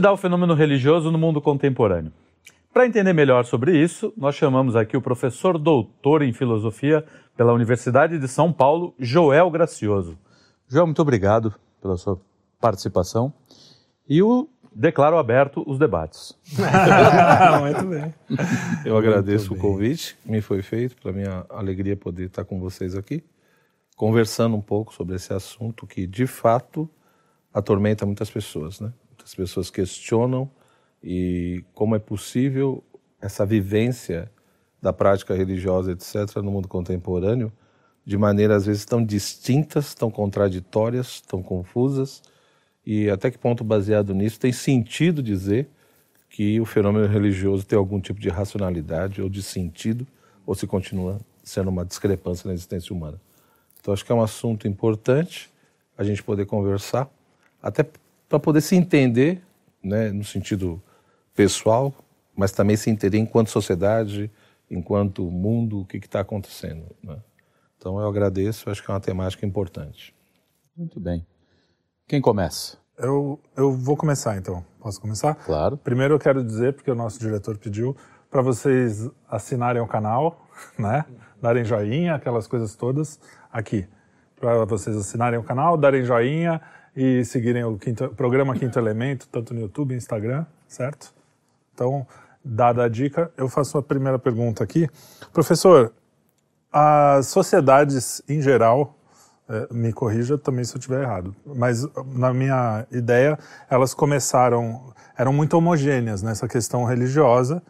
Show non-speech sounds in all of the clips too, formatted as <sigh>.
Se dá o fenômeno religioso no mundo contemporâneo? Para entender melhor sobre isso, nós chamamos aqui o professor doutor em filosofia pela Universidade de São Paulo, Joel Gracioso. Joel, muito obrigado pela sua participação. E o declaro aberto os debates. <laughs> muito bem. Eu agradeço o convite que me foi feito, para minha alegria poder estar com vocês aqui, conversando um pouco sobre esse assunto que, de fato, atormenta muitas pessoas, né? Muitas pessoas questionam e como é possível essa vivência da prática religiosa, etc., no mundo contemporâneo, de maneira às vezes tão distintas, tão contraditórias, tão confusas, e até que ponto, baseado nisso, tem sentido dizer que o fenômeno religioso tem algum tipo de racionalidade ou de sentido, ou se continua sendo uma discrepância na existência humana. Então, acho que é um assunto importante a gente poder conversar, até para poder se entender, né, no sentido pessoal, mas também se entender enquanto sociedade, enquanto mundo, o que está acontecendo. Né? Então eu agradeço, acho que é uma temática importante. Muito bem. Quem começa? Eu, eu vou começar então. Posso começar? Claro. Primeiro eu quero dizer, porque o nosso diretor pediu, para vocês assinarem o canal, <laughs> né? Darem joinha, aquelas coisas todas aqui. Para vocês assinarem o canal, darem joinha e seguirem o quinto, programa Quinto Elemento, tanto no YouTube Instagram, certo? Então, dada a dica, eu faço a primeira pergunta aqui. Professor, as sociedades em geral, é, me corrija também se eu estiver errado, mas na minha ideia, elas começaram, eram muito homogêneas nessa questão religiosa,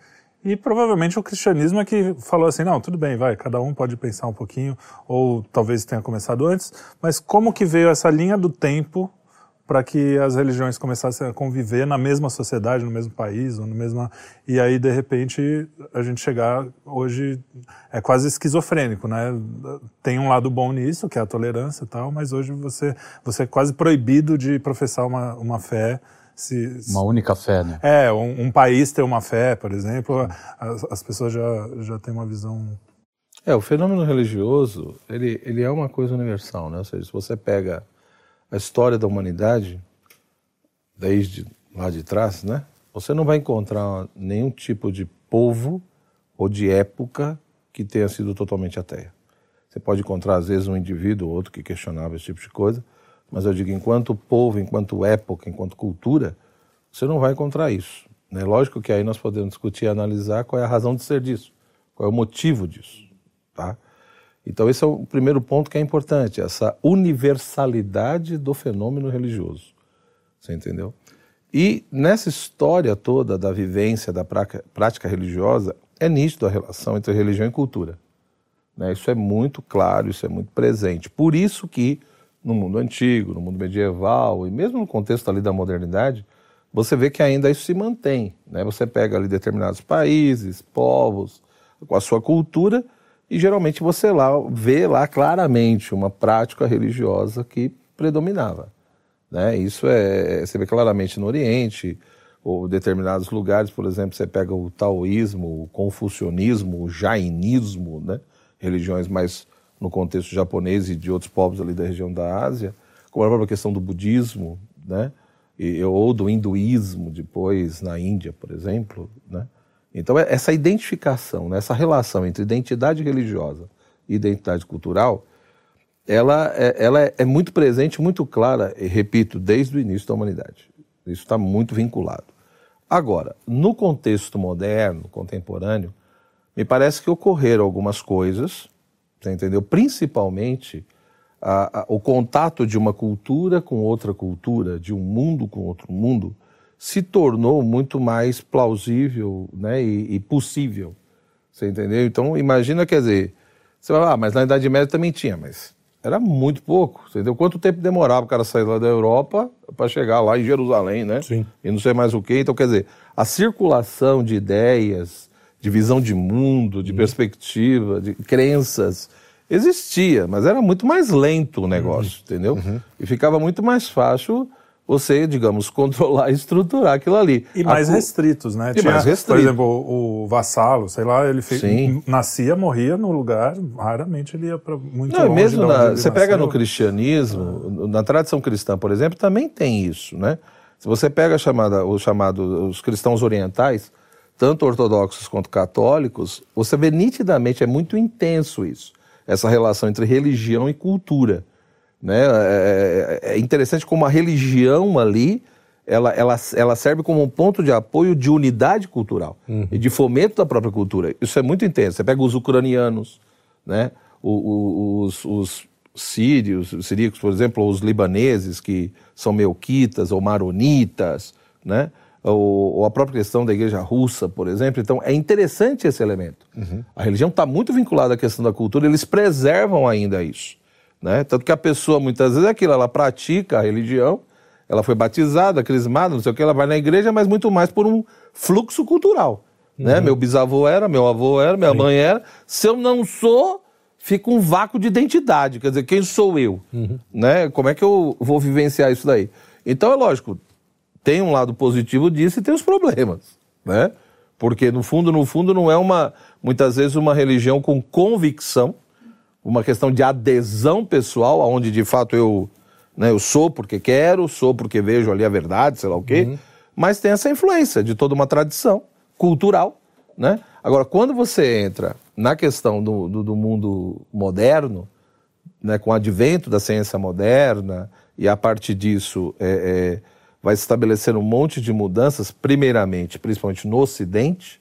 e provavelmente o cristianismo é que falou assim, não, tudo bem, vai, cada um pode pensar um pouquinho, ou talvez tenha começado antes, mas como que veio essa linha do tempo para que as religiões começassem a conviver na mesma sociedade, no mesmo país, ou no mesmo e aí de repente a gente chegar hoje é quase esquizofrênico, né? Tem um lado bom nisso, que é a tolerância e tal, mas hoje você você é quase proibido de professar uma, uma fé se, uma única fé, né? É, um, um, país ter uma fé, por exemplo, as, as pessoas já já têm uma visão é, o fenômeno religioso, ele, ele é uma coisa universal, né? Ou seja, se você pega a história da humanidade, desde lá de trás, né? Você não vai encontrar nenhum tipo de povo ou de época que tenha sido totalmente ateia. Você pode encontrar, às vezes, um indivíduo ou outro que questionava esse tipo de coisa, mas eu digo, enquanto povo, enquanto época, enquanto cultura, você não vai encontrar isso. Né? Lógico que aí nós podemos discutir e analisar qual é a razão de ser disso, qual é o motivo disso. Tá? Então, esse é o primeiro ponto que é importante, essa universalidade do fenômeno religioso. Você entendeu? E nessa história toda da vivência da prática religiosa, é nítido a relação entre religião e cultura. Né? Isso é muito claro, isso é muito presente. Por isso que no mundo antigo, no mundo medieval e mesmo no contexto ali da modernidade, você vê que ainda isso se mantém. Né? Você pega ali determinados países, povos, com a sua cultura e geralmente você lá vê lá claramente uma prática religiosa que predominava. Né? Isso é, você vê claramente no Oriente, ou determinados lugares, por exemplo, você pega o taoísmo, o confucionismo, o jainismo, né? religiões mais no contexto japonês e de outros povos ali da região da Ásia, como a própria questão do budismo, né? E, ou do hinduísmo depois na Índia, por exemplo, né? Então, é, essa identificação, né, essa relação entre identidade religiosa e identidade cultural, ela, é, ela é, é muito presente, muito clara, e repito, desde o início da humanidade. Isso está muito vinculado. Agora, no contexto moderno, contemporâneo, me parece que ocorreram algumas coisas, você entendeu? Principalmente a, a, o contato de uma cultura com outra cultura, de um mundo com outro mundo, se tornou muito mais plausível né, e, e possível. Você entendeu? Então, imagina, quer dizer, você vai lá, ah, mas na Idade Média também tinha, mas era muito pouco, entendeu? Quanto tempo demorava o cara sair lá da Europa para chegar lá em Jerusalém, né? Sim. E não sei mais o quê. Então, quer dizer, a circulação de ideias, de visão de mundo, de uhum. perspectiva, de crenças, existia, mas era muito mais lento o negócio, uhum. entendeu? Uhum. E ficava muito mais fácil você, digamos, <laughs> controlar e estruturar aquilo ali. E mais a... restritos, né? E Tinha, mais restritos. Por exemplo, o, o, vassalo, sei lá, ele fez, nascia, morria no lugar, raramente ele ia para muito Não, longe mesmo na, você nasceu. pega no cristianismo, ah. na tradição cristã, por exemplo, também tem isso, né? Se você pega a chamada, o chamado, os cristãos orientais, tanto ortodoxos quanto católicos, você vê nitidamente, é muito intenso isso, essa relação entre religião e cultura. Né? É, é, é interessante como a religião ali ela, ela, ela serve como um ponto de apoio de unidade cultural uhum. e de fomento da própria cultura. Isso é muito intenso. Você pega os ucranianos, né? os, os, os sírios, os siríacos, por exemplo, ou os libaneses, que são melquitas ou maronitas, né? Ou, ou, a própria questão da igreja russa, por exemplo. Então, é interessante esse elemento. Uhum. A religião está muito vinculada à questão da cultura, eles preservam ainda isso. Né? Tanto que a pessoa, muitas vezes, é aquilo, ela pratica a religião, ela foi batizada, crismada, não sei o que, ela vai na igreja, mas muito mais por um fluxo cultural. Né? Uhum. Né? Meu bisavô era, meu avô era, minha Sim. mãe era. Se eu não sou, fica um vácuo de identidade. Quer dizer, quem sou eu? Uhum. Né? Como é que eu vou vivenciar isso daí? Então, é lógico, tem um lado positivo disso e tem os problemas. Né? Porque, no fundo, no fundo, não é uma, muitas vezes, uma religião com convicção, uma questão de adesão pessoal, onde de fato eu né? Eu sou porque quero, sou porque vejo ali a verdade, sei lá o quê. Uhum. Mas tem essa influência de toda uma tradição cultural. Né? Agora, quando você entra na questão do, do, do mundo moderno, né, com o advento da ciência moderna, e a partir disso é, é, vai se estabelecer um monte de mudanças, primeiramente, principalmente no Ocidente,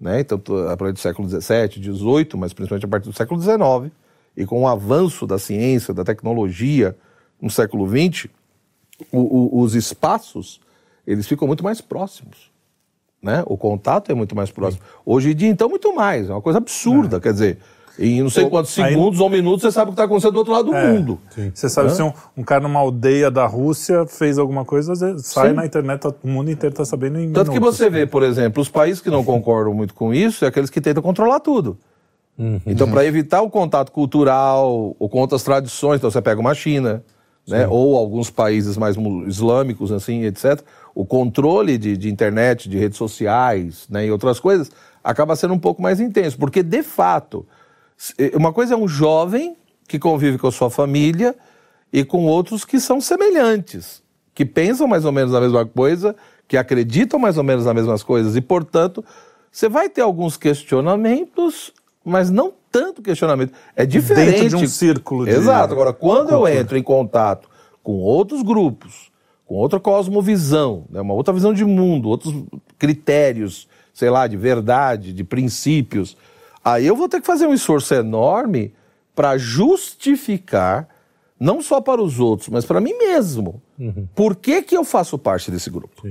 né, então, a partir do século XVII, XVIII, mas principalmente a partir do século XIX, e com o avanço da ciência, da tecnologia, no século XX, o, o, os espaços eles ficam muito mais próximos. Né? O contato é muito mais próximo. Sim. Hoje em dia, então, muito mais. É uma coisa absurda. É. Quer dizer, em não sei quantos segundos aí... ou minutos você sabe o que está acontecendo do outro lado do é, mundo. Sim. Você sabe se um, um, cara numa aldeia da Rússia fez alguma coisa, sai sim. na internet, o mundo inteiro está sabendo em Tanto minutos. que você vê, por exemplo, os países que não concordam muito com isso é aqueles que tentam controlar tudo. Uhum. Então, para evitar o contato cultural ou com outras tradições, então você pega uma China, né, ou alguns países mais islâmicos, assim, etc., o controle de, de internet, de redes sociais né, e outras coisas acaba sendo um pouco mais intenso. Porque, de fato, uma coisa é um jovem que convive com a sua família e com outros que são semelhantes, que pensam mais ou menos a mesma coisa, que acreditam mais ou menos nas mesmas coisas e, portanto, você vai ter alguns questionamentos, mas não tanto questionamento. É diferente. Dentro de um círculo. De... Exato. Agora, quando eu entro em contato com outros grupos, com outra cosmovisão, né, uma outra visão de mundo, outros critérios, sei lá, de verdade, de princípios, aí eu vou ter que fazer um esforço enorme para justificar, não só para os outros, mas para mim mesmo, uhum. por que, que eu faço parte desse grupo.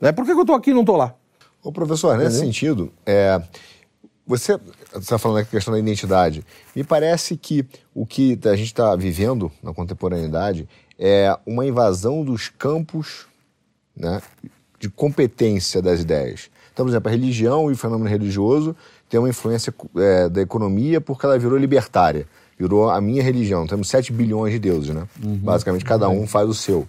Né? Por que, que eu estou aqui e não estou lá? Ô, professor, nesse sentido, é, você está falando da questão da identidade. Me parece que o que a gente está vivendo na contemporaneidade é uma invasão dos campos né, de competência das ideias. Então, por exemplo, a religião e o fenômeno religioso tem uma influência é, da economia porque ela virou libertária. Virou a minha religião. Temos 7 bilhões de deuses, né? Uhum. Basicamente, cada um faz o seu.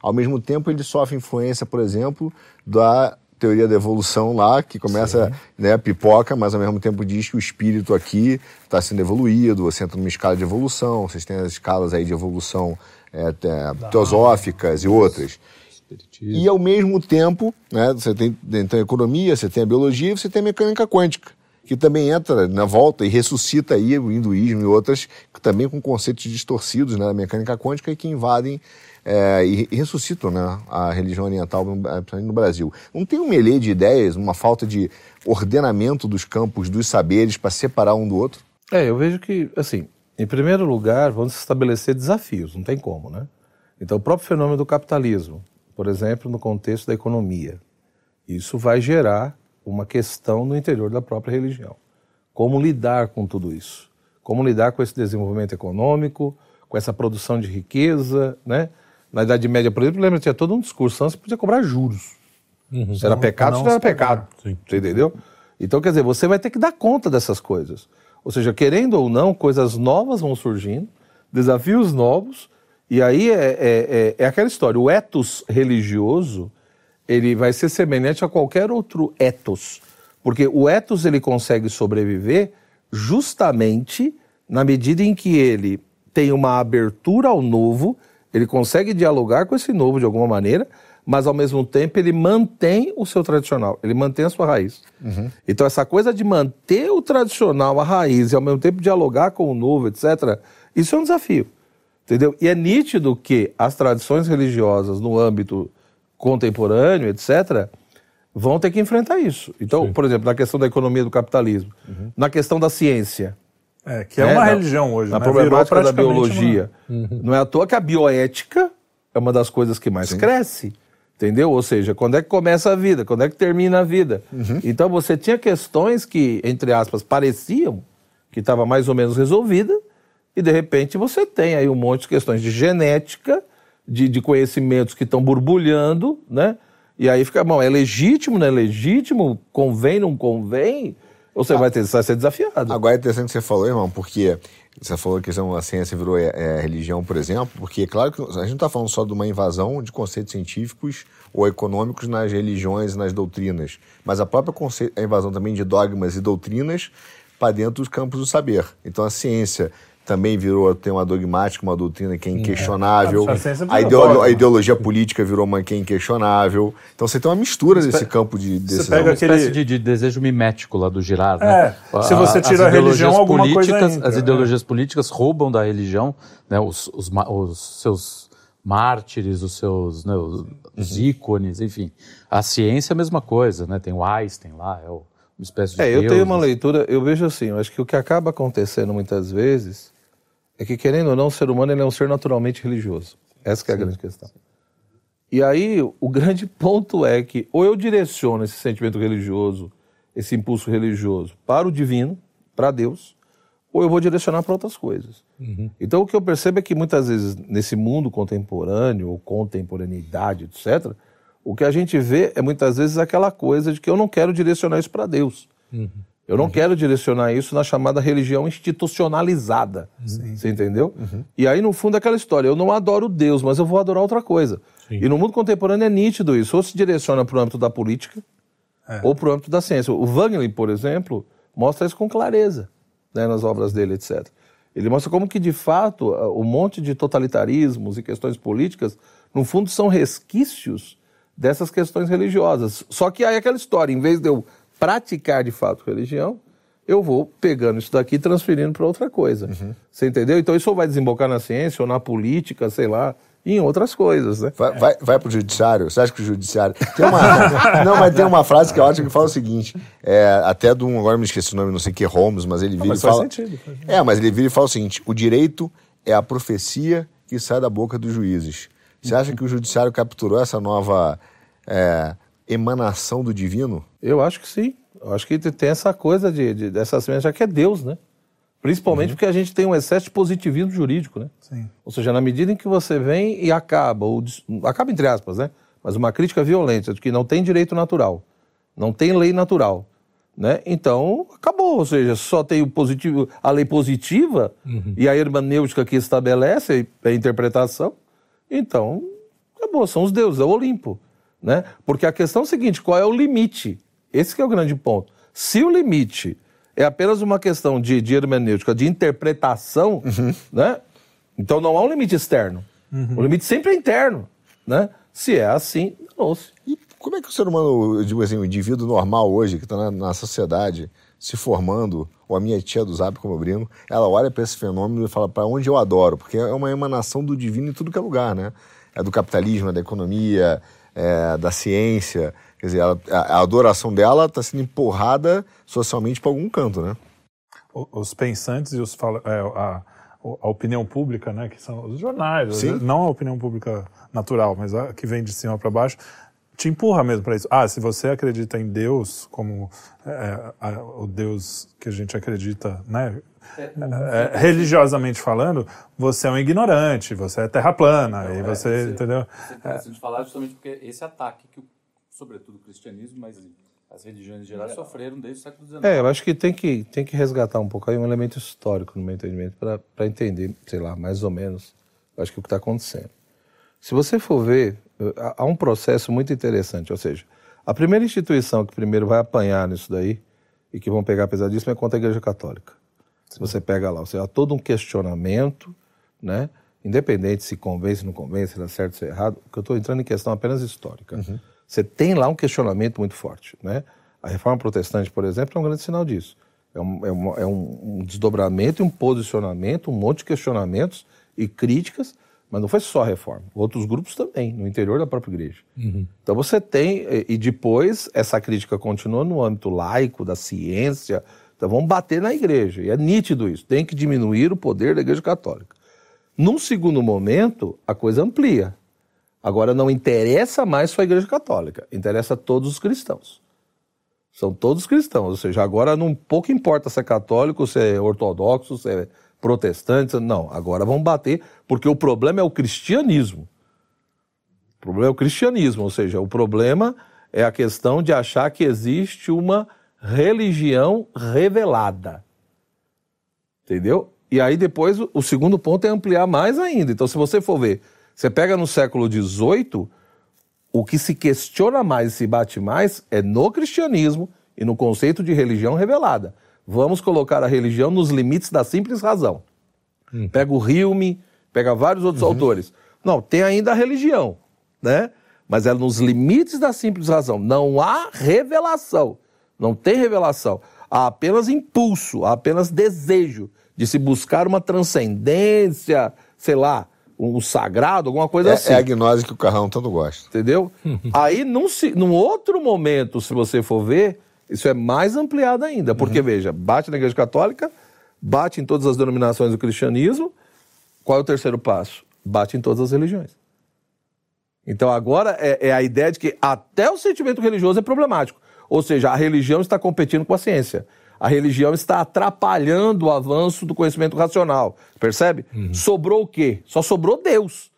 Ao mesmo tempo, ele sofre influência, por exemplo, da teoria da evolução lá, que começa, Sim. né, pipoca, mas ao mesmo tempo diz que o espírito aqui está sendo evoluído, você entra numa escala de evolução, vocês têm as escalas aí de evolução é, teosóficas e outras. E ao mesmo tempo, né, você tem então, a economia, você tem a biologia, você tem a mecânica quântica, que também entra na volta e ressuscita aí o hinduísmo e outras, também com conceitos distorcidos né, da mecânica quântica e que invadem é, e, ressuscitam né, a religião oriental no Brasil. Não tem um melê de ideias, uma falta de ordenamento dos campos dos saberes para separar um do outro? É, eu vejo que, assim, em primeiro lugar, vamos estabelecer desafios, não tem como, né? Então, o próprio fenômeno do capitalismo, por exemplo, no contexto da economia, isso vai gerar uma questão no interior da própria religião. Como lidar com tudo isso? Como lidar com esse desenvolvimento econômico, com essa produção de riqueza, né? Na Idade Média, por exemplo, lembra, tinha todo um discurso, antes você podia cobrar juros. Uhum. Se era pecado, não, se não era pecado. Sim. Você entendeu? Então, quer dizer, você vai ter que dar conta dessas coisas. Ou seja, querendo ou não, coisas novas vão surgindo, desafios novos, e aí é, é, é, é aquela história. O ethos religioso, ele vai ser semelhante a qualquer outro ethos. Porque o ethos ele consegue sobreviver justamente na medida em que ele tem uma abertura ao novo ele consegue dialogar com esse novo de alguma maneira, mas ao mesmo tempo ele mantém o seu tradicional, ele mantém a sua raiz. Então essa coisa de manter o tradicional, a raiz, e ao mesmo tempo dialogar com o novo, etc., isso é um desafio. Entendeu? E é nítido que as tradições religiosas no âmbito contemporâneo, etc., vão ter que enfrentar isso. Então, por exemplo, na questão da economia do capitalismo, na questão da ciência, É, que é né, uma na- religião hoje, na né? problemática da biologia. Não é à toa que a bioética é uma das coisas que mais cresce. Entendeu? Ou seja, quando é que começa a vida? Quando é que termina a vida? Então você tinha questões que, entre aspas, pareciam que estava mais ou menos resolvida, e de repente você tem aí um monte de questões de genética, de, de conhecimentos que estão borbulhando, né? E aí fica, bom, é legítimo, não é legítimo? Convém, não convem? Ou você vai, ter, vai ser desafiado. Agora é interessante o que você falou, irmão, porque você falou que a questão da ciência virou é, é, religião, por exemplo, porque é claro que a gente não está falando só de uma invasão de conceitos científicos ou econômicos nas religiões e nas doutrinas, mas a própria conce- a invasão também de dogmas e doutrinas para dentro dos campos do saber. Então a ciência também virou tem uma dogmática, uma doutrina que é inquestionável. A ciência A, ideolo- a ideologia política virou uma que é inquestionável. Então você tem uma mistura desse campo de decisão. pega Uma espécie aquele- de, de desejo mimético lá do Girard, É, né? se você tira a religião, ideologias alguma coisa entra, As é. ideologias políticas roubam da religião né, os, os os seus mártires, os seus né, os, os Uhum. ícones, enfim. A ciência é a mesma coisa, né? Tem o Einstein lá, é o- uma espécie de É, eu Deus, tenho uma assim. leitura, eu vejo assim, eu acho que o que acaba acontecendo muitas vezes é que, querendo ou não, o ser humano ele é um ser naturalmente religioso. Essa é a grande questão. E aí, o grande <laughs> ponto é que ou eu direciono esse sentimento religioso, esse impulso religioso para o divino, para Deus, ou eu vou direcionar para outras coisas. Então, o que eu percebo é que muitas vezes, nesse mundo contemporâneo, ou contemporaneidade, etc., o que a gente vê é muitas vezes aquela coisa de que eu não quero direcionar isso para Deus. Eu não quero direcionar isso na chamada religião institucionalizada. Você entendeu? E aí, no fundo, é aquela história: eu não adoro Deus, mas eu vou adorar outra coisa. E no mundo contemporâneo é nítido isso. Ou se direciona para o âmbito da política, ou para o âmbito da ciência. O Wagner, por exemplo, mostra isso com clareza né, nas obras dele, etc. Ele mostra como que, de fato, o monte de totalitarismos e questões políticas, no fundo, são resquícios dessas questões religiosas. Só que aí é aquela história, em vez de eu praticar de fato religião, eu vou pegando isso daqui e transferindo para outra coisa. Você entendeu? Então isso vai desembocar na ciência ou na política, sei lá, e em outras coisas, né? Vai, vai, vai pro judiciário? Você acha que o judiciário. <laughs> Tem uma... não, mas tem uma frase que é ótima que fala o seguinte: é, até de um. Agora eu me esqueci o nome, não sei que, Holmes, mas ele vira mas e faz fala. sentido, faz É, mas ele vira e fala o seguinte: o direito é a profecia que sai da boca dos juízes. Você acha que o judiciário capturou essa nova é, emanação do divino? Eu acho que sim. Eu acho que tem essa coisa de, de dessa semente, já que é Deus, né? Principalmente porque a gente tem um excesso de positivismo jurídico, né? Sim. Ou seja, na medida em que você vem e acaba, ou acaba entre aspas, né? Mas uma crítica violenta de que não tem direito natural, não tem lei natural, né? Então, acabou. Ou seja, só tem o positivo, a lei positiva e a hermenêutica que estabelece a interpretação. Então, acabou. São os deuses, é o Olimpo, né? Porque a questão é a seguinte, qual é o limite? Esse é o grande ponto. Se o limite é apenas uma questão de, de hermenêutica, de interpretação, né? Então não há um limite externo. O limite sempre é interno, né? Se é assim, danou-se. E como é que o ser humano, eu digo assim, o indivíduo normal hoje, que está na, na sociedade, se formando, ou a minha tia do Zap, como eu brinco, ela olha para esse fenômeno e fala para onde eu adoro, porque é uma emanação do divino em tudo que é lugar, né? É do capitalismo, é da economia, é da ciência. Quer dizer, ela- a, a adoração dela está sendo empurrada socialmente para algum canto, né? Os pensantes e os é, a, a opinião pública, né, que são os jornais, Sim. não a opinião pública natural, mas a que vem de cima para baixo, te empurra mesmo para isso. Ah, se você acredita em Deus como é, a- o Deus que a gente acredita, né, é, religiosamente falando, você é um ignorante, você é terra plana e você, entendeu? É interessante falar justamente porque esse ataque que, o- sobretudo o cristianismo, mas as religiões em geral sofreram desde o século XIX. É, eu acho que tem que, tem que resgatar um pouco aí um elemento histórico no meu entendimento para entender, sei lá, mais ou menos, eu acho que o que está acontecendo. Se você for ver, há- há um processo muito interessante, ou seja, a primeira instituição que primeiro vai apanhar nisso daí e que vão pegar pesadíssimo é contra a Igreja Católica. Se você pega lá, ou seja, há todo um questionamento, né, independente se convence, não convence, se dá certo, se é errado, que eu estou entrando em questão apenas histórica. Você tem lá um questionamento muito forte, né? A reforma protestante, por exemplo, é um grande sinal disso. É um, é é um desdobramento e um posicionamento, um monte de questionamentos e críticas, mas não foi só a reforma. Outros grupos também, no interior da própria igreja. Então você tem, e- depois essa crítica continua no âmbito laico, da ciência. Então vamos bater na igreja. E é nítido isso. Tem que diminuir o poder da igreja católica. Num segundo momento, a coisa amplia. Agora não interessa mais só a igreja católica, interessa todos os cristãos. São todos cristãos, ou seja, agora não pouco importa se é católico, se é ortodoxo, se é protestante, não. Agora vamos bater, porque o problema é o cristianismo. O problema é o cristianismo, ou seja, o problema é a questão de achar que existe uma religião revelada. Entendeu? E aí depois o segundo ponto é ampliar mais ainda. Então, se você for ver, você pega no século XVIII, o que se questiona mais e se bate mais é no cristianismo e no conceito de religião revelada. Vamos colocar a religião nos limites da simples razão. Pega o Hilme, pega vários outros autores. Não, tem ainda a religião, né? Mas é nos limites da simples razão. Não há revelação. Não tem revelação. Há apenas impulso, há apenas desejo de se buscar uma transcendência, sei lá, um sagrado, alguma coisa É, assim é a gnose que o Carrão tanto gosta. entendeu? <laughs> Aí, num, num outro momento, se você for ver, isso é mais ampliado ainda. Porque, veja, bate na Igreja Católica, bate em todas as denominações do cristianismo. Qual é o terceiro passo? Bate em todas as religiões. Então, agora é, é a ideia de que até o sentimento religioso é problemático. Ou seja, a religião está competindo com a ciência. A religião está atrapalhando o avanço do conhecimento racional. Percebe? Sobrou o quê? Só sobrou Deus.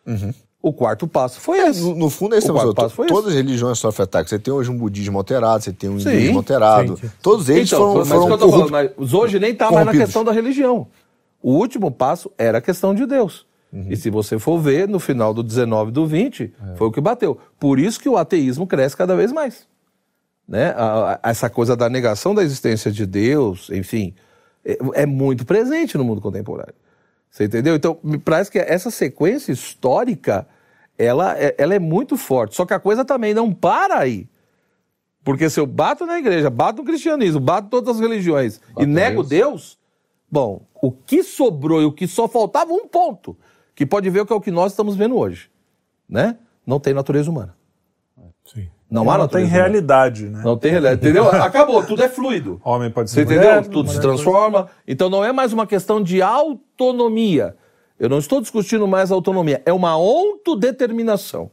O quarto passo foi esse. No, no fundo, é isso O quarto passo foi Todas as religiões sofrem ataque. Você tem hoje um budismo alterado, você tem um hinduísmo alterado. sim. Todos eles Então, foram, mas foram eu tô falando, mas hoje nem está mais na questão da religião. O último passo era a questão de Deus. Uhum. E se você for ver, no final do 19 e do 20, foi o que bateu. Por isso que o ateísmo cresce cada vez mais. Né? A- a- essa coisa da negação da existência de Deus, enfim, é, é muito presente no mundo contemporâneo. Você entendeu? Então, me parece que essa sequência histórica, ela, é- ela é muito forte. Só que a coisa também não para aí. Porque se eu bato na igreja, bato no cristianismo, bato em todas as religiões e nego Deus, bom, o que sobrou e o que só faltava um ponto, que pode ver o que é o que nós estamos vendo hoje, né? Não tem natureza humana. Sim. Não há não tem natureza humana. realidade, né? Não tem realidade, entendeu? <laughs> Acabou, tudo é fluido. Homem pode Você ser entendeu? mulher, Tudo se transforma. Então não é mais uma questão de autonomia. Eu não estou discutindo mais autonomia. É uma autodeterminação.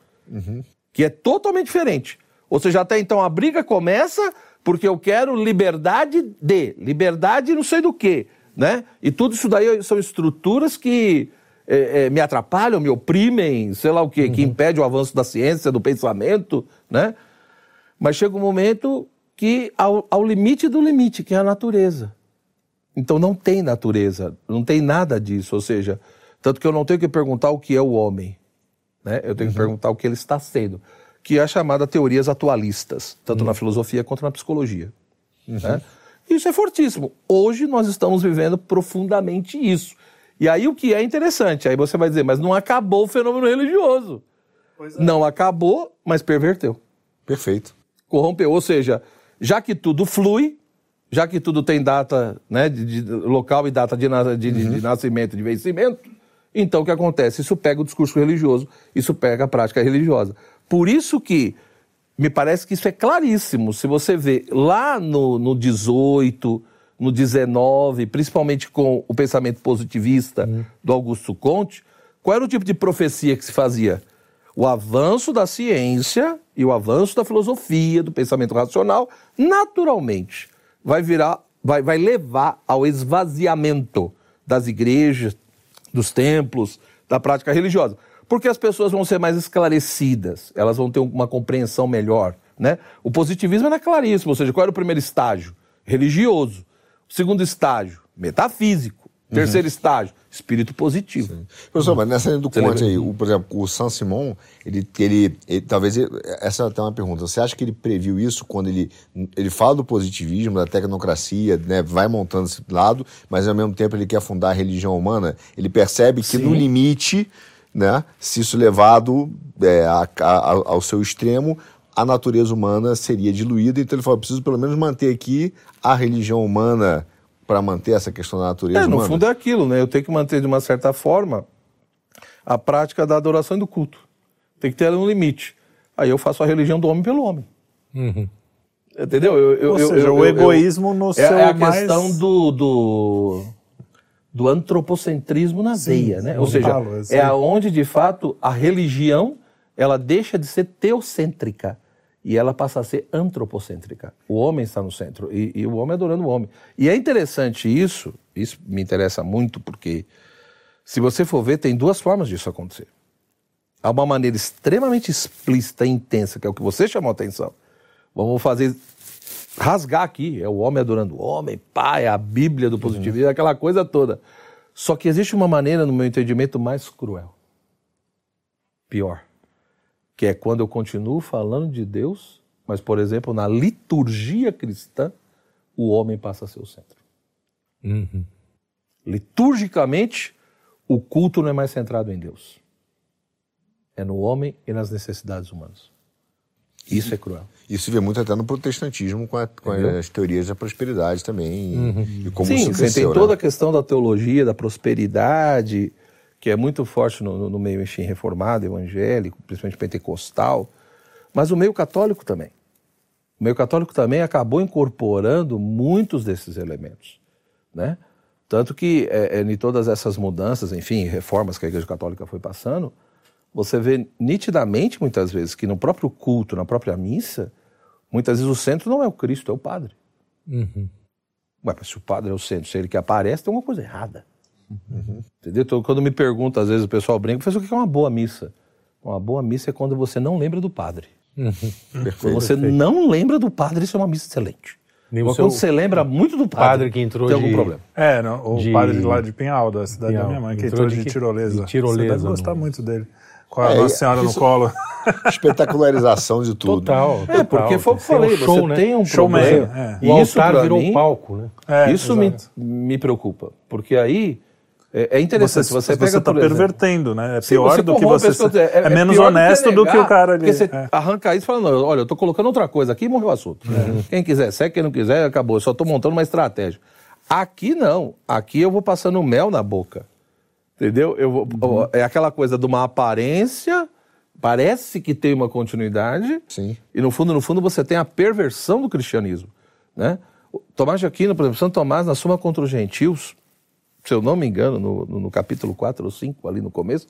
Que é totalmente diferente. Ou seja, até então a briga começa porque eu quero liberdade de, liberdade não sei do quê, né? E tudo isso daí são estruturas que eh, eh, me atrapalham, me oprimem, sei lá o quê, que impede o avanço da ciência, do pensamento, né? Mas chega um momento que ao, ao limite do limite, que é a natureza. Então não tem natureza, não tem nada disso. Ou seja, tanto que eu não tenho que perguntar o que é o homem, né? Eu tenho que perguntar o que ele está sendo, que é a chamada teorias atualistas, tanto na filosofia quanto na psicologia. né? Isso é fortíssimo. Hoje nós estamos vivendo profundamente isso. E aí o que é interessante, aí você vai dizer, mas não acabou o fenômeno religioso. Não acabou, mas perverteu Perfeito. Corrompeu. Ou seja, já que tudo flui, já que tudo tem data, né, de, de- local e data de, de- de- de nascimento, de vencimento, então o que acontece? Isso pega o discurso religioso, isso pega a prática religiosa. Por isso que me parece que isso é claríssimo. Se você vê lá no, no 18, no 19, principalmente com o pensamento positivista do Augusto Conte, qual era o tipo de profecia que se fazia? O avanço da ciência e o avanço da filosofia, do pensamento racional, naturalmente, vai virar, vai, vai levar ao esvaziamento das igrejas, dos templos, da prática religiosa. Porque as pessoas vão ser mais esclarecidas, elas vão ter uma compreensão melhor. Né? O positivismo era claríssimo, ou seja, qual era o primeiro estágio? Religioso. O segundo estágio, metafísico. Terceiro estágio, espírito positivo. Professor, mas nessa linha do Você Conte aí, o, por exemplo, o San Simon, ele, ele, ele- talvez, ele- essa é até uma pergunta, você acha que ele previu isso quando ele, ele fala do positivismo, da tecnocracia, né, vai montando esse lado, mas ao mesmo tempo ele quer fundar a religião humana, ele percebe que no limite, né, se isso levado é, a- a- ao seu extremo, a natureza humana seria diluída, então ele falou, preciso pelo menos manter aqui a religião humana para manter essa questão da natureza É, no humana. fundo é aquilo, né? Eu tenho que manter de uma certa forma a prática da adoração e do culto. Tem que ter um limite. Aí eu faço a religião do homem pelo homem. Entendeu? Eu, eu- Ou eu- seja, eu- o eu- egoísmo no é, seu é a mais... questão do, do, do antropocentrismo na veia, né? Ou seja, falo, é aonde de fato a religião ela deixa de ser teocêntrica e ela passa a ser antropocêntrica. O homem está no centro e, e o homem adorando o homem. E é interessante isso, isso me interessa muito porque se você for ver, tem duas formas disso acontecer. Há uma maneira extremamente explícita e intensa, que é o que você chamou a atenção. Vamos fazer rasgar aqui, é o homem adorando o homem, pai, a Bíblia do positivismo, aquela coisa toda. Só que existe uma maneira, no meu entendimento, mais cruel. Pior. Que é quando eu continuo falando de Deus, mas, por exemplo, na liturgia cristã, o homem passa a ser o centro. Liturgicamente, o culto não é mais centrado em Deus. É no homem e nas necessidades humanas. Isso é cruel. Isso vê muito até no protestantismo com, a- com as teorias da prosperidade também e como Sim, isso você cresceu, tem toda né? a questão da teologia, da prosperidade, que é muito forte no, no- meio enfim, reformado, evangélico, principalmente pentecostal, mas o meio católico também. O meio católico também acabou incorporando muitos desses elementos, né? Tanto que é, é, em todas essas mudanças, enfim, reformas que a Igreja Católica foi passando, você vê nitidamente, muitas vezes, que no próprio culto, na própria missa, muitas vezes o centro não é o Cristo, é o padre. Ué, mas se o padre é o centro, se ele que aparece, tem alguma coisa errada. Entendeu? Então, quando me pergunta, às vezes o pessoal brinca, faz o que é uma boa missa? Uma boa missa é quando você não lembra do padre. Quando você não lembra do padre, isso é uma missa excelente. Nem o seu quando você lembra muito do padre, padre que entrou tem algum de- problema. É, não, o de- padre lá de Pinhal, da cidade Pinhal. da minha mãe, que Entrou entrou de de que- tirolesa. de tirolesa Você deve no- gostar muito dele. Com a É, Nossa Senhora no isso- colo. <laughs> Espetacularização de tudo. Total. É, porque foi o que eu Tem um falei, show, você né? tem um Showman, problema. é. O E isso altar pra virou mim, palco, né? É, isso me, me preocupa, porque aí é, é interessante, Você, você, você pega está pervertendo, né? É Sim, pior você do que você. as pessoas. É, menos pior honesto do que negar, o cara ali. Você É. arranca isso e fala, não, olha, eu tô colocando outra coisa aqui e morreu o assunto. Quem quiser segue, quem não quiser, acabou. Eu só tô montando uma estratégia. Aqui não. Aqui eu vou passando mel na boca. Entendeu? Eu vou, Uhum. É aquela coisa de uma aparência, parece que tem uma continuidade, Sim. e no fundo, no fundo, você tem a perversão do cristianismo. Né? Tomás de Aquino, por exemplo, Santo Tomás, na Suma contra os Gentios, se eu não me engano, no, no- capítulo 4 ou 5, ali no começo,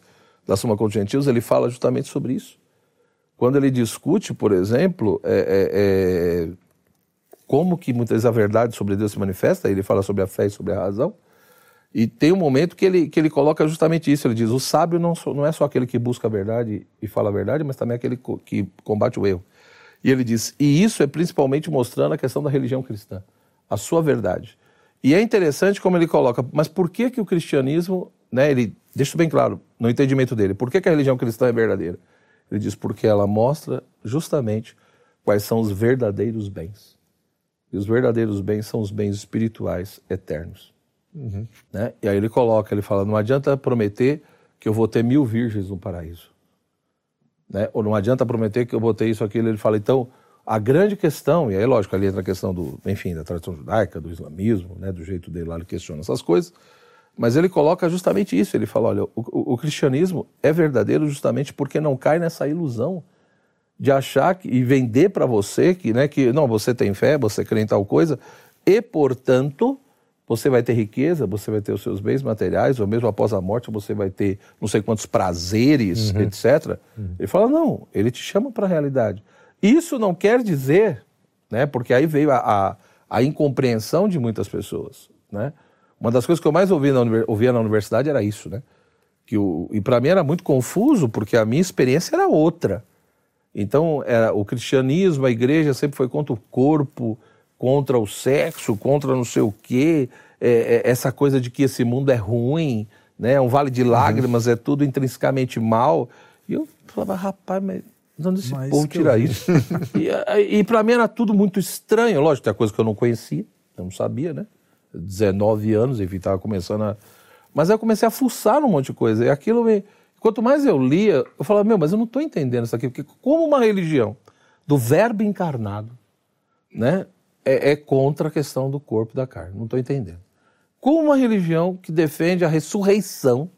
da Suma contra os Gentios, ele fala justamente sobre isso. Quando ele discute, por exemplo, é, é, é, como que muitas vezes a verdade sobre Deus se manifesta, ele fala sobre a fé e sobre a razão, e tem um momento que ele, que ele coloca justamente isso, ele diz, o sábio não, não é só aquele que busca a verdade e fala a verdade, mas também aquele que combate o erro. E ele diz, e isso é principalmente mostrando a questão da religião cristã, a sua verdade. E é interessante como ele coloca, mas por que que o cristianismo, né, ele deixa bem claro no entendimento dele, por que que a religião cristã é verdadeira? Ele diz porque ela mostra justamente quais são os verdadeiros bens. E os verdadeiros bens são os bens espirituais eternos. Né? E aí ele coloca, ele fala, não adianta prometer que eu vou ter mil virgens no paraíso. Né? Ou não adianta prometer que eu vou ter isso, aquilo. Ele fala, então, a grande questão, e aí lógico, ali entra a questão do, enfim, da tradição judaica, do islamismo, né? do jeito dele lá, ele questiona essas coisas, mas ele coloca justamente isso, ele fala, olha, o, o- o cristianismo é verdadeiro justamente porque não cai nessa ilusão de achar que, e vender para você que, né, que não, você tem fé, você crê em tal coisa, e portanto você vai ter riqueza, você vai ter os seus bens materiais, ou mesmo após a morte você vai ter não sei quantos prazeres, etc. Ele fala, não, ele te chama para a realidade. Isso não quer dizer, né, porque aí veio a, a, a incompreensão de muitas pessoas, né? Uma das coisas que eu mais ouvi na, ouvia na universidade era isso, né? Que o, e para mim era muito confuso, porque a minha experiência era outra. Então, era, o cristianismo, a igreja sempre foi contra o corpo, contra o sexo, contra não sei o quê. é, é, essa coisa de que esse mundo é ruim, né? É um vale de lágrimas, é tudo intrinsecamente mal. E eu falava, rapaz, mas onde esse Mas povo que eu tira vi. isso? <laughs> e e para mim era tudo muito estranho. Lógico, tem coisa que eu não conhecia, eu não sabia, né? 19 anos, enfim, estava começando a. Mas aí eu comecei a fuçar num monte de coisa. E aquilo me. Quanto mais eu lia, eu falava, meu, mas eu não estou entendendo isso aqui. Porque como uma religião do verbo encarnado, né? É, é contra a questão do corpo e da carne. Não estou entendendo. Como uma religião que defende a ressurreição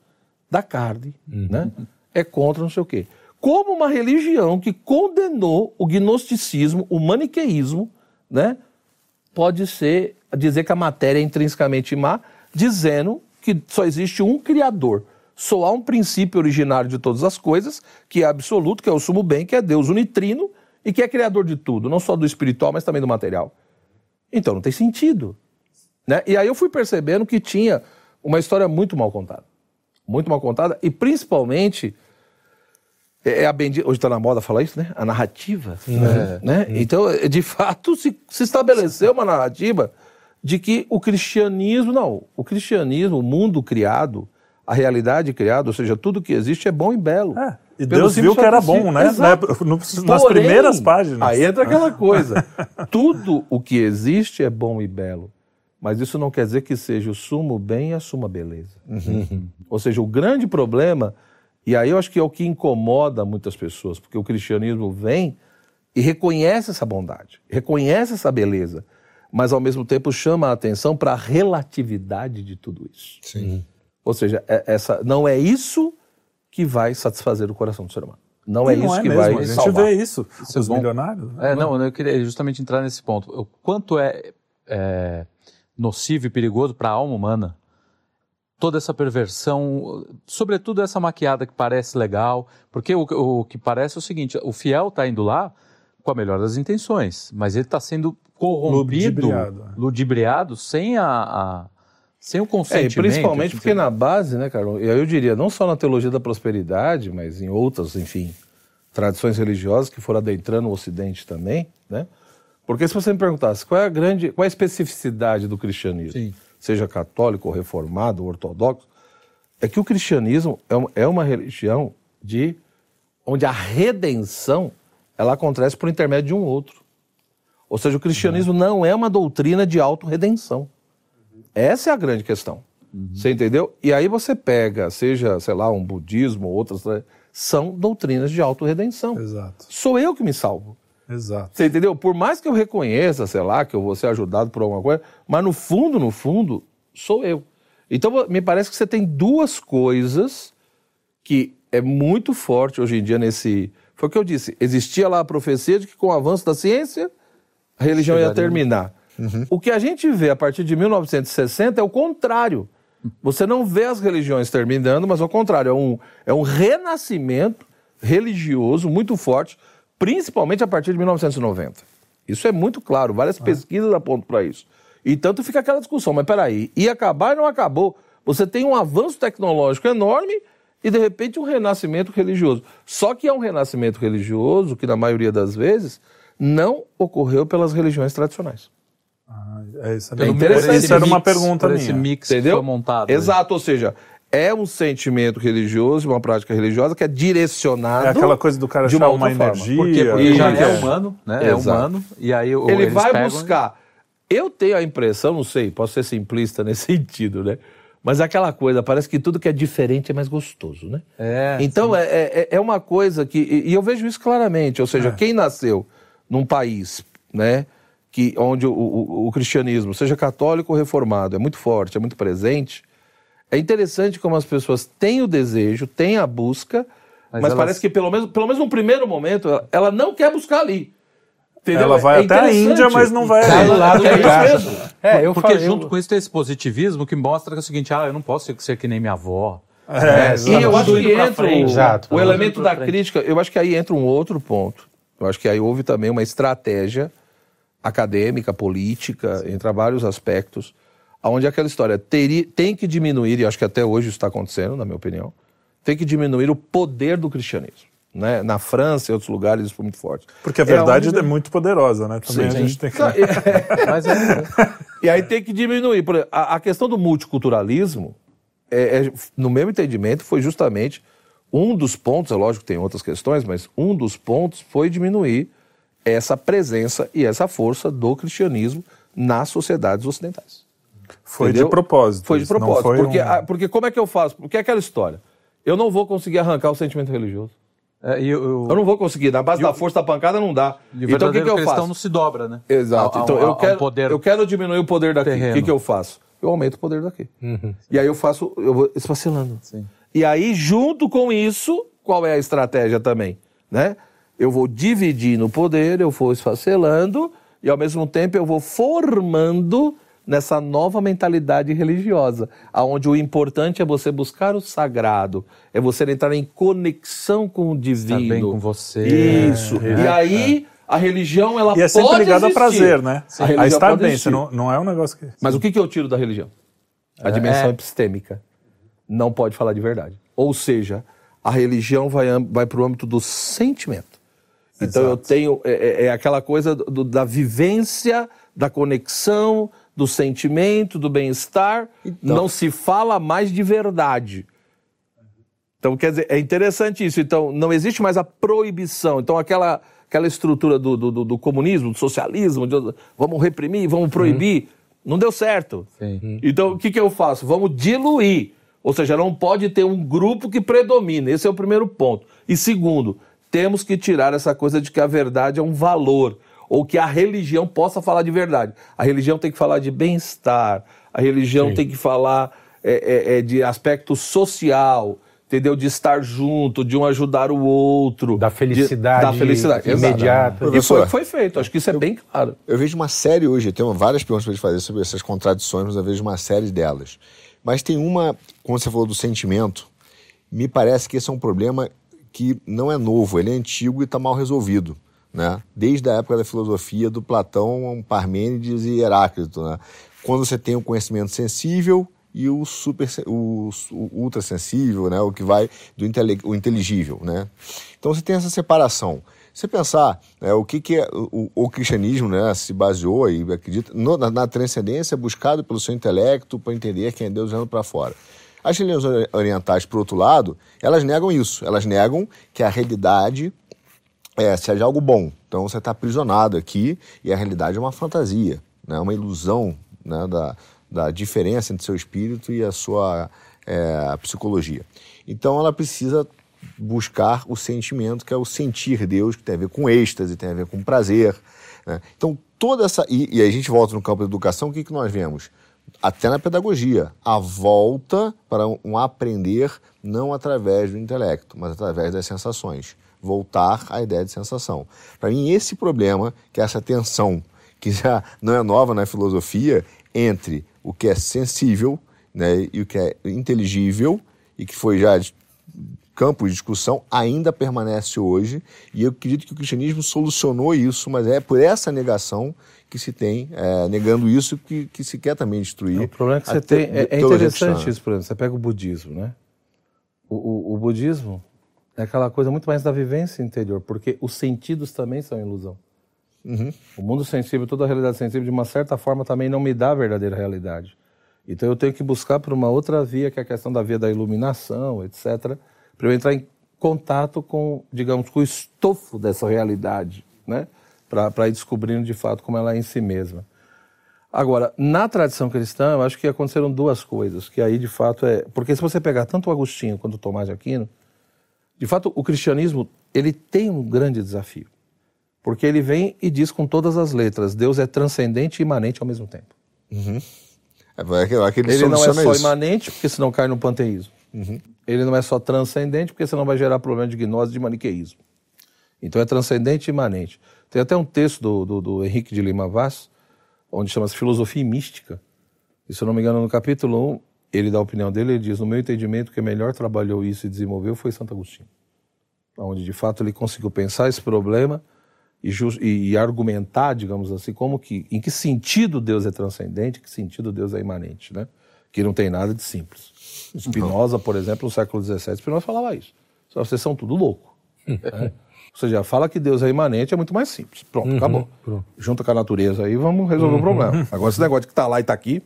da carne, né? É contra não sei o quê. Como uma religião que condenou o gnosticismo, o maniqueísmo, né? Pode ser dizer que a matéria é intrinsecamente má, dizendo que só existe um criador. Só há um princípio originário de todas as coisas, que é absoluto, que é o sumo bem, que é Deus unitrino e que é criador de tudo, não só do espiritual, mas também do material. Então não tem sentido. Né? E aí eu fui percebendo que tinha uma história muito mal contada. Muito mal contada, e principalmente. É é a bendita, hoje está na moda falar isso, né? A narrativa. Né? Então, é, de fato, se, se estabeleceu uma narrativa de que o cristianismo, não, o cristianismo, o mundo criado, a realidade criada, ou seja, tudo que existe é bom e belo. É, e Pelo Deus viu que era bom, né? Exato. Nas Porém, primeiras páginas. Aí entra aquela <laughs> coisa. Tudo o que existe é bom e belo. Mas isso não quer dizer que seja o sumo bem e a suma beleza. Ou seja, o grande problema, e aí eu acho que é o que incomoda muitas pessoas, porque o cristianismo vem e reconhece essa bondade, reconhece essa beleza, mas ao mesmo tempo chama a atenção para a relatividade de tudo isso. Sim. Ou seja, é- essa, não é isso que vai satisfazer o coração do ser humano. Não é não isso é que mesmo, vai a gente salvar. vê isso. Isso é Os bom. milionários. né? É, não, eu queria justamente entrar nesse ponto. O quanto é, é nocivo e perigoso para a alma humana toda essa perversão, sobretudo essa maquiada que parece legal, porque o, o que parece é o seguinte: o fiel está indo lá com a melhor das intenções, mas ele está sendo corrompido, Ludibriado, é. ludibriado, sem a, a- sem o É, e consentimento. principalmente assim, porque na base, né, Carol, e aí eu diria, não só na teologia da prosperidade, mas em outras, enfim, tradições religiosas que foram adentrando o Ocidente também, né? Porque se você me perguntasse qual é a grande, qual é a especificidade do cristianismo, Sim. Seja católico, ou reformado, ou ortodoxo, é que o cristianismo é uma, é uma religião de onde a redenção ela acontece por intermédio de um outro. Ou seja, o cristianismo não é uma doutrina de autorredenção. Essa é a grande questão. Você entendeu? E aí você pega, seja, sei lá, um budismo ou outras, né, são doutrinas de autorredenção. Exato, Sou eu que me salvo. Exato. Você entendeu? Por mais que eu reconheça, sei lá, que eu vou ser ajudado por alguma coisa, mas no fundo, no fundo, sou eu. Então, me parece que você tem duas coisas que é muito forte hoje em dia nesse. Foi o que eu disse. Existia lá a profecia de que com o avanço da ciência, a religião ia Chegaria. terminar. O que a gente vê a partir de 1960 é o contrário. Você não vê as religiões terminando, mas ao contrário, é um, é um renascimento religioso muito forte, principalmente a partir de 1990. Isso é muito claro, várias pesquisas apontam para isso. E tanto fica aquela discussão, mas peraí, ia acabar e não acabou. Você tem um avanço tecnológico enorme e de repente um renascimento religioso. Só que é um renascimento religioso que, na maioria das vezes, não ocorreu pelas religiões tradicionais. Ah, é isso, É interessante. Isso era uma pergunta por minha. esse mix Entendeu? que foi montado. Exato, ou seja, é um sentimento religioso, uma prática religiosa que é direcionado. É aquela coisa do cara de uma uma, forma. energia. Porque, porque já Isso. é humano, né? É Exato. humano. E aí o- Ele eles vai pegam- buscar. Eu tenho a impressão, não sei, posso ser simplista <laughs> nesse sentido, né? Mas é aquela coisa, parece que tudo que é diferente é mais gostoso, né? É, Então é, é, é uma coisa que. E eu vejo isso claramente, ou seja, quem nasceu num país, né? Que, onde o, o- o cristianismo, seja católico ou reformado, é muito forte, é muito presente. É interessante como as pessoas têm o desejo, têm a busca, mas, Mas elas- parece que pelo menos, pelo menos num primeiro momento, ela, ela não quer buscar ali. Entendeu? Ela vai É até a. Índia, mas não vai Cai ali. lá É casa. mesmo. É, eu Porque falei, junto eu- com isso tem esse positivismo que mostra que é o seguinte, ah, eu não posso ser, que nem minha avó. É, E eu acho que entra frente. o, Exato. o elemento da frente. crítica, eu acho que aí entra um outro ponto. Eu acho que aí houve também uma estratégia acadêmica, política, entre vários aspectos, onde aquela história teria, tem que diminuir, e acho que até hoje isso está acontecendo, na minha opinião, tem que diminuir o poder do cristianismo. Né? Na França e outros lugares isso foi muito forte. Porque a verdade é, onde- muito poderosa, né? Também Sim, a gente tem que... E- <laughs> é- E aí tem que diminuir. Por exemplo, a, a questão do multiculturalismo, é- é- no meu entendimento, foi justamente um dos pontos, é lógico que tem outras questões, mas um dos pontos foi diminuir essa presença e essa força do cristianismo nas sociedades ocidentais. Foi Entendeu? de propósito. Foi de propósito. foi porque, um- a- porque como é que eu faço? Porque é aquela história. Eu não vou conseguir arrancar o sentimento religioso. É, e o, Eu não vou conseguir. Na base da força da pancada não dá. e o Então o que, que eu faço? não se dobra, né? Exato. A- a- então a- eu um quero, poder eu quero diminuir o poder daqui. O terreno. que, que eu faço? Eu aumento o poder daqui. E aí eu faço, eu vou esfacelando. E aí, junto com isso, qual é a estratégia também? Né? Eu vou dividindo o poder, eu vou esfacelando, e ao mesmo tempo eu vou formando nessa nova mentalidade religiosa, aonde o importante é você buscar o sagrado, é você entrar em conexão com o divino. bem com você. Isso. É, e aí a religião ela E é sempre pode ligado a prazer, né? A A estar bem, não, não é um negócio que... Mas o que, que eu tiro da religião? A dimensão É. epistêmica. Não pode falar de verdade. Ou seja, a religião vai, vai para o âmbito do sentimento. Então eu tenho. É, é- é aquela coisa do- da vivência, da conexão, do sentimento, do bem-estar. Não se fala mais de verdade. Então, quer dizer, é interessante isso. Então, não existe mais a proibição. Então, aquela, aquela estrutura do, do, do- do comunismo, do socialismo, de vamos reprimir, vamos proibir, não deu certo. Sim. Então, o que, que eu faço? Vamos diluir. Ou seja, não pode ter um grupo que predomine. Esse é o primeiro ponto. E segundo, temos que tirar essa coisa de que a verdade é um valor. Ou que a religião possa falar de verdade. A religião tem que falar de bem-estar. A religião tem que falar é, é, é, de aspecto social. Entendeu? De estar junto, de um ajudar o outro. Da de- felicidade da felicidade. exato. imediata. E foi o que foi feito. Acho que isso é bem claro. Eu vejo uma série hoje, eu tenho várias perguntas para te fazer sobre essas contradições, mas eu vejo uma série delas. Mas tem uma, quando você falou do sentimento, me parece que esse é um problema que não é novo, ele é antigo e está mal resolvido. Né? Desde a época da filosofia do Platão, Parmênides e Heráclito. Né? Quando você tem o conhecimento sensível e o super o, o ultrassensível, né? o que vai do intele, o inteligível. Né? Então você tem essa separação. Se você pensar né, o que, que é, o, o cristianismo né, se baseou e acredita no- na, na transcendência buscado pelo seu intelecto para entender quem é Deus olhando para fora. As religiões ori- orientais, por outro lado, elas negam isso. Elas negam que a realidade é, seja algo bom. Então você está aprisionado aqui e a realidade é uma fantasia, né? uma ilusão né? da, da diferença entre seu espírito e a sua é, psicologia. Então ela precisa buscar o sentimento, que é o sentir Deus, que tem a ver com êxtase, tem a ver com prazer. né? Então toda essa. E, e a gente volta no campo da educação, o que, que nós vemos? Até na pedagogia, a volta para um aprender não através do intelecto, mas através das sensações. Voltar à ideia de sensação. Para mim, esse problema, que é essa tensão, que já não é nova na filosofia, entre o que é sensível né, e o que é inteligível, e que foi já campo de discussão, ainda permanece hoje, e eu acredito que o cristianismo solucionou isso, mas é por essa negação que se tem, é, negando isso, que, que se quer também destruir. O problema é que você te- tem. É, é interessante isso, por exemplo. Você pega o budismo, né? O, o- o budismo é aquela coisa muito mais da vivência interior, porque os sentidos também são ilusão. O mundo sensível, toda a realidade sensível, de uma certa forma, também não me dá a verdadeira realidade. Então eu tenho que buscar por uma outra via, que é a questão da via da iluminação, etc., para eu entrar em contato com, digamos, com o estofo dessa realidade, né? Para ir descobrindo de fato como ela é em si mesma. Agora, na tradição cristã, eu acho que aconteceram duas coisas, que aí de fato é. Porque se você pegar tanto o Agostinho quanto o Tomás de Aquino, de fato o cristianismo ele tem um grande desafio. Porque ele vem e diz com todas as letras: Deus é transcendente e imanente ao mesmo tempo. É aquele- aquele Ele não é só isso. imanente, porque senão cai no panteísmo. Ele não é só transcendente, porque senão vai gerar problema de gnose de maniqueísmo. Então é transcendente e imanente. Tem até um texto do, do, do Henrique de Lima Vaz, onde chama-se Filosofia Mística. E se eu não me engano, no capítulo 1, ele dá a opinião dele, ele diz, no meu entendimento, quem melhor trabalhou isso e desenvolveu foi Santo Agostinho. Onde, de fato, ele conseguiu pensar esse problema e, e- e argumentar, digamos assim, como que, em que sentido Deus é transcendente, em que sentido Deus é imanente, né? Que não tem nada de simples. Spinoza, por exemplo, no século XVII, Spinoza falava isso. Vocês são tudo louco. né? <laughs> Ou seja, fala que Deus é imanente é muito mais simples. Pronto, acabou. Junta com a natureza aí, vamos resolver o problema. Agora, esse negócio de que tá lá e tá aqui,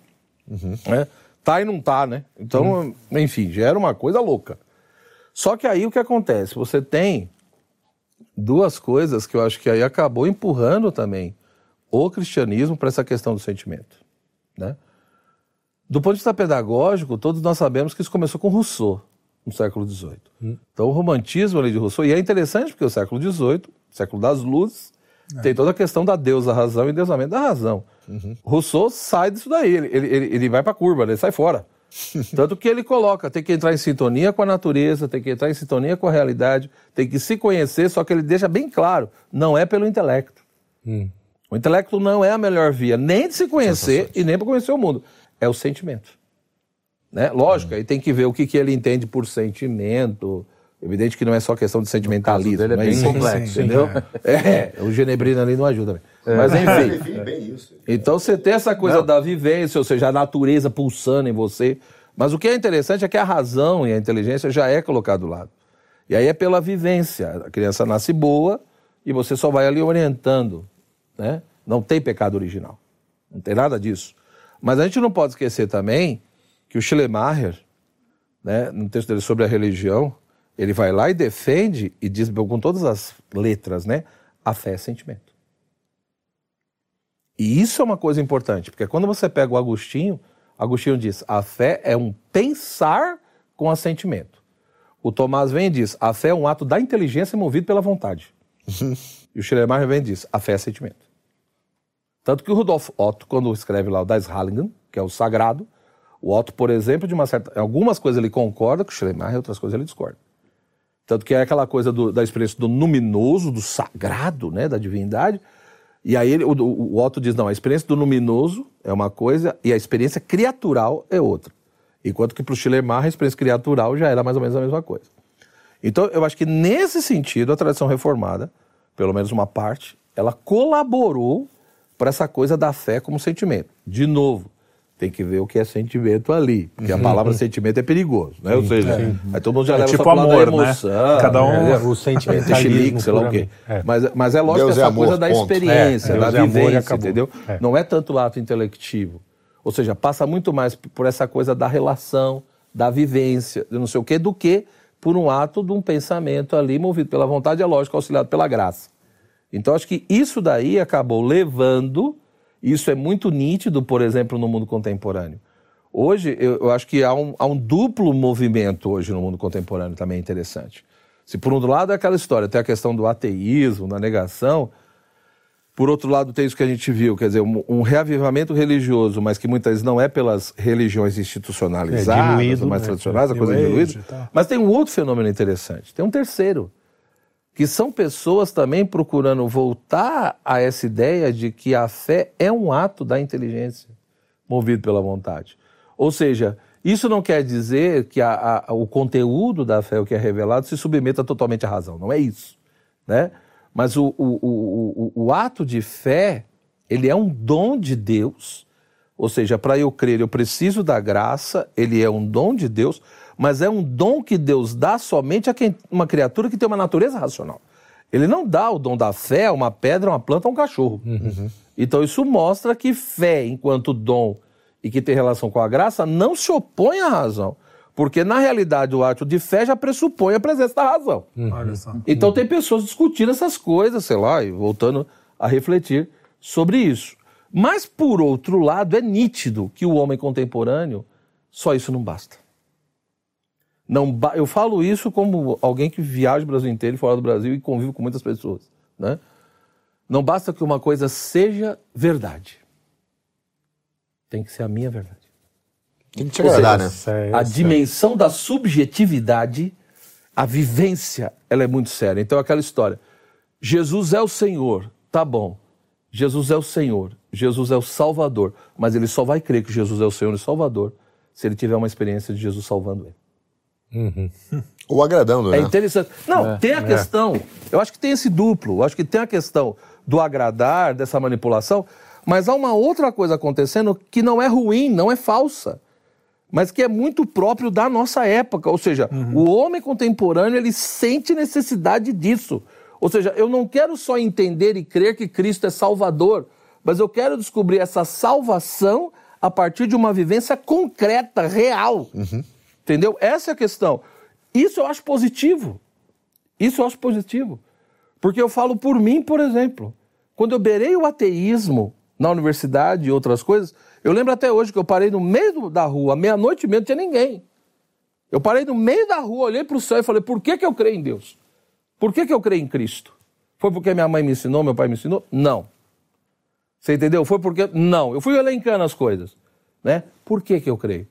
né? Tá e não tá, né? Então, enfim, gera uma coisa louca. Só que aí o que acontece? Você tem duas coisas que eu acho que aí acabou empurrando também o cristianismo para essa questão do sentimento, né? Do ponto de vista pedagógico, todos nós sabemos que isso começou com Rousseau, no século XVIII. Então, o romantismo ali de Rousseau, e é interessante porque o século XVIII, século das luzes, tem toda a questão da deusa razão e deusamento da razão. Rousseau sai disso daí, ele, ele, ele, ele vai para a curva, ele sai fora. <laughs> Tanto que ele coloca, tem que entrar em sintonia com a natureza, tem que entrar em sintonia com a realidade, tem que se conhecer, só que ele deixa bem claro, não é pelo intelecto. O intelecto não é a melhor via, nem de se conhecer e nem para conhecer o mundo. É o sentimento. Né? Lógico, aí tem que ver o que, que ele entende por sentimento. Evidente que não é só questão de sentimentalismo. dele é mas bem sim, complexo, sim, entendeu? É, o genebrino ali não ajuda. né? Mas enfim. Isso. Então você tem essa coisa da vivência, ou seja, a natureza pulsando em você. Mas o que é interessante é que a razão e a inteligência já é colocado do lado. E aí é pela vivência. A criança nasce boa e você só vai ali orientando. Né? Não tem pecado original. Não tem nada disso. Mas a gente não pode esquecer também que o Schleiermacher, né, no texto dele sobre a religião, ele vai lá e defende e diz com todas as letras, né, a fé é sentimento. E isso é uma coisa importante, porque quando você pega o Agostinho, Agostinho diz: a fé é um pensar com assentimento. O Tomás vem e diz: a fé é um ato da inteligência movido pela vontade. <laughs> e o Schleiermacher vem e diz: a fé é sentimento. Tanto que o Rudolf Otto, quando escreve lá o Das Heiligen, que é o sagrado, o Otto, por exemplo, de uma certa, algumas coisas ele concorda com o Schleiermacher, outras coisas ele discorda. Tanto que é aquela coisa do- da experiência do luminoso, do sagrado, né, da divindade. E aí ele- o, o- Otto diz, não, a experiência do luminoso é uma coisa e a experiência criatural é outra. Enquanto que para o Schleiermacher a experiência criatural já era mais ou menos a mesma coisa. Então, eu acho que nesse sentido, a tradição reformada, pelo menos uma parte, ela colaborou para essa coisa da fé como sentimento. De novo, tem que ver o que é sentimento ali, porque a palavra sentimento é perigoso, né? Ou seja, aí todo mundo já É leva tipo amor, da né? emoção. Cada um- né? o sentimentalismo Chilique, sei lá o quê. É. Mas, mas é lógico Deus é essa amor, coisa da ponto. experiência, É, da é vivência, entendeu? É. Não é tanto o ato intelectivo. Ou seja, passa muito mais por essa coisa da relação, da vivência, de não sei o quê, do que por um ato de um pensamento ali movido pela vontade, é lógico, auxiliado pela graça. Então, acho que isso daí acabou levando, isso é muito nítido, por exemplo, no mundo contemporâneo. Hoje, eu, eu acho que há um, há um duplo movimento hoje no mundo contemporâneo também interessante. Se por um lado é aquela história, tem a questão do ateísmo, da negação, por outro lado, tem isso que a gente viu, quer dizer, um, um reavivamento religioso, mas que muitas vezes não é pelas religiões institucionalizadas, É, diluído, mais né? tradicionais, a coisa Age diluída. Mas tem um outro fenômeno interessante, tem um terceiro, que são pessoas também procurando voltar a essa ideia de que a fé é um ato da inteligência, movido pela vontade. Ou seja, isso não quer dizer que a- a- o conteúdo da fé, o que é revelado, se submeta totalmente à razão. Não é isso. Né? Mas o, o, o, o, ato de fé, ele é um dom de Deus. Ou seja, para eu crer, eu preciso da graça, ele é um dom de Deus, mas é um dom que Deus dá somente a quem, uma criatura que tem uma natureza racional. Ele não dá o dom da fé a uma pedra, a uma planta, a um cachorro. Então isso mostra que fé, enquanto dom e que tem relação com a graça, não se opõe à razão. Porque, na realidade, o ato de fé já pressupõe a presença da razão. Só. Então tem pessoas discutindo essas coisas, sei lá, e voltando a refletir sobre isso. Mas, por outro lado, é nítido que o homem contemporâneo, só isso não basta. Não Eu falo isso como alguém que viaja o Brasil inteiro e fora do Brasil e convive com muitas pessoas. Né? Não basta que uma coisa seja verdade. Tem que ser a minha verdade. Tem que te agradar, né? A dimensão da subjetividade, a vivência, ela é muito séria. Então, aquela história. Jesus é o Senhor, tá bom. Jesus é o Senhor, Jesus é o Salvador. Mas ele só vai crer que Jesus é o Senhor e Salvador se ele tiver uma experiência de Jesus salvando ele. Ou agradando, né? É interessante. Não, tem a questão. Eu acho que tem esse duplo. Eu acho que tem a questão do agradar, dessa manipulação. Mas há uma outra coisa acontecendo que não é ruim, não é falsa. mas que é muito próprio da nossa época. Ou seja, o homem contemporâneo ele sente necessidade disso. Ou seja, eu não quero só entender e crer que Cristo é Salvador, mas eu quero descobrir essa salvação a partir de uma vivência concreta, real. Entendeu? Essa é a questão. Isso eu acho positivo. Isso eu acho positivo. Porque eu falo por mim, por exemplo. Quando eu beirei o ateísmo na universidade e outras coisas, eu lembro até hoje que eu parei no meio da rua, meia-noite mesmo, não tinha ninguém. Eu parei no meio da rua, olhei para o céu e falei: por que, que eu creio em Deus? Por que, que eu creio em Cristo? Foi porque minha mãe me ensinou, meu pai me ensinou? Não. Você entendeu? Foi porque. Não. Eu fui elencando as coisas. Né? Por que, que eu creio?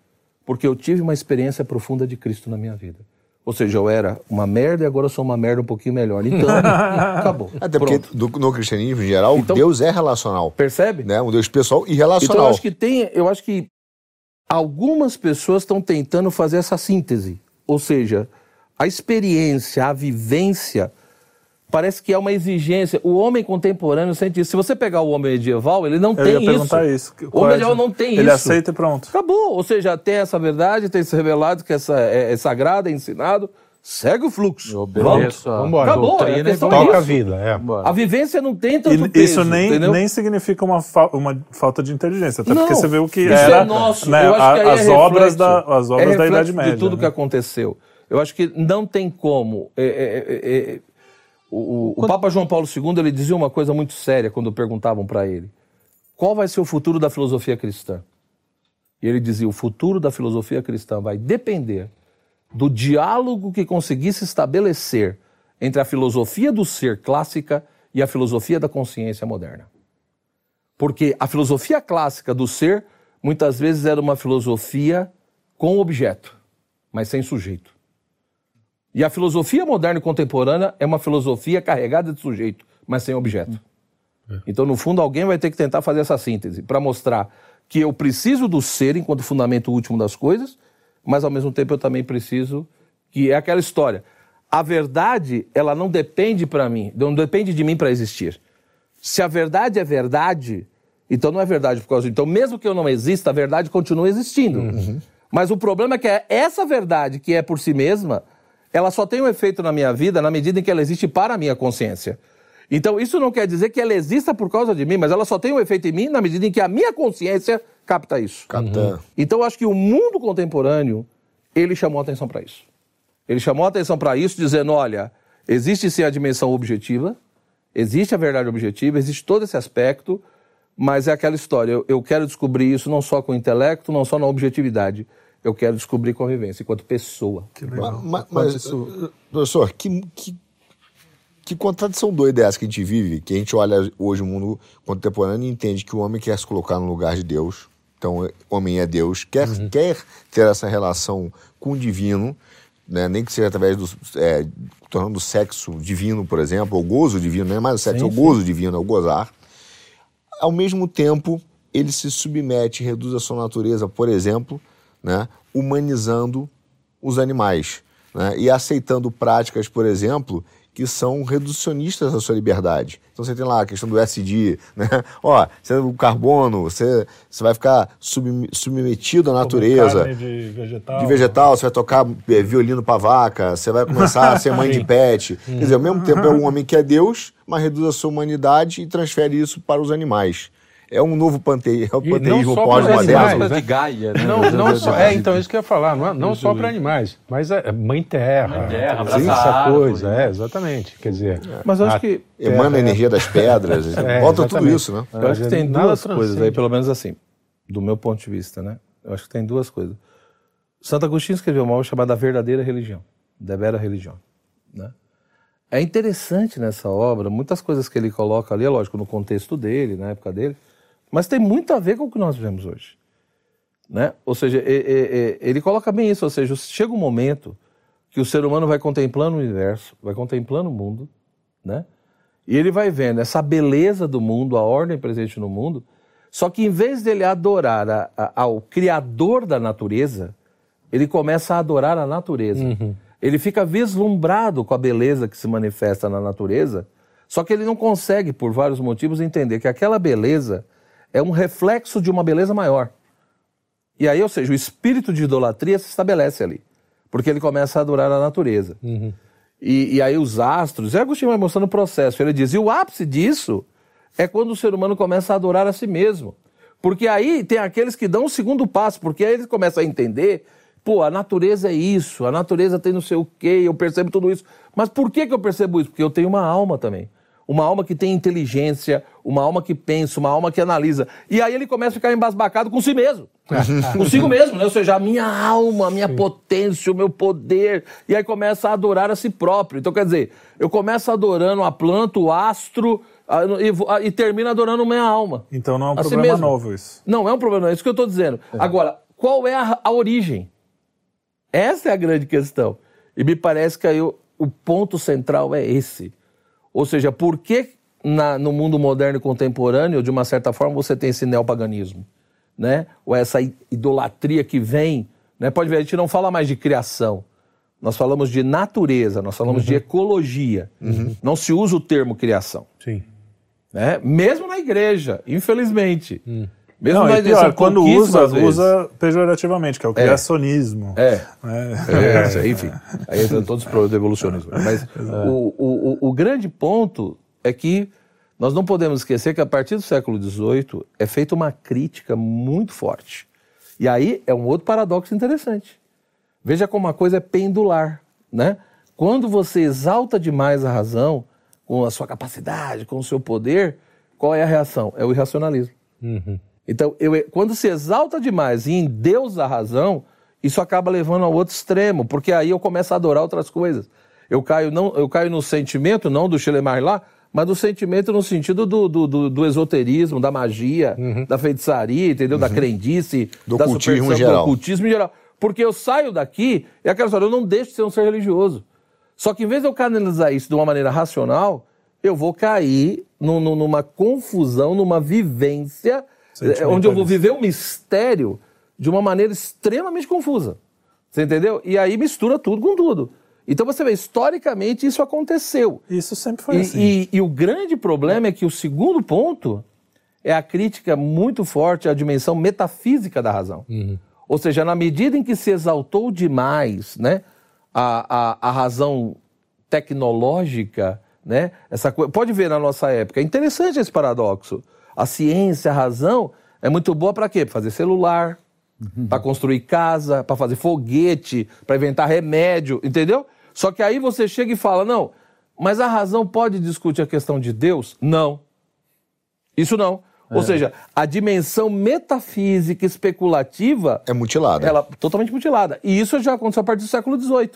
Porque eu tive uma experiência profunda de Cristo na minha vida. Ou seja, eu era uma merda e agora eu sou uma merda um pouquinho melhor. Então, <laughs> acabou. Até porque do- no cristianismo em geral, Então- Deus é relacional. Percebe? Né? Um Deus pessoal e Então relacional. eu acho que tem, eu acho que algumas pessoas estão tentando fazer essa síntese, ou seja, a experiência, a vivência, parece que é uma exigência. O homem contemporâneo sente isso. Se você pegar o homem medieval, ele não Eu tem ia isso. perguntar isso. O homem é a medieval di- não tem Ele isso. aceita e pronto. Acabou. Ou seja, tem essa verdade, tem esse revelado que essa é, é sagrada, é ensinado. Segue o fluxo. Eu obedeço a Vambora. Acabou. doutrina é e questão Toca a disso. vida, é. A vivência não tem tanto E peso. isso nem, entendeu? nem significa uma, fa- uma falta de inteligência, até Não, porque você vê o que isso era é nosso. né, eu acho a- as, é obras da, as é obras da Idade Média. de tudo né? que aconteceu. Eu acho que não tem como. é, é, o, o Papa João Paulo II ele dizia uma coisa muito séria quando perguntavam para ele: qual vai ser o futuro da filosofia cristã? E ele dizia: o futuro da filosofia cristã vai depender do diálogo que conseguisse estabelecer entre a filosofia do ser clássica e a filosofia da consciência moderna. Porque a filosofia clássica do ser muitas vezes era uma filosofia com objeto, mas sem sujeito. E a filosofia moderna e contemporânea é uma filosofia carregada de sujeito, mas sem objeto. Então, no fundo, alguém vai ter que tentar fazer essa síntese para mostrar que eu preciso do ser enquanto fundamento último das coisas, mas ao mesmo tempo eu também preciso que é aquela história. A verdade, ela não depende para mim, não depende de mim para existir. Se a verdade é verdade, então não é verdade por causa. Então, mesmo que eu não exista, a verdade continua existindo. Mas o problema é que é essa verdade que é por si mesma, ela só tem um efeito na minha vida na medida em que ela existe para a minha consciência. Então, isso não quer dizer que ela exista por causa de mim, mas ela só tem um efeito em mim na medida em que a minha consciência capta isso. Capitã. Então, eu acho que o mundo contemporâneo, ele chamou a atenção para isso. Ele chamou a atenção para isso, dizendo: olha, existe sim a dimensão objetiva, existe a verdade objetiva, existe todo esse aspecto, mas é aquela história. Eu, eu quero descobrir isso não só com o intelecto, não só na objetividade. Eu quero descobrir com a vivência, enquanto pessoa. Ma- ma- Mas, eh, professor, que, que, que contradição doida é essa que a gente vive? Que a gente olha hoje o mundo contemporâneo e entende que o homem quer se colocar no lugar de Deus. Então, o homem é Deus, quer, quer ter essa relação com o divino, né? nem que seja através do. É, tornando o sexo divino, por exemplo, ou gozo divino, não é mais o sexo, é o gozo divino, é o gozar. Ao mesmo tempo, ele se submete, reduz a sua natureza, por exemplo, né, humanizando os animais né, e aceitando práticas, por exemplo, que são reducionistas da sua liberdade. Então você tem lá a questão do SD, né? <laughs> Ó, você, o carbono, você, você vai ficar sub, submetido à natureza. Carne de vegetal. De vegetal, você vai tocar eh, violino pra vaca, você vai começar a ser mãe de pet. Quer dizer, ao mesmo <laughs> tempo é um homem que é Deus, mas reduz a sua humanidade e transfere isso para os animais. É um novo pante... é não panteísmo só para os pós-moderno. animais, né? de Gaia, né? Não, não só, é, então, isso que eu ia falar, não, é- não só para animais, mas é mãe terra. Mãe terra, sim, essa coisa, é, exatamente. Quer dizer, Mas acho que Emana a energia das pedras, <laughs> É, volta tudo exatamente. isso, né? Eu acho que tem duas transcende. coisas aí, pelo menos assim, do meu ponto de vista, né? Eu acho que tem duas coisas. Santo Agostinho escreveu uma obra chamada Verdadeira Religião, De Vera Religião, né? É interessante nessa obra, muitas coisas que ele coloca ali, é lógico, no contexto dele, na época dele, mas tem muito a ver com o que nós vivemos hoje. Né? Ou seja, ele coloca bem isso, ou seja, chega um momento que o ser humano vai contemplando o universo, vai contemplando o mundo, né? E ele vai vendo essa beleza do mundo, a ordem presente no mundo, só que em vez dele adorar a- a- ao Criador da natureza, ele começa a adorar a natureza. Ele fica vislumbrado com a beleza que se manifesta na natureza, só que ele não consegue, por vários motivos, entender que aquela beleza é um reflexo de uma beleza maior. E aí, ou seja, o espírito de idolatria se estabelece ali. Porque ele começa a adorar a natureza. E, e aí os astros, e Agostinho vai mostrando o processo. Ele diz, e o ápice disso é quando o ser humano começa a adorar a si mesmo. Porque aí tem aqueles que dão o segundo passo, porque aí eles começam a entender, pô, a natureza é isso, a natureza tem não sei o quê, eu percebo tudo isso. Mas por que, que eu percebo isso? Porque eu tenho uma alma também. Uma alma que tem inteligência, uma alma que pensa, uma alma que analisa. E aí ele começa a ficar embasbacado com si mesmo. <laughs> Consigo mesmo, né? Ou seja, a minha alma, a minha potência, o meu poder. E aí começa a adorar a si próprio. Então, quer dizer, eu começo adorando a planta, o astro, a- e, a- e termino adorando minha alma. Então não é um A problema mesmo. novo isso. Não, é um problema, é isso que eu estou dizendo. Agora, qual é a, a origem? Essa é a grande questão. E me parece que aí o, o ponto central é esse. Ou seja, por que na- no mundo moderno e contemporâneo, de uma certa forma, você tem esse neopaganismo? Né? Ou essa idolatria que vem. Né? Pode ver, a gente não fala mais de criação. Nós falamos de natureza, nós falamos de ecologia. Não se usa o termo criação Sim. né? Mesmo na igreja, infelizmente. Mesmo Não, e pior, quando usa, usa pejorativamente, que é o criacionismo. É. É. <laughs> É, enfim, aí entra todos os problemas do evolucionismo. Mas <laughs> o, o, o, grande ponto é que nós não podemos esquecer que a partir do século XVIII é feita uma crítica muito forte. E aí é um outro paradoxo interessante. Veja como a coisa é pendular, né? Quando você exalta demais a razão, com a sua capacidade, com o seu poder, qual é a reação? É o irracionalismo. Então, eu, quando se exalta demais e em Deus a razão, isso acaba levando ao outro extremo, porque aí eu começo a adorar outras coisas. Eu caio, não, eu caio no sentimento, não do Schelemar lá, mas do sentimento no sentido do, do, do- do esoterismo, da magia, da feitiçaria, entendeu? Da crendice, Do da ocultismo geral. do ocultismo em geral. Porque eu saio daqui, é aquela história, eu não deixo de ser um ser religioso. Só que em vez de eu canalizar isso de uma maneira racional, eu vou cair num- num- numa confusão, numa vivência, onde eu vou viver um mistério de uma maneira extremamente confusa. Você entendeu? E aí mistura tudo com tudo. Então você vê, historicamente isso aconteceu. Isso sempre foi E, assim. e- e o grande problema é que o segundo ponto é a crítica muito forte à dimensão metafísica da razão. Ou seja, na medida em que se exaltou demais né, a, a, a razão tecnológica, né, essa pode ver na nossa época, é interessante esse paradoxo. A ciência, a razão, é muito boa para quê? Para fazer celular, para construir casa, para fazer foguete, para inventar remédio, entendeu? Só que aí você chega e fala, não, mas a razão pode discutir a questão de Deus? Não. Isso não. Ou seja, a dimensão metafísica especulativa É mutilada. ela totalmente mutilada. E isso já aconteceu a partir do século XVIII.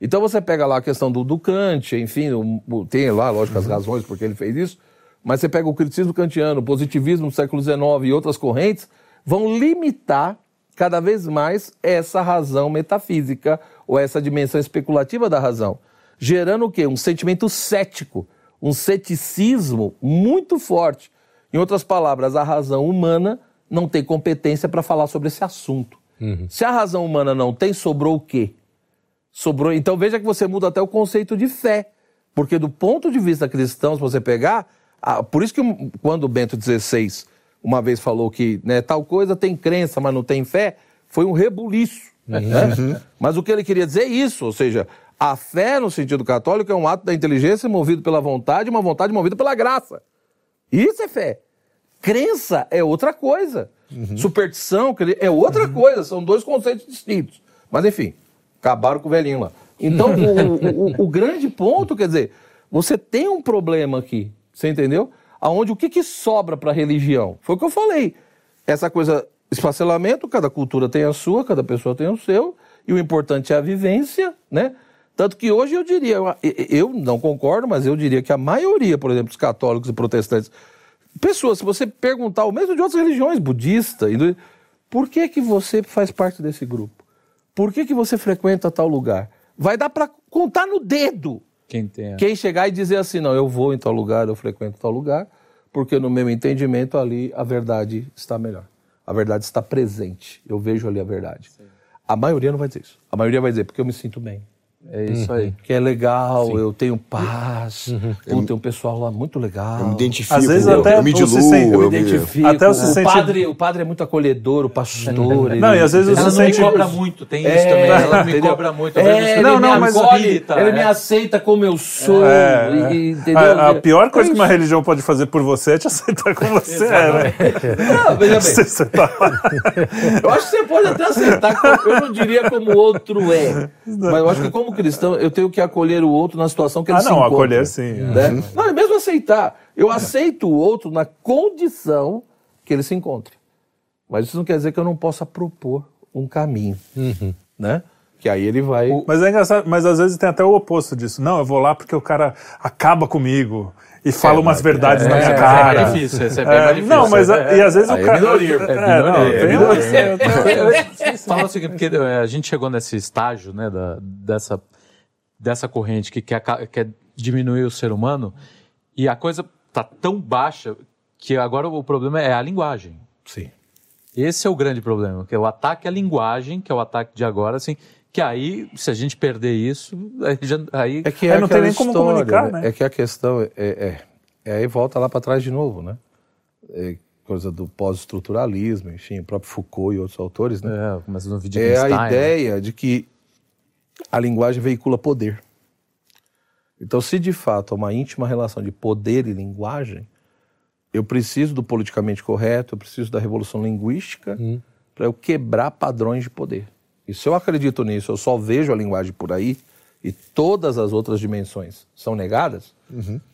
Então você pega lá a questão do, do Kant, enfim, o- o- tem lá, lógico, as razões porque ele fez isso, mas você pega o criticismo kantiano, o positivismo do século XIX e outras correntes, vão limitar cada vez mais essa razão metafísica ou essa dimensão especulativa da razão, gerando o quê? Um sentimento cético, um ceticismo muito forte. Em outras palavras, a razão humana não tem competência para falar sobre esse assunto. Se a razão humana não tem, sobrou o quê? Sobrou. Então veja que você muda até o conceito de fé. Porque do ponto de vista cristão, se você pegar, ah, por isso que quando o Bento XVI uma vez falou que né, tal coisa tem crença, mas não tem fé, foi um rebuliço. né? Mas o que ele queria dizer é isso, ou seja, a fé no sentido católico é um ato da inteligência movido pela vontade, uma vontade movida pela graça. Isso é fé. Crença é outra coisa. Superstição cre- é outra coisa. São dois conceitos distintos. Mas, enfim, acabaram com o velhinho lá. Então, <laughs> o, o- o grande ponto, quer dizer, você tem um problema aqui, você entendeu? Aonde o que, que sobra para a religião? Foi o que eu falei. Essa coisa, esfacelamento, cada cultura tem a sua, cada pessoa tem o seu, e o importante é a vivência, né? Tanto que hoje eu diria, eu, eu não concordo, mas eu diria que a maioria, por exemplo, dos católicos e protestantes, pessoas, se você perguntar, o mesmo de outras religiões, budista, hindu, por que que você faz parte desse grupo? Por que que você frequenta tal lugar? Vai dar para contar no dedo Quem tem. quem chegar e dizer assim, não, eu vou em tal lugar, eu frequento tal lugar, porque no meu entendimento ali a verdade está melhor. A verdade está presente. Eu vejo ali a verdade. A maioria não vai dizer isso. A maioria vai dizer, porque eu me sinto bem. É isso aí. que é legal, eu tenho paz, Pô, tem um pessoal lá muito legal. Eu me identifico, Às vezes eu, até eu me não se diluo. sente- Eu me eu me- identifico. Até o se o, sente- padre, o padre é muito acolhedor, o pastor. ele- Não, e às vezes ele você Ela não me cobra muito, tem isso É, também. Ela não me cobra muito. É, Eu isso Não, me não, mas acolhe, ele é. me aceita como eu sou. É, é. e- entendeu? A, a pior coisa É que uma isso. religião pode fazer por você é te aceitar como <laughs> você é, né? Não, <laughs> veja bem, Você, tá eu acho que você pode até aceitar, eu não diria como o outro é, mas eu acho que como cristão eu tenho que acolher o outro na situação que ele Ah, se não, encontra. acolher sim. é. né? Não, e mesmo aceitar. Eu aceito o outro na condição que ele se encontre. Mas isso não quer dizer que eu não possa propor um caminho, né? Que aí ele vai... Mas é engraçado, mas às vezes tem até o oposto disso. Não, eu vou lá porque o cara acaba comigo e fala umas verdades na minha É, cara. é difícil, é bem É, mais difícil. não, mas É, e às vezes o é cara. minoria, É, é um- Fala o seguinte, porque a gente chegou nesse estágio, né, da, dessa, dessa corrente que quer, quer diminuir o ser humano e a coisa tá tão baixa que agora o problema é a linguagem. Sim. Esse é o grande problema, que é o ataque à linguagem, que é o ataque de agora, assim, que aí, se a gente perder isso, aí, já- aí É que Aí é não tem nem como história, comunicar, né? É que a questão é, é, é aí volta lá para trás de novo, né? É coisa do pós-estruturalismo, enfim, o próprio Foucault e outros autores, né? é, mas no É Wittgenstein, a né? ideia de que a linguagem veicula poder. Então, se de fato há uma íntima relação de poder e linguagem, eu preciso do politicamente correto, eu preciso da revolução linguística para eu quebrar padrões de poder. E se eu acredito nisso, eu só vejo a linguagem por aí e todas as outras dimensões são negadas,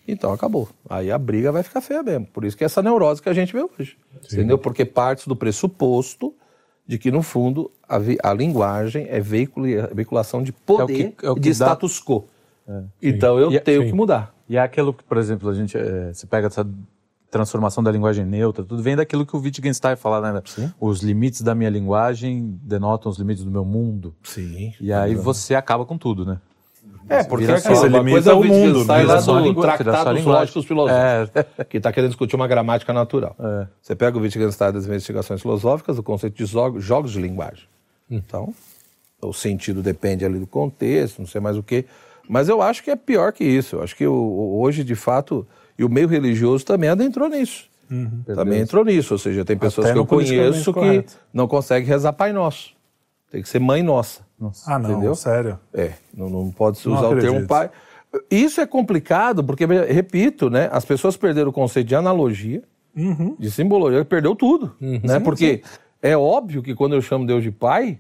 então acabou. Aí a briga vai ficar feia mesmo. Por isso que é essa neurose que a gente vê hoje. Entendeu? Porque parte do pressuposto de que, no fundo, a, a linguagem é veicula- veiculação de poder que- é o e que de dá- status quo. então eu E é- tenho sim. que mudar. E é aquilo que, por exemplo, a gente eh, se pega essa transformação da linguagem neutra, tudo vem daquilo que o Wittgenstein fala, né? Os limites da minha linguagem denotam os limites do meu mundo. Sim. E aí você acaba com tudo, né? É, porque Vira é limita coisa é o mundo, vira lá do língua, Tratados linguagem. Lógicos Filosóficos, É. que está querendo discutir uma gramática natural. É. Você pega o Wittgenstein das investigações filosóficas, o conceito de jogos de linguagem. Então, o sentido depende ali do contexto, não sei mais o quê. Mas eu acho que é pior que isso. Eu acho que hoje, de fato, e o meio religioso também adentrou nisso. Também entrou nisso. Ou seja, tem pessoas Até que eu conheço que correto. não conseguem rezar Pai Nosso. Tem que ser Mãe Nossa. Ah, não, Entendeu? sério. É, não, não pode se Não usar o termo pai. Isso é complicado porque, repito, né, as pessoas perderam o conceito de analogia, Uhum. de simbologia, perdeu tudo. Né? Porque é óbvio que quando eu chamo Deus de pai,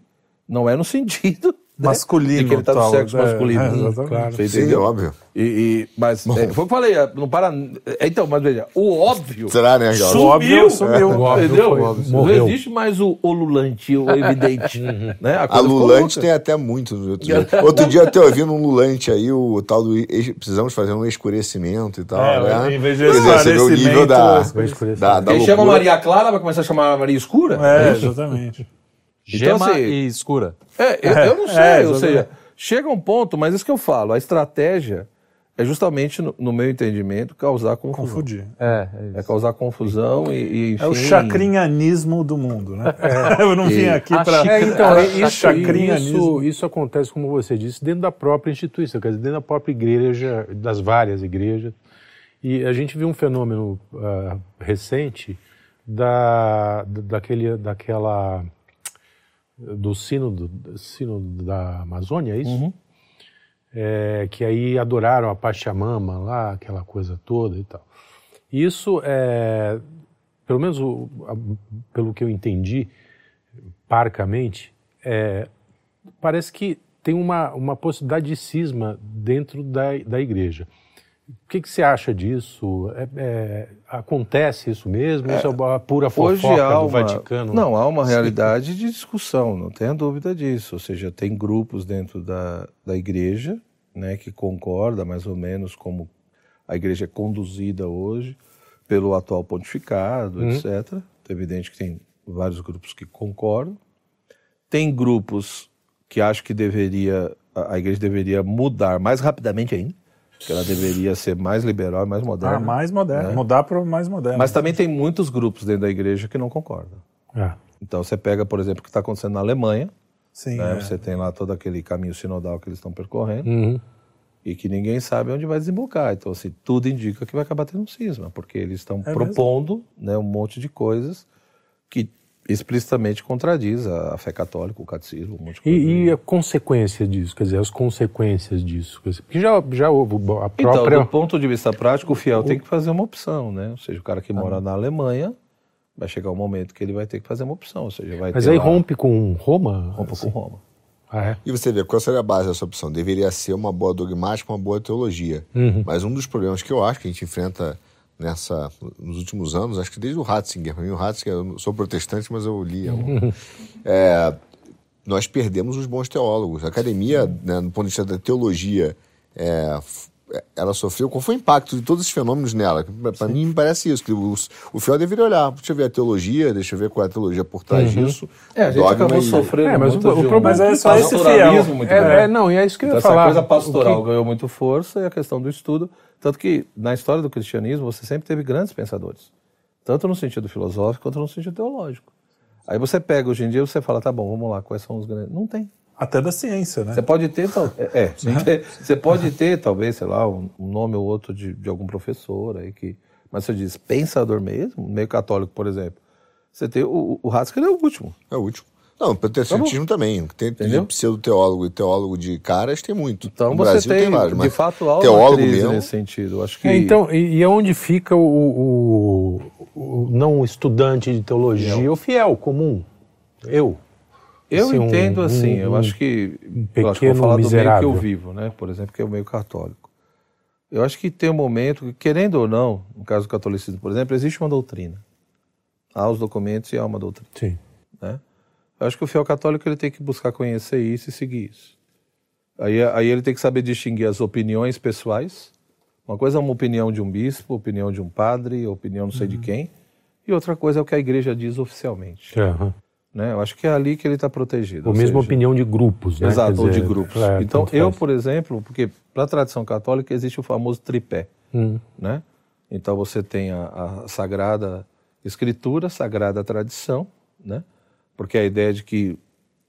não é no sentido Masculino, de que ele está no tal, sexo é, masculino. é, exatamente. Claro. Você Sim, entendeu? óbvio. E, e- mas é, foi o que eu falei, é, não para. é, Então, mas veja, o óbvio. Será, né? Sumiu, óbvio sumiu. O óbvio entendeu? foi- Não morreu. existe mais o olulante, o evidente. <laughs> né? A ficou Lulante tem até muito. no Outro dia, outro dia eu até ouvindo um Lulante aí, o tal do. Precisamos fazer um escurecimento e tal. É, né? em vez de você vê o nível da. da, da Quem chama. Maria Clara vai começar a chamar Maria Escura? É, exatamente. Então, Gema assim, e escura. É, eu, eu não sei, É, ou seja, chega um ponto, mas isso que eu falo, a estratégia é justamente, no, no meu entendimento, causar confusão. Confundi. É, É causar confusão e, e enfim... É o chacrinhanismo do mundo, né? <laughs> Eu não vim aqui para. É, então, isso, isso, isso acontece, como você disse, dentro da própria instituição, quer dizer, dentro da própria igreja, das várias igrejas. E a gente viu um fenômeno ah, recente da, daquele, daquela do sino, do sino da Amazônia, é isso? É, que aí adoraram a Pachamama lá, aquela coisa toda e tal. Isso é, pelo menos o- a- pelo que eu entendi, parcamente, é, parece que tem uma, uma possibilidade de cisma dentro da, da igreja. O que, que você acha disso? É- é, acontece isso mesmo? isso é uma pura Hoje fofoca do uma, Vaticano? não, há uma realidade de discussão, não tenha dúvida disso. Ou seja, tem grupos dentro da, da igreja né, que concorda mais ou menos como a igreja é conduzida hoje pelo atual pontificado, etc. É evidente que tem vários grupos que concordam. Tem grupos que acham que deveria a igreja deveria mudar mais rapidamente ainda, que ela deveria ser mais liberal e mais moderna. Ah, mais moderno. Mudar para o mais moderno. Mas também tem muitos grupos dentro da igreja que não concordam. É. Então você pega, por exemplo, o que está acontecendo na Alemanha, Sim, né? é. Você tem lá todo aquele caminho sinodal que eles estão percorrendo Uhum. e que ninguém sabe onde vai desembocar. Então, assim, tudo indica que vai acabar tendo um cisma, porque eles estão É propondo né, um monte de coisas que explicitamente contradiz a, a fé católica, o catecismo, um monte de coisa. E, e a consequência disso, quer dizer, as consequências disso. Porque já, já houve a Então, própria. do ponto de vista prático, o fiel tem que fazer uma opção, né? Ou seja, o cara que mora na Alemanha vai chegar um momento que ele vai ter que fazer uma opção, ou seja, vai Mas ter aí lá- rompe com Roma? rompa com Roma. Ah, é? E você vê, qual seria a base dessa opção? Deveria ser uma boa dogmática, uma boa teologia. Mas um dos problemas que eu acho que a gente enfrenta nessa, nos últimos anos, acho que desde o Ratzinger, para mim o Ratzinger, eu sou protestante, mas eu li. um- <laughs> é, nós perdemos os bons teólogos. A academia, né, do ponto de vista da teologia, é, ela sofreu. Qual foi o impacto de todos esses fenômenos nela? Para mim, me parece isso. Que o, o fiel deveria olhar. Deixa eu ver a teologia, deixa eu ver qual é a teologia por trás disso. É, a gente acabou e- sofrendo É, mas o- o problema Mas é só esse fiel. muito É, grande. é, não, e é isso que eu Então, ia essa falar. coisa O pastoral que- ganhou muito força e a questão do estudo. Tanto que na história do cristianismo você sempre teve grandes pensadores, tanto no sentido filosófico quanto no sentido teológico. Aí você pega hoje em dia e você fala, tá bom, vamos lá, quais são os grandes. Não tem. Até da ciência, né? Você pode ter, tal... é, é, <laughs> você pode ter, talvez, sei lá, um, um nome ou outro de, de algum professor aí que. Mas você diz pensador mesmo, meio católico, por exemplo. Você tem o, o Haskell é o último. É o último. Não, o protestantismo também. Tem Entendeu? de pseudo-teólogo e teólogo de caras tem muito. Então no você Brasil tem, tem vários, de mas fato, há uma teólogo crise mesmo. nesse sentido. Acho que É, então, e, e aonde fica o, o- o não estudante de teologia, o fiel, comum? Eu. Eu Assim, um- entendo assim, um- eu acho que. um eu acho que eu pequeno vou falar do meio que miserável. eu vivo, né? Por exemplo, que é o meio católico. Eu acho que tem um momento que, querendo ou não, no caso do catolicismo, por exemplo, existe uma doutrina. Há os documentos e há uma doutrina. Sim. né? Eu acho que o fiel católico ele tem que buscar conhecer isso e seguir isso. Aí, aí ele tem que saber distinguir as opiniões pessoais. Uma coisa é uma opinião de um bispo, opinião de um padre, opinião não sei de quem. E outra coisa é o que a igreja diz oficialmente. Aham. Né? Eu acho que é ali que ele está protegido. Ou ou mesmo seja, opinião de grupos, né? Exato, Quer ou de dizer, grupos. é, então, eu, faz. por exemplo, porque para a tradição católica existe o famoso tripé, Hum. né? Então você tem a, a sagrada escritura, a sagrada tradição, né? Porque a ideia de que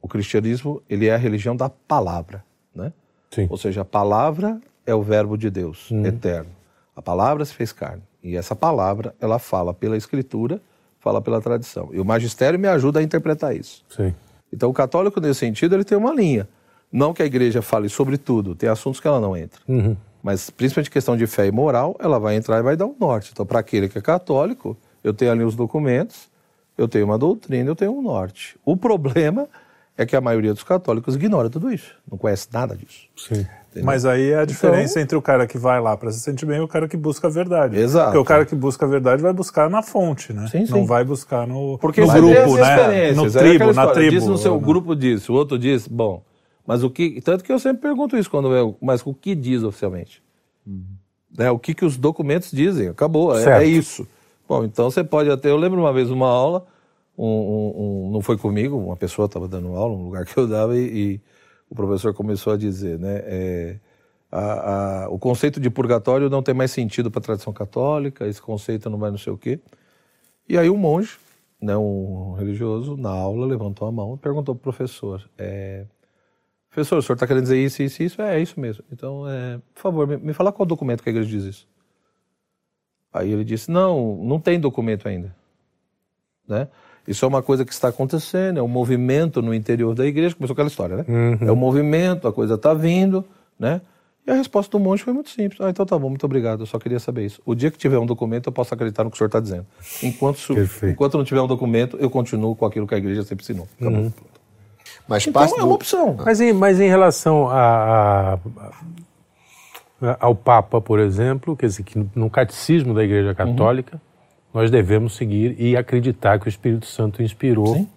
o cristianismo ele é a religião da palavra, né? Sim. Ou seja, a palavra é o verbo de Deus, eterno. A palavra se fez carne. E essa palavra, ela fala pela escritura, fala pela tradição. E o magistério me ajuda a interpretar isso. Sim. Então, o católico, nesse sentido, ele tem uma linha. Não que a igreja fale sobre tudo, tem assuntos que ela não entra. Uhum. Mas, principalmente questão de fé e moral, ela vai entrar e vai dar um norte. Então, para aquele que é católico, eu tenho ali os documentos, eu tenho uma doutrina, eu tenho um norte. O problema é que a maioria dos católicos ignora tudo isso, não conhece nada disso. Sim. Mas aí é a diferença entre o cara que vai lá para se sentir bem e o cara que busca a verdade. Exato. Porque o cara que busca a verdade vai buscar na fonte, né? Sim, sim. Não vai buscar no, Porque no grupo, né? No é tribo, na tribo. Diz no seu né? grupo diz, o outro diz, bom, mas o que. Tanto que eu sempre pergunto isso quando eu. Mas o que diz oficialmente? Né, o que, que os documentos dizem? Acabou, é, Certo. é isso. Bom, então você pode até. Eu lembro uma vez uma aula, um, um- um- não foi comigo, uma pessoa estava dando aula, um lugar que eu dava, e, e o professor começou a dizer, né? é, a- a- o conceito de purgatório não tem mais sentido para a tradição católica, esse conceito não vai não sei o quê. E aí um monge, né, um religioso, na aula, levantou a mão e perguntou para o professor, é, professor, o senhor está querendo dizer isso, isso, isso? É, é isso mesmo. Então, é, por favor, me, me fala qual documento que a igreja diz isso. Aí ele disse, não, não tem documento ainda. Né? Isso é uma coisa que está acontecendo, é um movimento no interior da igreja, começou aquela história, né? É um movimento, a coisa está vindo, né? E a resposta do monge foi muito simples. Ah, então tá bom, muito obrigado, eu só queria saber isso. O dia que tiver um documento, eu posso acreditar no que o senhor está dizendo. Enquanto, enquanto não tiver um documento, eu continuo com aquilo que a igreja sempre ensinou. Acabou. Mas Então é do- uma opção. Mas em, mas em relação a- a- ao Papa, por exemplo, quer dizer, que no, catecismo da Igreja Católica, nós devemos seguir e acreditar que o Espírito Santo inspirou Sim.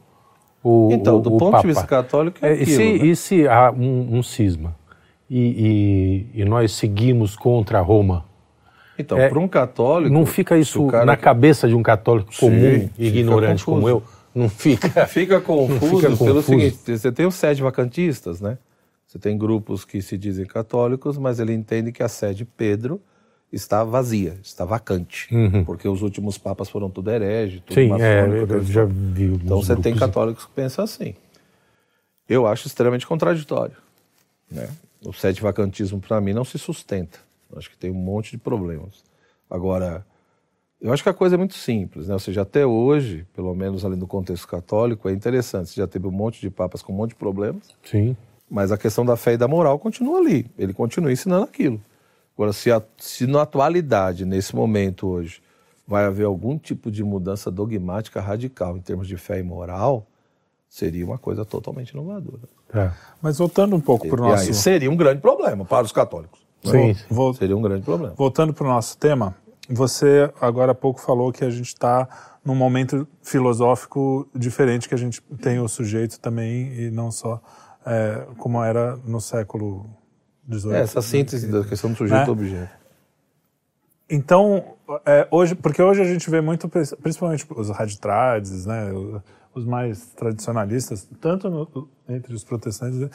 o, Então, o, do o ponto Papa. de vista católico, é É, e, se, aquilo, né? e se há um, um cisma e, e- e nós seguimos contra Roma, Então, É, para um católico... não fica isso na que- cabeça de um católico comum, Sim, fica ignorante como eu? Não fica. <laughs> <laughs> Fica confuso Fica pelo confuso. seguinte: você tem os sede vacantistas, né? Você tem grupos que se dizem católicos, mas ele entende que a sede Pedro está vazia, está vacante, porque os últimos papas foram tudo herege, tudo Sim, é, eu já vi. Então você tem católicos que pensam assim. eu acho extremamente contraditório. Né? O sete vacantismo, para mim, não se sustenta. Eu acho que tem um monte de problemas. Agora, eu acho que a coisa é muito simples, né? Ou seja, até hoje, pelo menos ali no contexto católico, é interessante. Você já teve um monte de papas com um monte de problemas. Sim. Mas a questão da fé e da moral continua ali. Ele continua ensinando aquilo. Agora, se, a, se na atualidade, nesse momento hoje, vai haver algum tipo de mudança dogmática radical em termos de fé e moral, seria uma coisa totalmente inovadora. É. Mas voltando um pouco para o nosso. aí seria um grande problema para os católicos. Sim. Vol- Seria um grande problema. Voltando para o nosso tema, você agora há pouco falou que a gente está num momento filosófico diferente, que a gente tem o sujeito também, e não só é, como era no século XVIII. É, essa síntese da questão do sujeito Né? objeto. Então, é, hoje, porque hoje a gente vê muito, principalmente os raditrades, né, os mais tradicionalistas, tanto no- entre os protestantes, né,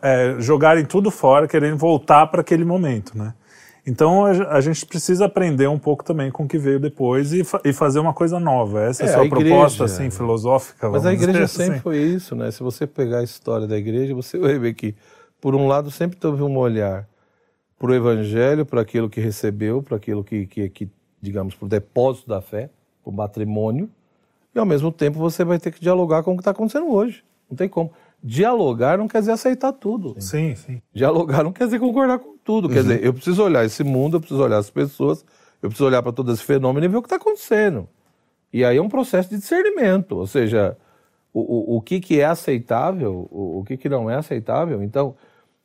é, jogarem tudo fora, querendo voltar para aquele momento, né? Então a, gente precisa aprender um pouco também com o que veio depois e, fa- e fazer uma coisa nova. Essa é, É, a sua a proposta assim filosófica. Mas a igreja dizer sempre assim. foi isso, né? Se você pegar a história da igreja, você vai ver que, por um lado, sempre teve um olhar para o evangelho, para aquilo que recebeu, para aquilo que, que, que, digamos, para o depósito da fé, para o patrimônio, e ao mesmo tempo você vai ter que dialogar com o que está acontecendo hoje. Não tem como. Dialogar não quer dizer aceitar tudo. Sim, sim. Dialogar não quer dizer concordar com tudo. Quer dizer, eu preciso olhar esse mundo, eu preciso olhar as pessoas, eu preciso olhar para todo esse fenômeno e ver o que está acontecendo. E aí é um processo de discernimento, ou seja, o, o, o que, que é aceitável, o, o que, que não é aceitável. Então,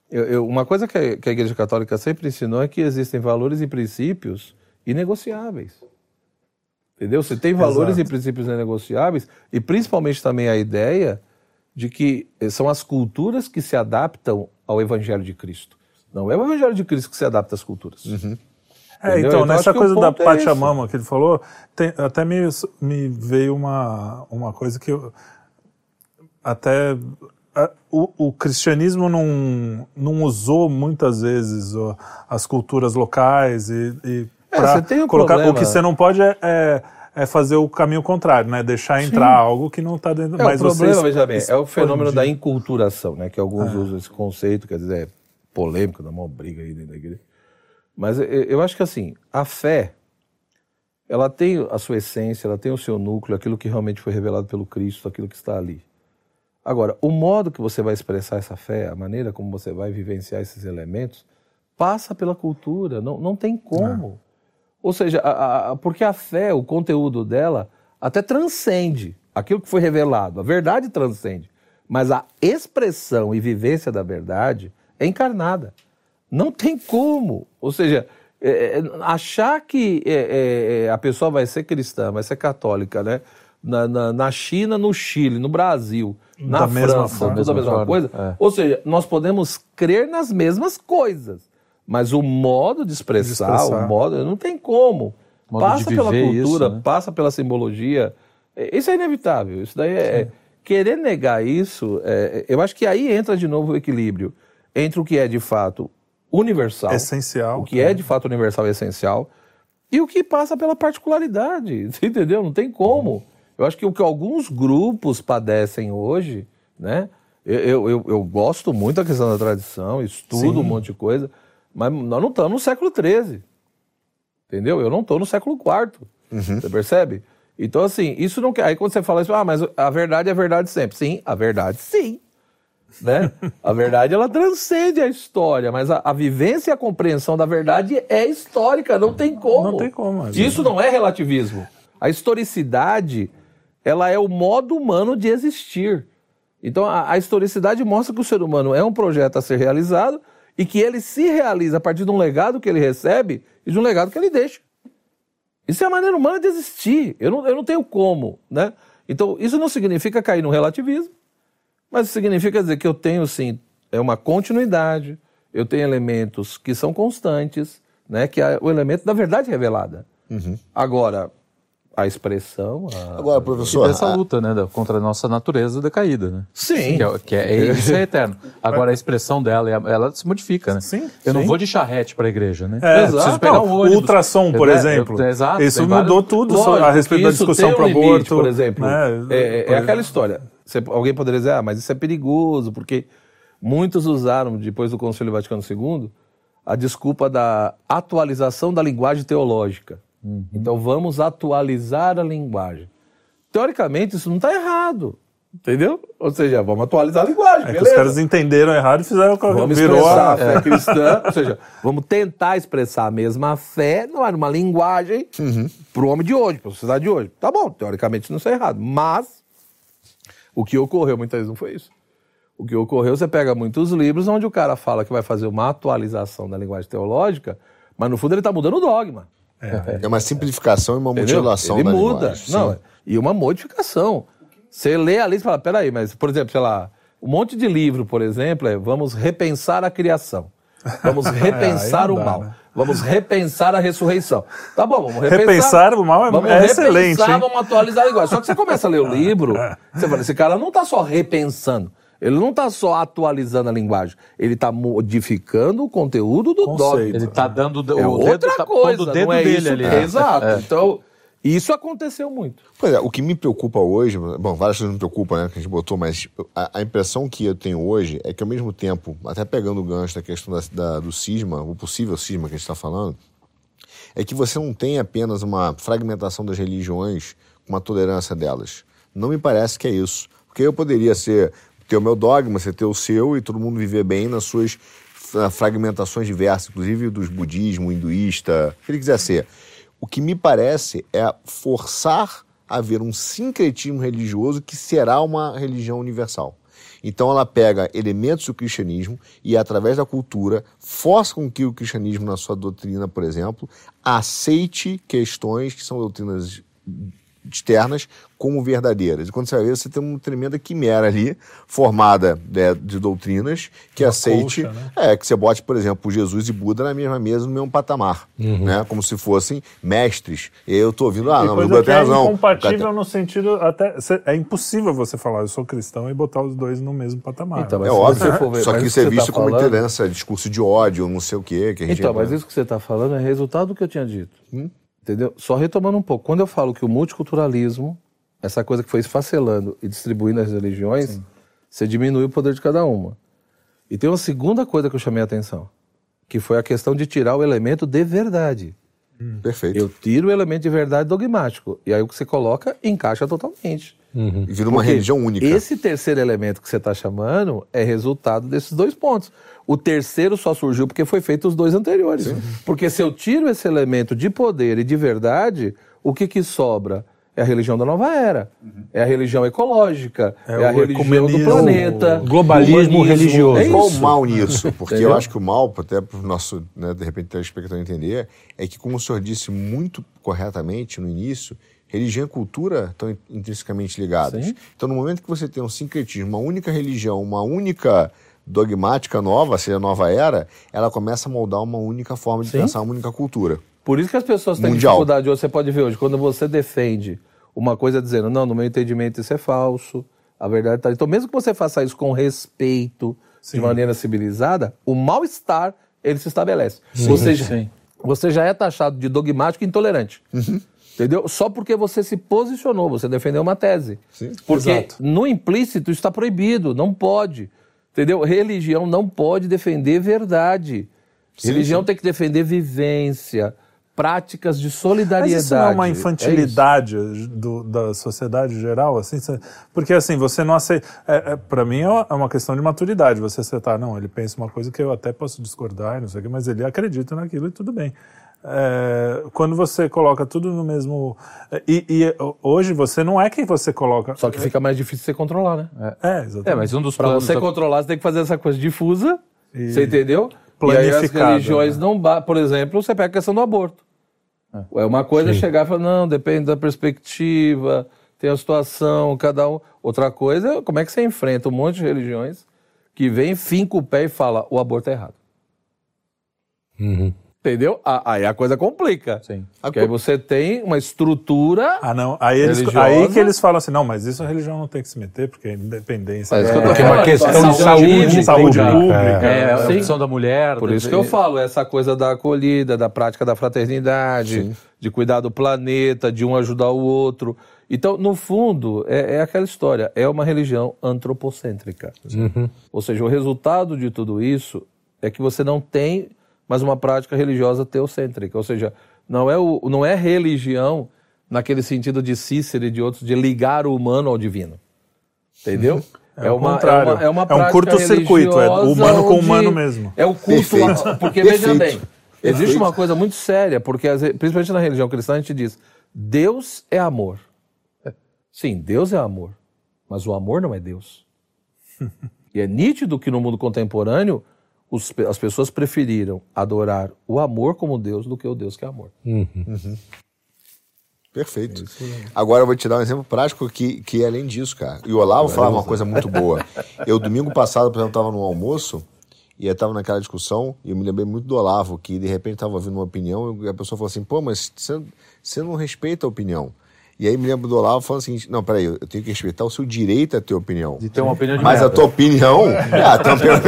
eu- eu- uma coisa que a, que a Igreja Católica sempre ensinou é que existem valores e princípios inegociáveis. Entendeu? Você tem valores Exato. e princípios inegociáveis e principalmente também a ideia de que eh, são as culturas que se adaptam ao Evangelho de Cristo. Não é o Evangelho de Cristo que se adapta às culturas. É, Entendeu? então, Então, nessa coisa da é Pachamama que ele falou, tem- até me, me veio uma, uma coisa que eu, até a- o, o cristianismo não, não usou muitas vezes ó, as culturas locais e, e É, pra você tem um colocar problema. o que você não pode é, é, é fazer o caminho contrário, né? Deixar entrar algo que não está dentro. É, mas o problema, vocês veja bem, é o fenômeno da inculturação, né? Que alguns usam esse conceito, quer dizer, é polêmico, dá uma briga aí dentro da igreja. Mas eu, eu acho que assim, a fé, ela tem a sua essência, ela tem o seu núcleo, aquilo que realmente foi revelado pelo Cristo, aquilo que está ali. Agora, o modo que você vai expressar essa fé, a maneira como você vai vivenciar esses elementos, passa pela cultura, não, não tem como. Ou seja, a- a- porque a fé, o conteúdo dela, até transcende aquilo que foi revelado. A verdade transcende. Mas a expressão e vivência da verdade é encarnada. Não tem como. Ou seja, é, é, achar que é, é, é, a pessoa vai ser cristã, vai ser católica, né? Na, na, na China, no Chile, no Brasil, na Da mesma França, forma. tudo a mesma mesma coisa. é. Ou seja, nós podemos crer nas mesmas coisas, mas o modo de expressar, De expressar. o modo, não tem como. Passa pela cultura, isso, né? passa pela simbologia. É, Isso é inevitável. Isso daí é. Querer negar isso, é, eu acho que aí entra de novo o equilíbrio entre o que é de fato universal, Essencial o que é de fato universal e essencial, e o que passa pela particularidade, <laughs> entendeu? Não tem como. Eu acho que o que alguns grupos padecem hoje, né? Eu, eu, eu, gosto muito da questão da tradição, estudo um monte de coisa, mas nós não estamos no século XIII. Entendeu? Eu não estou no século IV. Você percebe? Então, assim, isso não quer. Aí quando você fala isso, ah, mas a verdade é verdade sempre. Sim, a verdade sim. Né? A verdade ela transcende a história, mas a, a vivência e a compreensão da verdade é histórica, não tem como. Não tem como, Isso não é relativismo. A historicidade, ela é o modo humano de existir. Então a, a historicidade mostra que o ser humano é um projeto a ser realizado e que ele se realiza a partir de um legado que ele recebe e de um legado que ele deixa. Isso é a maneira humana de existir. Eu não, eu não tenho como, né? Então, isso não significa cair no relativismo, mas significa dizer que eu tenho, sim, é uma continuidade, eu tenho elementos que são constantes, né? Que é o elemento da verdade revelada. Agora, a expressão... a- Agora, E professor, essa a- luta, né, da- contra a nossa natureza decaída, né? Sim. Que é, que é- <laughs> isso é eterno. Agora a expressão dela, ela se modifica, né? Sim, Eu não sim. vou de charrete para a igreja, né? É, exato. pegar Não, um o ônibus. ultrassom, por É, exemplo. eu- exato, Isso mudou vários- tudo Lógico a respeito da discussão pro um limite, aborto. por exemplo. né? É, é aquela história. você- alguém poderia dizer, ah, mas isso é perigoso, porque muitos usaram, depois do Concílio Vaticano II, a desculpa da atualização da linguagem teológica. Então vamos atualizar a linguagem. Teoricamente, isso não está errado. Entendeu? Ou seja, vamos atualizar a linguagem. É que os caras entenderam errado e fizeram o que Vamos virou a... a fé cristã, <laughs> ou seja, vamos tentar expressar a mesma fé numa linguagem para o homem de hoje, para a sociedade de hoje. Tá bom, teoricamente isso não está errado, mas o que ocorreu muitas vezes não foi isso. O que ocorreu, você pega muitos livros onde o cara fala que vai fazer uma atualização da linguagem teológica, mas no fundo ele está mudando o dogma. É uma simplificação e uma Entendeu? mutilação Ele da muda. Não, Sim. e uma modificação. Você lê ali e fala, peraí, mas, por exemplo, sei lá, um monte de livro, por exemplo, é vamos repensar a criação. Vamos <laughs> repensar aí não o dá, mal. né? Vamos repensar a ressurreição. Tá bom, vamos repensar. Repensar o mal é- vamos é repensar, excelente? Vamos atualizar a linguagem. Só que você começa a ler o <laughs> livro, você fala, esse cara não está só repensando. Ele não está só atualizando a linguagem. Ele está modificando o conteúdo do Conceito. dogma. Ele tá dando o É dedo, outra tá coisa, pondo o dedo não é dele isso ali. né? Exato. Então, isso aconteceu muito. Pois é, o que me preocupa hoje, bom, várias coisas me preocupam, né, que a gente botou, mas a, a impressão que eu tenho hoje é que, ao mesmo tempo, até pegando o gancho da questão da, da- do cisma, o possível cisma que a gente está falando, é que você não tem apenas uma fragmentação das religiões com uma tolerância delas. Não me parece que é isso. Porque eu poderia ser ter o meu dogma, você ter o seu e todo mundo viver bem nas suas fra- fragmentações diversas, inclusive dos budismo, hinduísta, o que ele quiser ser. O que me parece é forçar a haver um sincretismo religioso que será uma religião universal. Então ela pega elementos do cristianismo e, através da cultura, força com que o cristianismo, na sua doutrina, por exemplo, aceite questões que são doutrinas externas como verdadeiras. E quando você vai ver, você tem uma tremenda quimera ali, formada né, de doutrinas, que aceite. colcha, né? É, que você bote, por exemplo, Jesus e Buda na mesma mesa, no mesmo patamar. Né? Como se fossem mestres. E eu tô ouvindo, ah, E não, coisa Buda que tem é razão. incompatível no sentido até cê- é impossível você falar eu sou cristão e botar os dois no mesmo patamar. Então, né? É óbvio. você for ver- Só mas que isso isso é você visto tá como falando- intolerância, discurso de ódio, não sei o quê. Que a gente Então, mas isso que você está falando é resultado do que eu tinha dito. Entendeu? Só retomando um pouco. Quando eu falo que o multiculturalismo, essa coisa que foi esfacelando e distribuindo as religiões, você diminui o poder de cada uma. E tem uma segunda coisa que eu chamei a atenção, que foi a questão de tirar o elemento de verdade. Perfeito. Eu tiro o elemento de verdade dogmático. E aí o que você coloca encaixa totalmente. E vira uma Porque religião única. Esse terceiro elemento que você está chamando é resultado desses dois pontos. O terceiro só surgiu porque foi feito os dois anteriores. Porque se eu tiro esse elemento de poder e de verdade, o que, que sobra? É a religião da nova era. É a religião ecológica. É, É a o religião do planeta. globalismo humanismo. religioso. É Qual o mal nisso? Porque eu acho que o mal, até para o nosso, né, de repente, telespectador entender, é que, como o senhor disse muito corretamente no início, religião e cultura estão in- intrinsecamente ligadas. Sim. Então, no momento que você tem um sincretismo, uma única religião, uma única dogmática nova, seja nova era, ela começa a moldar uma única forma de Sim. pensar, uma única cultura. Por isso que as pessoas têm Mundial. dificuldade hoje. Você pode ver hoje, quando você defende uma coisa dizendo, não, no meu entendimento isso é falso, a verdade está. Então, mesmo que você faça isso com respeito, de maneira civilizada, o mal-estar ele se estabelece. Ou seja, Sim. você já é taxado de dogmático e intolerante. Entendeu? Só porque você se posicionou, você defendeu uma tese. Porque Exato. no implícito está proibido, não pode. Entendeu? Religião não pode defender verdade. Religião tem que defender vivência, práticas de Mas solidariedade. isso não é uma É infantilidade do- da sociedade geral, assim? Porque assim, você não aceita. É, para mim é uma questão de maturidade. Você aceitar, não, ele pensa uma coisa que eu até posso discordar, não sei o quê, mas ele acredita naquilo e tudo bem. É, quando você coloca tudo no mesmo. E, e hoje você não é quem você coloca. Só que fica mais difícil você controlar, né? É, exatamente. É, mas um dos Para você controlar, você tem que fazer essa coisa difusa, você entendeu? E aí as religiões né? não... Ba... Por exemplo, você pega a questão do aborto. É uma coisa chegar e falar, não, depende da perspectiva, tem a situação, cada um... Outra coisa é como é que você enfrenta um monte de religiões que vem, finca o pé e fala, o aborto é errado. Entendeu? Aí a coisa complica. Sim. Porque aí você tem uma estrutura... Ah, não. Aí, eles, aí que eles falam assim, não, mas isso a religião não tem que se meter, porque é independência. É eu tô Porque é uma questão de saúde saúde, saúde pública. É, a Sim. opção da mulher. Por da- isso que eu falo, essa coisa da acolhida, da prática da fraternidade, de cuidar do planeta, de um ajudar o outro. Então, no fundo, é, é aquela história, é uma religião antropocêntrica. Ou seja, o resultado de tudo isso é que você não tem mais uma prática religiosa teocêntrica. Ou seja, não é, o, não é religião naquele sentido de Cícero e de outros, de ligar o humano ao divino. Entendeu? É, o contrário. É, uma, é, uma É um prática curto-circuito, é o humano com o humano mesmo. É o culto. Perfeito. Porque, veja bem, Perfeito. existe Perfeito. uma coisa muito séria, porque principalmente na religião cristã a gente diz: Deus é amor. Sim, Deus é amor, mas o amor não é Deus. <laughs> E é nítido que no mundo contemporâneo os as pessoas preferiram adorar o amor como Deus do que o Deus que é amor. Perfeito. Agora eu vou te dar um exemplo prático que, que é além disso, cara. E o Olavo falava uma coisa muito boa. Eu, domingo passado, por exemplo, estava no almoço e eu estava naquela discussão e eu me lembrei muito do Olavo, que de repente estava ouvindo uma opinião e a pessoa falou assim: pô, mas você não respeita a opinião. E aí me lembro do Olavo falando o seguinte: não, peraí, eu tenho que respeitar o seu direito a ter opinião. De ter uma opinião de Mas a merda. tua opinião. <laughs> ah, a tua opinião.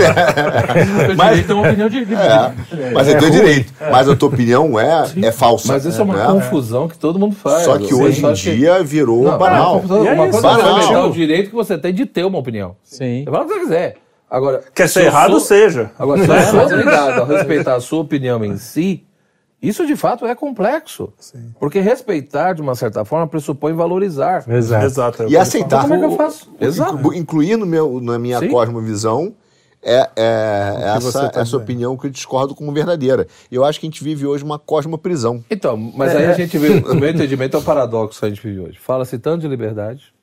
Mas- a uma opinião de... É, mas é teu direito. Mas a tua opinião é, é falsa. Mas isso é uma né? confusão que todo mundo faz. Só que hoje em acha que- dia virou Não, banal. E é uma coisa é banal. respeitar o direito que você tem de ter uma opinião. Sim. Você fala o que você quiser. Agora, Quer se ser errado, sou- seja. Agora, se eu <laughs> sou obrigado a respeitar a sua opinião em si, isso de fato é complexo. Porque respeitar, de uma certa forma, pressupõe valorizar. Exato. Exato. é o E aceitar. Como é que eu faço? O- Exato. inclu- Incluir no meu, na minha Sim. cosmovisão é, é essa, tá essa opinião que eu discordo como verdadeira. E eu acho que a gente vive hoje uma cosmoprisão. Então, mas aí a gente vê, o meu entendimento é o paradoxo que a gente vive hoje. Fala-se tanto de liberdade,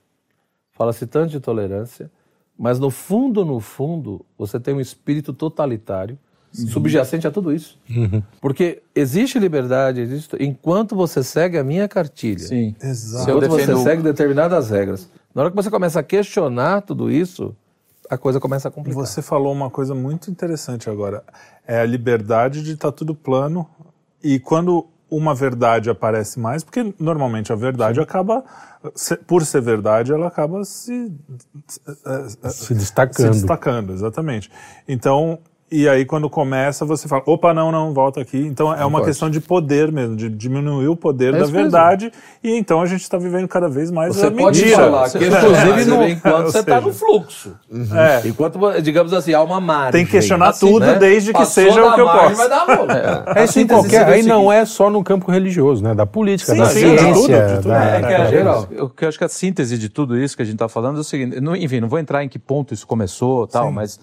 fala-se tanto de tolerância, mas no fundo, no fundo, você tem um espírito totalitário subjacente a tudo isso. Porque existe liberdade, existe enquanto você segue a minha cartilha. Sim. Exato. Enquanto você defendo- segue determinadas regras. Na hora que você começa a questionar tudo isso, a coisa começa a complicar. Você falou uma coisa muito interessante agora. É a liberdade de estar tudo plano. E quando uma verdade aparece mais, porque normalmente a verdade acaba, se- por ser verdade, ela acaba se, eh, Se destacando. se destacando, exatamente. Então, e aí quando começa, você fala, opa, não, não, volta aqui. Então é uma pode. questão de poder mesmo, de diminuir o poder É da isso mesmo. verdade. E então a gente está vivendo cada vez mais Você a pode mentira. falar que, <laughs> inclusive, no- é, enquanto você está no fluxo. É, Enquanto, digamos assim, há uma margem. Tem que questionar Assim, tudo desde que Passou seja o que eu margem, posso. Vai dar. É isso em qualquer. Aí não é só no campo religioso, né? Da política, Sim, da sim, ciência. de tudo, de tudo. da- É que É, a geral. gente- eu, eu acho que a síntese de tudo isso que a gente está falando é o seguinte, não- enfim, não vou entrar em que ponto isso começou tal, mas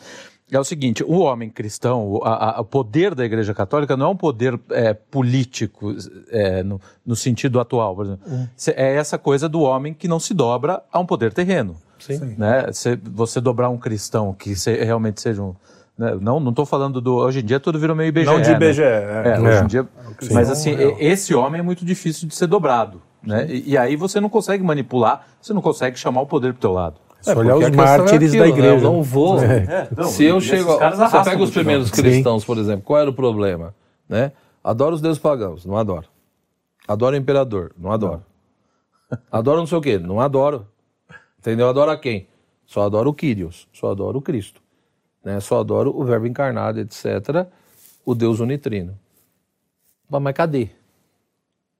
é o seguinte, o homem cristão, o, o poder da Igreja Católica não é um poder é, político é, no, no sentido atual, por exemplo. Cê- É essa coisa do homem que não se dobra a um poder terreno. Sim. Né? Cê- você dobrar um cristão que se- realmente seja um... né? Não não estou falando do... Hoje em dia tudo virou meio IBGE, Não de né? IBGE. É, É. hoje É. em dia. Mas assim, esse homem é muito difícil de ser dobrado. Né? E, e aí você não consegue manipular, você não consegue chamar o poder pro teu lado. Só É, olhar os é mártires da aquilo, né? igreja. Eu não vou. <laughs> não, Se eu chego. Você pega os primeiros Sim. cristãos, por exemplo. Qual era o problema? Né? Adoro os deuses pagãos. Não adoro. Adoro o imperador. Não adoro. Adoro não sei o quê. Não adoro. Entendeu? Adoro a quem? Só adoro o Kyrios. Só adoro o Cristo. Né? Só adoro o Verbo encarnado, etc. O Deus unitrino. Mas cadê?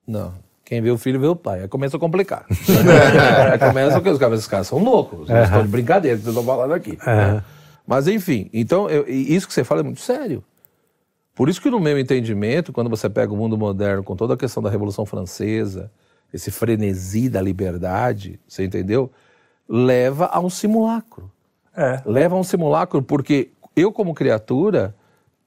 Não. Quem vê o filho vê o pai. Aí começa a complicar. <laughs> Aí começa o que os caras, esses caras são loucos. Eles estão de brincadeira que vocês estão falando aqui. né? Mas enfim, então eu- isso que você fala é muito sério. Por isso que no meu entendimento, quando você pega o mundo moderno com toda a questão da Revolução Francesa, esse frenesi da liberdade, você entendeu? Leva a um simulacro. É. Leva a um simulacro porque eu como criatura,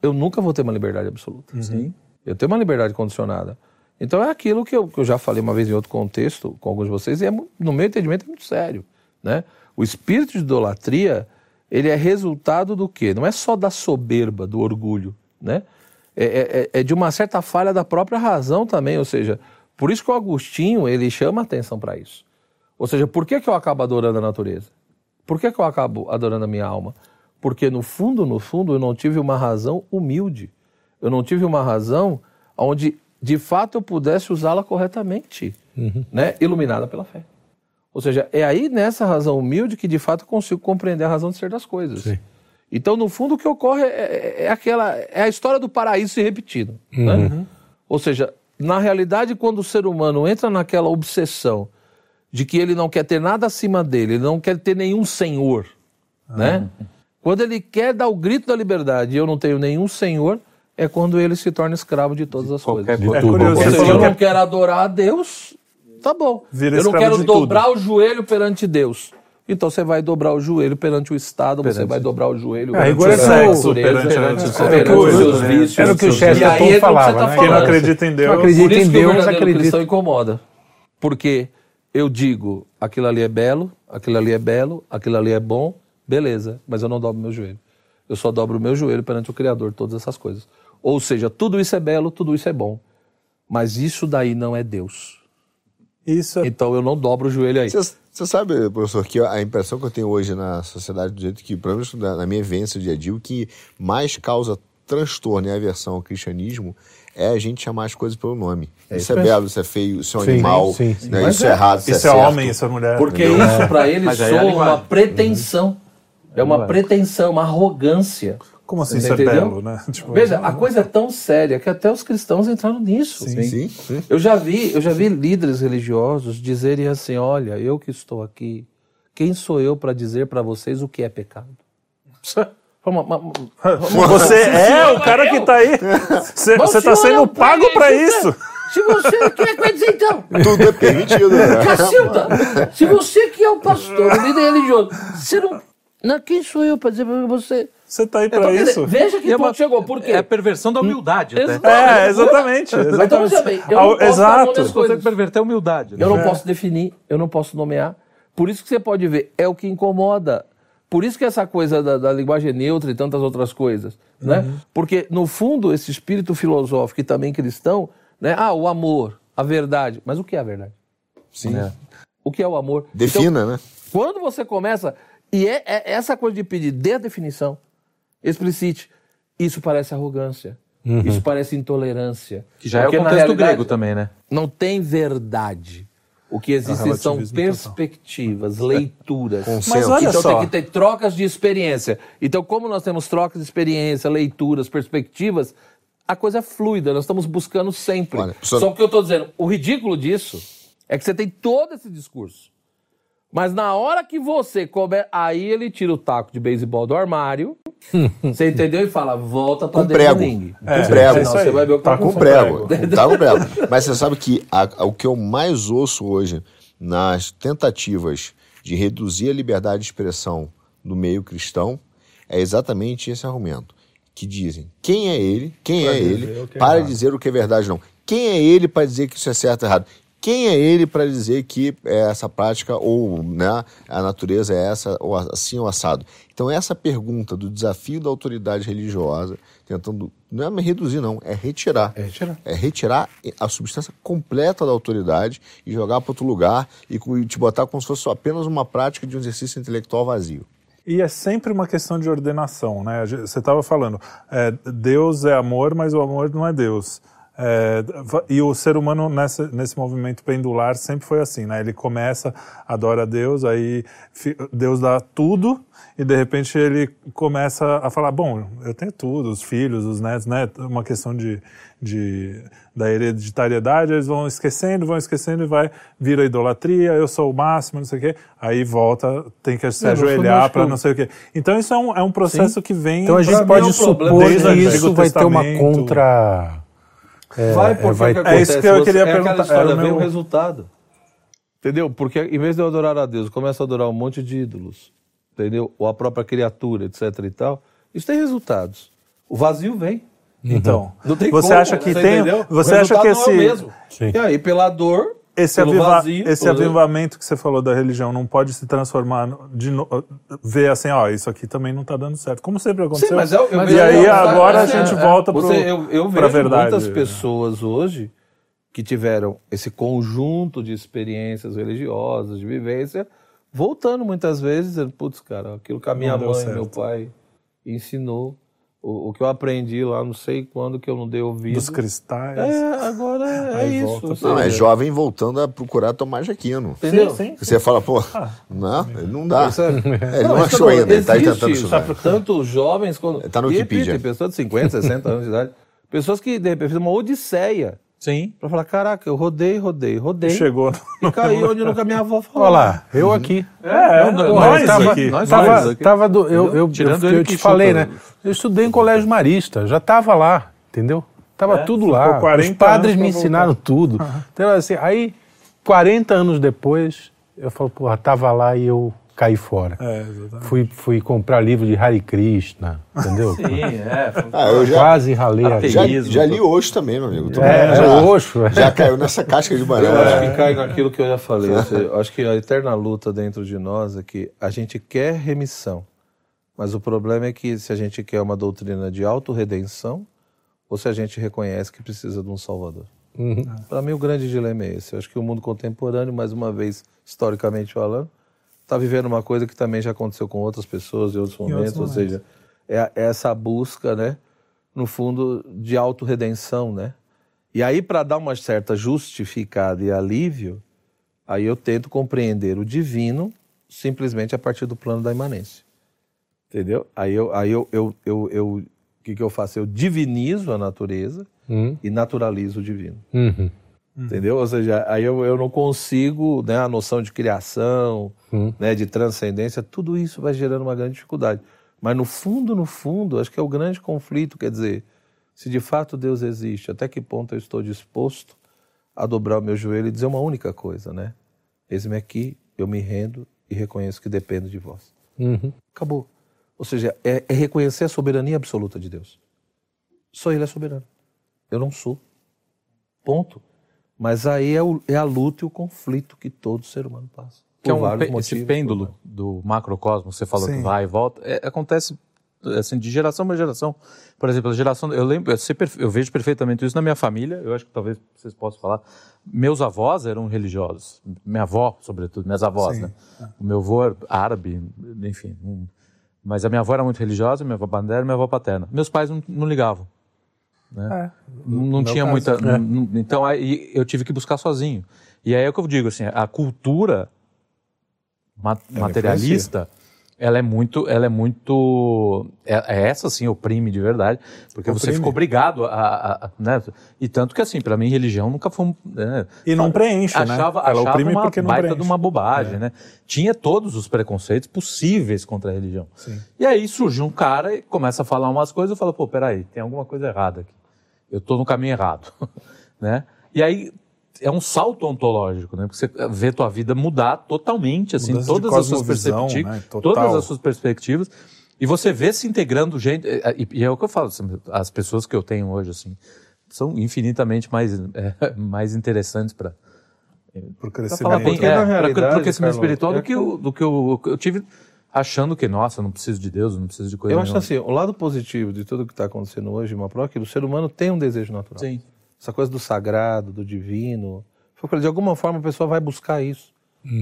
eu nunca vou ter uma liberdade absoluta. Sim. Eu tenho uma liberdade condicionada. Então é aquilo que eu, que eu já falei uma vez em outro contexto com alguns de vocês, e é, no meu entendimento é muito sério. Né? O espírito de idolatria, ele é resultado do quê? Não é só da soberba, do orgulho. Né? É, é- é- é de uma certa falha da própria razão também. Ou seja, por isso que o Agostinho ele chama atenção para isso. Ou seja, por que, que eu acabo adorando a natureza? Por que, que eu acabo adorando a minha alma? Porque no fundo, no fundo, eu não tive uma razão humilde. Eu não tive uma razão onde, de fato, eu pudesse usá-la corretamente, né? iluminada pela fé. Ou seja, é aí nessa razão humilde que, de fato, eu consigo compreender a razão de ser das coisas. Então, no fundo, o que ocorre é, é- é aquela, é a história do paraíso se repetindo. né? Ou seja, na realidade, quando o ser humano entra naquela obsessão de que ele não quer ter nada acima dele, ele não quer ter nenhum senhor, né? Quando ele quer dar o grito da liberdade eu não tenho nenhum senhor, é quando ele se torna escravo de todas as Qualquer coisas. coisa. É curioso, seja, eu que não é quero adorar a Deus, tá bom. Vira eu não quero de tudo. dobrar o joelho perante Deus. Então você vai dobrar o joelho perante o Estado, você vai dobrar o joelho É, perante rigor é a sexo, perante- perante, é, perante é, os seus é, vícios. Era o que o E Chesterton aí é o que falava, você tá né? Quem não falando. acredita em Deus. Não acredita Por isso em que o Deus, verdadeiro acredita. cristão incomoda. Porque eu digo, aquilo ali é belo, aquilo ali é belo, aquilo ali é bom, beleza, mas eu não dobro meu joelho. Eu só dobro o meu joelho perante o Criador, todas essas coisas. Ou seja, tudo isso é belo, tudo isso é bom. Mas isso daí não é Deus. Isso é Então eu não dobro o joelho aí. Você você sabe, professor, que a impressão que eu tenho hoje na sociedade, do jeito que, pelo menos na na minha vivência dia a dia, o que mais causa transtorno e aversão ao cristianismo é a gente chamar as coisas pelo nome. isso é belo, isso é feio, isso é um Sim, animal, sim, sim. né, isso é, é. errado, isso, Isso é é homem, isso é mulher. Porque Entendeu? isso para eles é soa uma pretensão. É uma pretensão, uma arrogância. Como assim Você ser entendeu? belo, né? <laughs> Tipo, Veja, a coisa é tão séria que até os cristãos entraram nisso. Sim, sim. Eu já vi, eu já vi líderes religiosos dizerem assim: "Olha, eu que estou aqui, quem sou eu para dizer para vocês o que é pecado?" Uma- uma- uma- Você é o cara que tá aí. Você, tá é sendo pago pra você- isso. Se você <laughs> quer vai dizer então, Tudo é permitido, né? Cacilda, se você que é o pastor, o líder religioso, você não, não quem sou eu para dizer para você? Você tá aí pra querendo- isso. Veja que é ponto uma- chegou, por quê? É a perversão da humildade, até. É, exatamente. exatamente. Então, veja bem, eu não Ao- posso dar Exato. Você coisas. perverter a humildade. né? Eu não posso definir, eu não posso nomear. Por isso que você pode ver, é o que incomoda. Por isso que essa coisa da, da linguagem neutra e tantas outras coisas, né? Porque, no fundo, esse espírito filosófico e também cristão, né? Ah, o amor, a verdade. Mas o que é a verdade? Sim. O que é o amor? Defina, Então, né? quando você começa, e é, é essa coisa de pedir, dê a definição, explicite, isso parece arrogância, isso parece intolerância. Que já é o Porque, contexto grego também, né? Não tem verdade. O que existem são relativismo total. perspectivas, leituras. Consenso. Mas olha então só. tem que ter trocas de experiência. Então, como nós temos trocas de experiência, leituras, perspectivas, a coisa é fluida, nós estamos buscando sempre. Olha, professor- Só que eu estou dizendo, o ridículo disso é que você tem todo esse discurso. Mas na hora que você começa. Aí ele tira o taco de beisebol do armário. <laughs> você entendeu? E fala, volta pra Com dentro prego. do ringue. Com prego. Senão você vai ver o que Tá com com prego. Tá com prego. <laughs> Mas você sabe que a- a- o que eu mais ouço hoje nas tentativas de reduzir a liberdade de expressão no meio cristão é exatamente esse argumento. Que dizem, quem é ele, quem é ele, para dizer o que é verdade não. Quem é ele para dizer que isso é certo ou errado? Quem é ele para dizer que é essa prática ou né, a natureza é essa ou assim ou assado? Então essa pergunta do desafio da autoridade religiosa, tentando não é reduzir não, é retirar. É retirar. É retirar a substância completa da autoridade e jogar para outro lugar e te botar como se fosse apenas uma prática de um exercício intelectual vazio. E é sempre uma questão de ordenação, né? Você estava falando, é, Deus é amor, mas o amor não é Deus. É, e o ser humano nessa, nesse movimento pendular sempre foi assim, né? Ele começa, adora a Deus, aí Deus dá tudo e de repente ele começa a falar, bom, eu tenho tudo, os filhos, os netos, né? Uma questão de, de da hereditariedade, eles vão esquecendo, vão esquecendo e vai vira idolatria, eu sou o máximo, não sei o quê. Aí volta, tem que se ajoelhar para não sei o quê. Então isso é um, é um processo que vem Então a gente pode é um problema supor que isso vai ter uma contra. É, Vai é, vai- que É acontece, isso que eu queria é perguntar, história, era o meu- o resultado. Entendeu? Porque em vez de eu adorar a Deus, eu começo a adorar um monte de ídolos, entendeu? Ou a própria criatura, etc e tal. Isso tem resultados. O vazio vem. Então, Não tem você como, acha que você tem, entendeu? você O acha que é o esse mesmo. Sim. E aí, pela dor, esse, pelo aviva- vazio, esse avivamento que você falou da religião não pode se transformar de no, ver assim, ó, isso aqui também não está dando certo. Como sempre aconteceu. Sim, mas eu, eu e vejo- aí eu- agora a é, gente é, volta pro, você, eu, eu vejo verdade. muitas pessoas hoje que tiveram esse conjunto de experiências religiosas, de vivência, voltando muitas vezes, dizendo, putz, cara, aquilo que a minha mãe, certo. meu pai ensinou, o, o que eu aprendi lá, não sei quando que eu não dei ouvido. dos cristais. É, agora é, Aí isso. volta Não, é jovem voltando a procurar Tomás de Aquino. Entendeu? Você fala, pô, não, ele não dá. Percebe? É, <laughs> ele não, Não, achou não, ainda, ele está tentando isso. estudar. Tanto os jovens quanto. Tá no Wikipedia. pessoas de 50, 60 anos de idade. Pessoas que, de repente, fizeram uma odisseia Sim. Pra falar, caraca, eu rodei, rodei, rodei. Chegou. E caí <laughs> onde nunca minha avó falou. Olha lá, eu aqui. É, Não, nós eu tava, aqui. nós tava, aqui. tava do, eu, eu, Tirando eu, eu que te falei, né? Eu estudei em colégio marista, já tava lá, entendeu? Tava tudo lá. 40 Os padres me ensinaram tudo. Então, assim, aí, 40 anos depois, eu falo, porra, tava lá e eu caí fora. É. Fui, fui comprar livro de Hare Krishna, entendeu? <laughs> Sim, é. Ah, eu já, Quase ralei a já, já li hoje também, meu amigo. É, já, é Oxo. é. já caiu nessa casca de Eu banana. acho que cai naquilo que eu já falei. <laughs> Eu acho que a eterna luta dentro de nós é que a gente quer remissão, mas o problema é que se a gente quer uma doutrina de autorredenção ou se a gente reconhece que precisa de um Salvador. Para mim, o grande dilema é esse. Eu acho que o mundo contemporâneo, mais uma vez, historicamente falando, está vivendo uma coisa que também já aconteceu com outras pessoas em outros momentos, outros ou seja, é, a- é essa busca, né, no fundo, de autorredenção, né? E aí, para dar uma certa justificada e alívio, aí eu tento compreender o divino simplesmente a partir do plano da imanência. Entendeu? Aí eu, aí eu, eu, eu, eu- o que, que eu faço? Eu divinizo a natureza Hum, e naturalizo o divino. uhum, Entendeu? Ou seja, aí eu, eu não consigo, né, a noção de criação, Hum. né, de transcendência, tudo isso vai gerando uma grande dificuldade. Mas no fundo, no fundo, acho que é o grande conflito, quer dizer, se de fato Deus existe, até que ponto eu estou disposto a dobrar o meu joelho e dizer uma única coisa, né? Eis-me aqui, eu me rendo e reconheço que dependo de vós. uhum. Acabou. Ou seja, é, é reconhecer a soberania absoluta de Deus. Só Ele é soberano. Eu não sou. Ponto. Mas aí é, o- é a luta e o conflito que todo ser humano passa. Que é um motivos, esse pêndulo do macrocosmo, você falou Sim. que vai e volta, é- acontece assim, de geração para geração. Por exemplo, a geração, eu lembro, eu, sei eu vejo perfeitamente isso na minha família, eu acho que talvez vocês possam falar. Meus avós eram religiosos, minha avó, sobretudo, minhas avós, Sim. né? O meu avô era árabe, enfim. mas a minha avó era muito religiosa, minha avó e minha avó paterna. Meus pais não, não ligavam. É. Não, não tinha caso. muita. não- não- então aí eu tive que buscar sozinho. E aí é o que eu digo assim, a cultura ma- materialista, ela é muito, ela é muito, é, é essa sim oprime de verdade, porque você Oprime. fica obrigado a, a- a- né? E tanto que assim, para mim religião nunca foi, né? E não preenche, achava, né? Ela achava oprime uma porque não baita preenche. de uma bobagem, né? Tinha todos os preconceitos possíveis contra a religião. Sim. E aí surge um cara e começa a falar umas coisas e fala, pô, peraí, tem alguma coisa errada aqui. Eu tô no caminho errado, <laughs> né? E aí é um salto ontológico, né? Porque você vê tua vida mudar totalmente, assim, Mudança todas as suas perspectivas, né? Total. todas as suas perspectivas, e você vê se integrando gente, e, e é o que eu falo, assim, as pessoas que eu tenho hoje, assim, são infinitamente mais, é, <laughs> mais interessantes para Por Pra crescimento. bem, Porque, é, pra- pro crescimento espiritual é do que, o, do que o, eu tive achando que, nossa, eu não preciso de Deus, eu não preciso de coisa Eu acho nenhuma. assim, o lado positivo de tudo que está acontecendo hoje, uma prova, é que o ser humano tem um desejo natural. Sim. Essa coisa do sagrado, do divino. De alguma forma a pessoa vai buscar isso.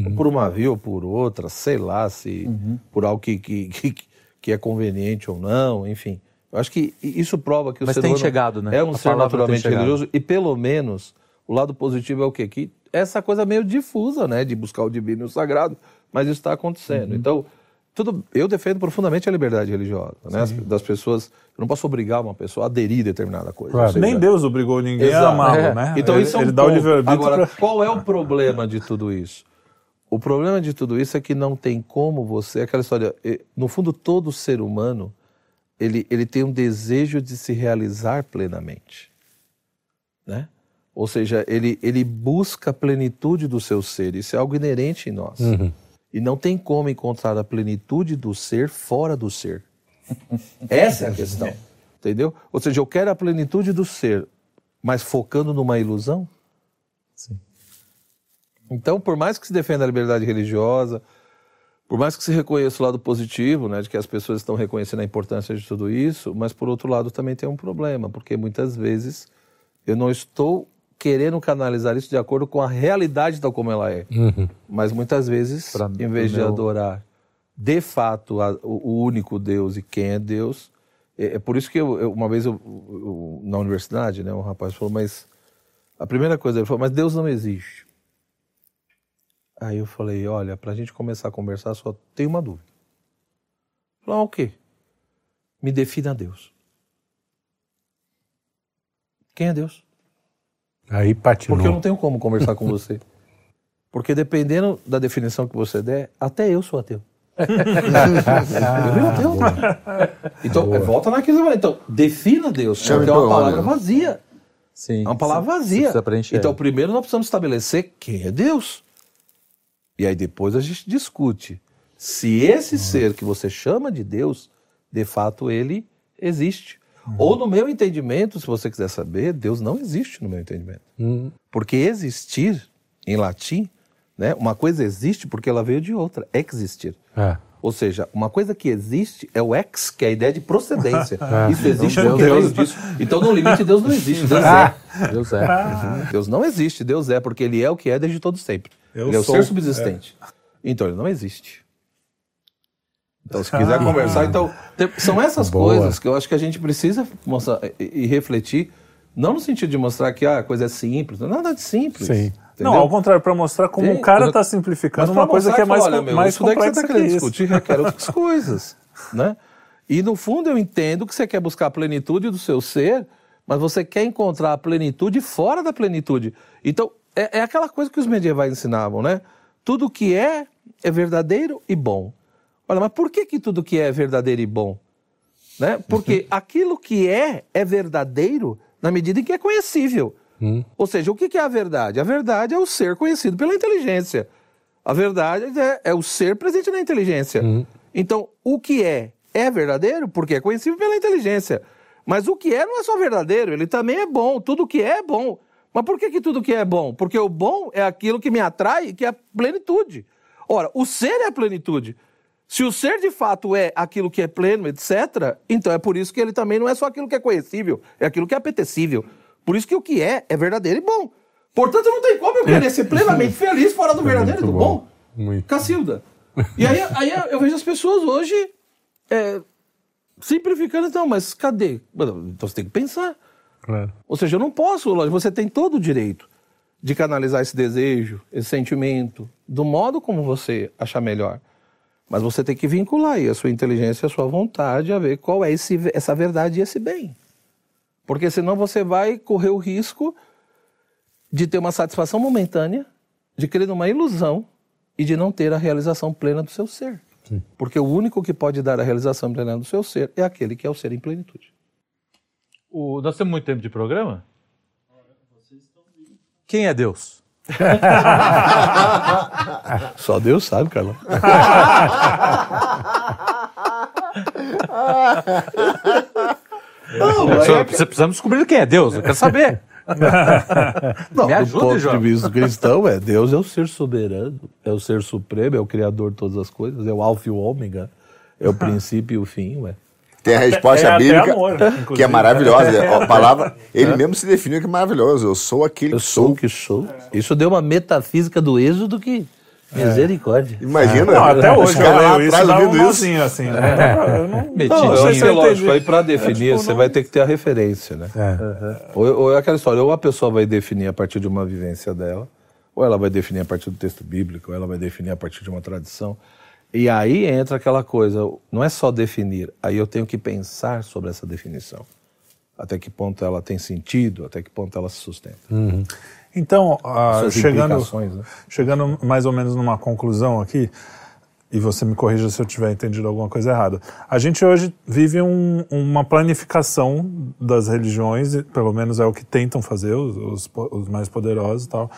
Ou por uma via ou por outra, sei lá, se por algo que, que, que, que é conveniente ou não, enfim. Eu acho que isso prova que o Mas ser tem humano chegado, né? é um A ser naturalmente religioso e pelo menos o lado positivo é o quê? Que essa coisa meio difusa, né? De buscar o divino e o sagrado, mas isso está acontecendo. Uhum. Então, tudo, eu defendo profundamente a liberdade religiosa, né? As- Das pessoas. Eu não posso obrigar uma pessoa a aderir a determinada coisa. Claro. Nem Deus obrigou ninguém Exato. a amá-lo, É. né? então ele, isso é um ele dá o Agora, pra- qual é o problema de tudo isso? O problema de tudo isso é que não tem como você, aquela história, no fundo todo ser humano, ele, ele tem um desejo de se realizar plenamente, né? Ou seja, ele, ele busca a plenitude do seu ser, isso é algo inerente em nós. E não tem como encontrar a plenitude do ser fora do ser. <laughs> Essa é a questão. Entendeu? Ou seja, eu quero a plenitude do ser, mas focando numa ilusão? Sim. Então, por mais que se defenda a liberdade religiosa, por mais que se reconheça o lado positivo, né, de que as pessoas estão reconhecendo a importância de tudo isso, mas por outro lado também tem um problema, porque muitas vezes eu não estou querendo canalizar isso de acordo com a realidade tal como ela é. Mas muitas vezes, Pra- em vez de meu- adorar de fato a- o, o único Deus e quem é Deus, é, é por isso que eu, eu- uma vez eu- eu- na universidade, né, um rapaz falou, mas a primeira coisa ele falou, mas Deus não existe. Aí eu falei, olha, para a gente começar a conversar só tem uma dúvida. Ele Falou, ah, o quê? Me defina Deus. Quem é Deus? Aí patinou. Porque eu não tenho como conversar com você. <laughs> Porque dependendo da definição que você der, até eu sou ateu. <laughs> eu não ateu. Então, volta naquilo. Então, defina Deus. Porque é uma palavra vazia. Sim. É uma palavra vazia. Então, primeiro nós precisamos estabelecer quem é Deus. E aí depois a gente discute se esse ser que você chama de Deus, de fato ele existe. Ou no meu entendimento, se você quiser saber, Deus não existe no meu entendimento. Porque existir, em latim, né, uma coisa existe porque ela veio de outra, existir. É. Ou seja, uma coisa que existe é o ex, que é a ideia de procedência. <laughs> Isso existe Deus porque é veio disso. Então, no limite, Deus não existe. Deus é. Deus é. Deus não existe, Deus é, porque ele é o que é desde todo sempre. Eu ele é o sou. ser subsistente. Então ele não existe. Então, se quiser conversar, então. são essas Boa. coisas que eu acho que a gente precisa mostrar e, e refletir, não no sentido de mostrar que ah, a coisa é simples, não é nada de simples. Sim. Entendeu? Não, ao contrário, para mostrar como Tem, o cara está simplificando uma coisa que é mais, olha, meu, mais isso daí que você complexa está que querendo isso. discutir requer outras <laughs> coisas, né? E no fundo eu entendo que você quer buscar a plenitude do seu ser, mas você quer encontrar a plenitude fora da plenitude. Então, é, é aquela coisa que os medievais ensinavam, né? Tudo que é, é verdadeiro e bom. Olha, mas por que, que tudo que é verdadeiro e bom? Né? Porque <laughs> aquilo que é, é verdadeiro na medida em que é conhecível. Ou seja, o que é a verdade? A verdade é o ser conhecido pela inteligência. A verdade é, é o ser presente na inteligência. Então, o que é, é verdadeiro porque é conhecido pela inteligência. Mas o que é não é só verdadeiro, ele também é bom. Tudo que é é bom. Mas por que, que tudo que é é bom? Porque o bom é aquilo que me atrai, que é a plenitude. Ora, o ser é a plenitude. Se o ser de fato é aquilo que é pleno, etc., então é por isso que ele também não é só aquilo que é conhecível, é aquilo que é apetecível. Por isso que o que é, é verdadeiro e bom. Portanto, não tem como eu querer ser plenamente feliz fora do verdadeiro e do bom. bom. Cacilda. E aí, aí eu vejo as pessoas hoje é, simplificando, então, mas cadê? Então você tem que pensar. Claro. Ou seja, eu não posso, lógico, você tem todo o direito de canalizar esse desejo, esse sentimento, do modo como você achar melhor. Mas você tem que vincular aí a sua inteligência e a sua vontade a ver qual é esse, essa verdade e esse bem. Porque senão você vai correr o risco de ter uma satisfação momentânea, de crer numa ilusão e de não ter a realização plena do seu ser. Porque o único que pode dar a realização plena do seu ser é aquele que é o ser em plenitude. O- nós temos muito tempo de programa? Quem é Deus? <laughs> Só Deus sabe, Carlão. Não, Só- é Precisamos descobrir quem é Deus, eu quero saber. <laughs> não, Me do ajuda, ponto João. de vista cristão, é Deus é o ser soberano, é o ser supremo, é o criador de todas as coisas, é o alfa e o ômega, é o <laughs> princípio e o fim, ué. Tem a resposta É bíblica, amor, que é maravilhosa. <laughs> A palavra, ele mesmo se definiu que é maravilhoso. Eu sou aquele Eu que sou o sou. que sou. Isso deu uma metafísica do êxodo que misericórdia. Imagina. Não, até hoje eu leio isso atrás dá um ouvindo isso. nozinho assim, né? Não pra- eu não- Não, Metidinho. eu sei é eu lógico. Aí para definir, tipo, você não- vai ter que ter a referência, né? É. Ou, ou é aquela história, ou a pessoa vai definir a partir de uma vivência dela, ou ela vai definir a partir do texto bíblico, ou ela vai definir a partir de uma tradição. E aí entra aquela coisa, não é só definir, aí eu tenho que pensar sobre essa definição. Até que ponto ela tem sentido, até que ponto ela se sustenta. Então, ah, Suas chegando, né? chegando mais ou menos numa conclusão aqui, e você me corrija se eu tiver entendido alguma coisa errada. A gente hoje vive um- uma planificação das religiões, pelo menos é o que tentam fazer os, os os mais poderosos e tal.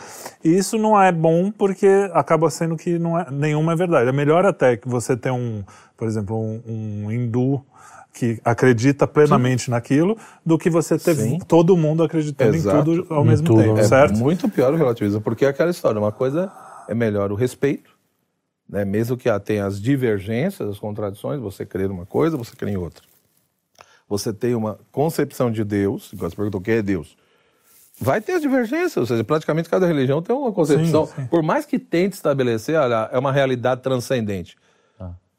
E isso não é bom porque acaba sendo que não é, nenhuma é verdade. É melhor até que você tenha um, por exemplo, um, um hindu que acredita plenamente naquilo, do que você ter Sim. todo mundo acreditando Exato. em tudo ao mesmo tudo, tempo, é certo? muito pior o relativismo, porque é aquela história, uma coisa é melhor o respeito, né? mesmo que tenha as divergências, as contradições, você crê numa coisa, você crê em outra. Você tem uma concepção de Deus, igual você perguntou, o que é Deus? Vai ter as divergências, ou seja, praticamente cada religião tem uma concepção. Sim, sim. Por mais que tente estabelecer, olha, é uma realidade transcendente.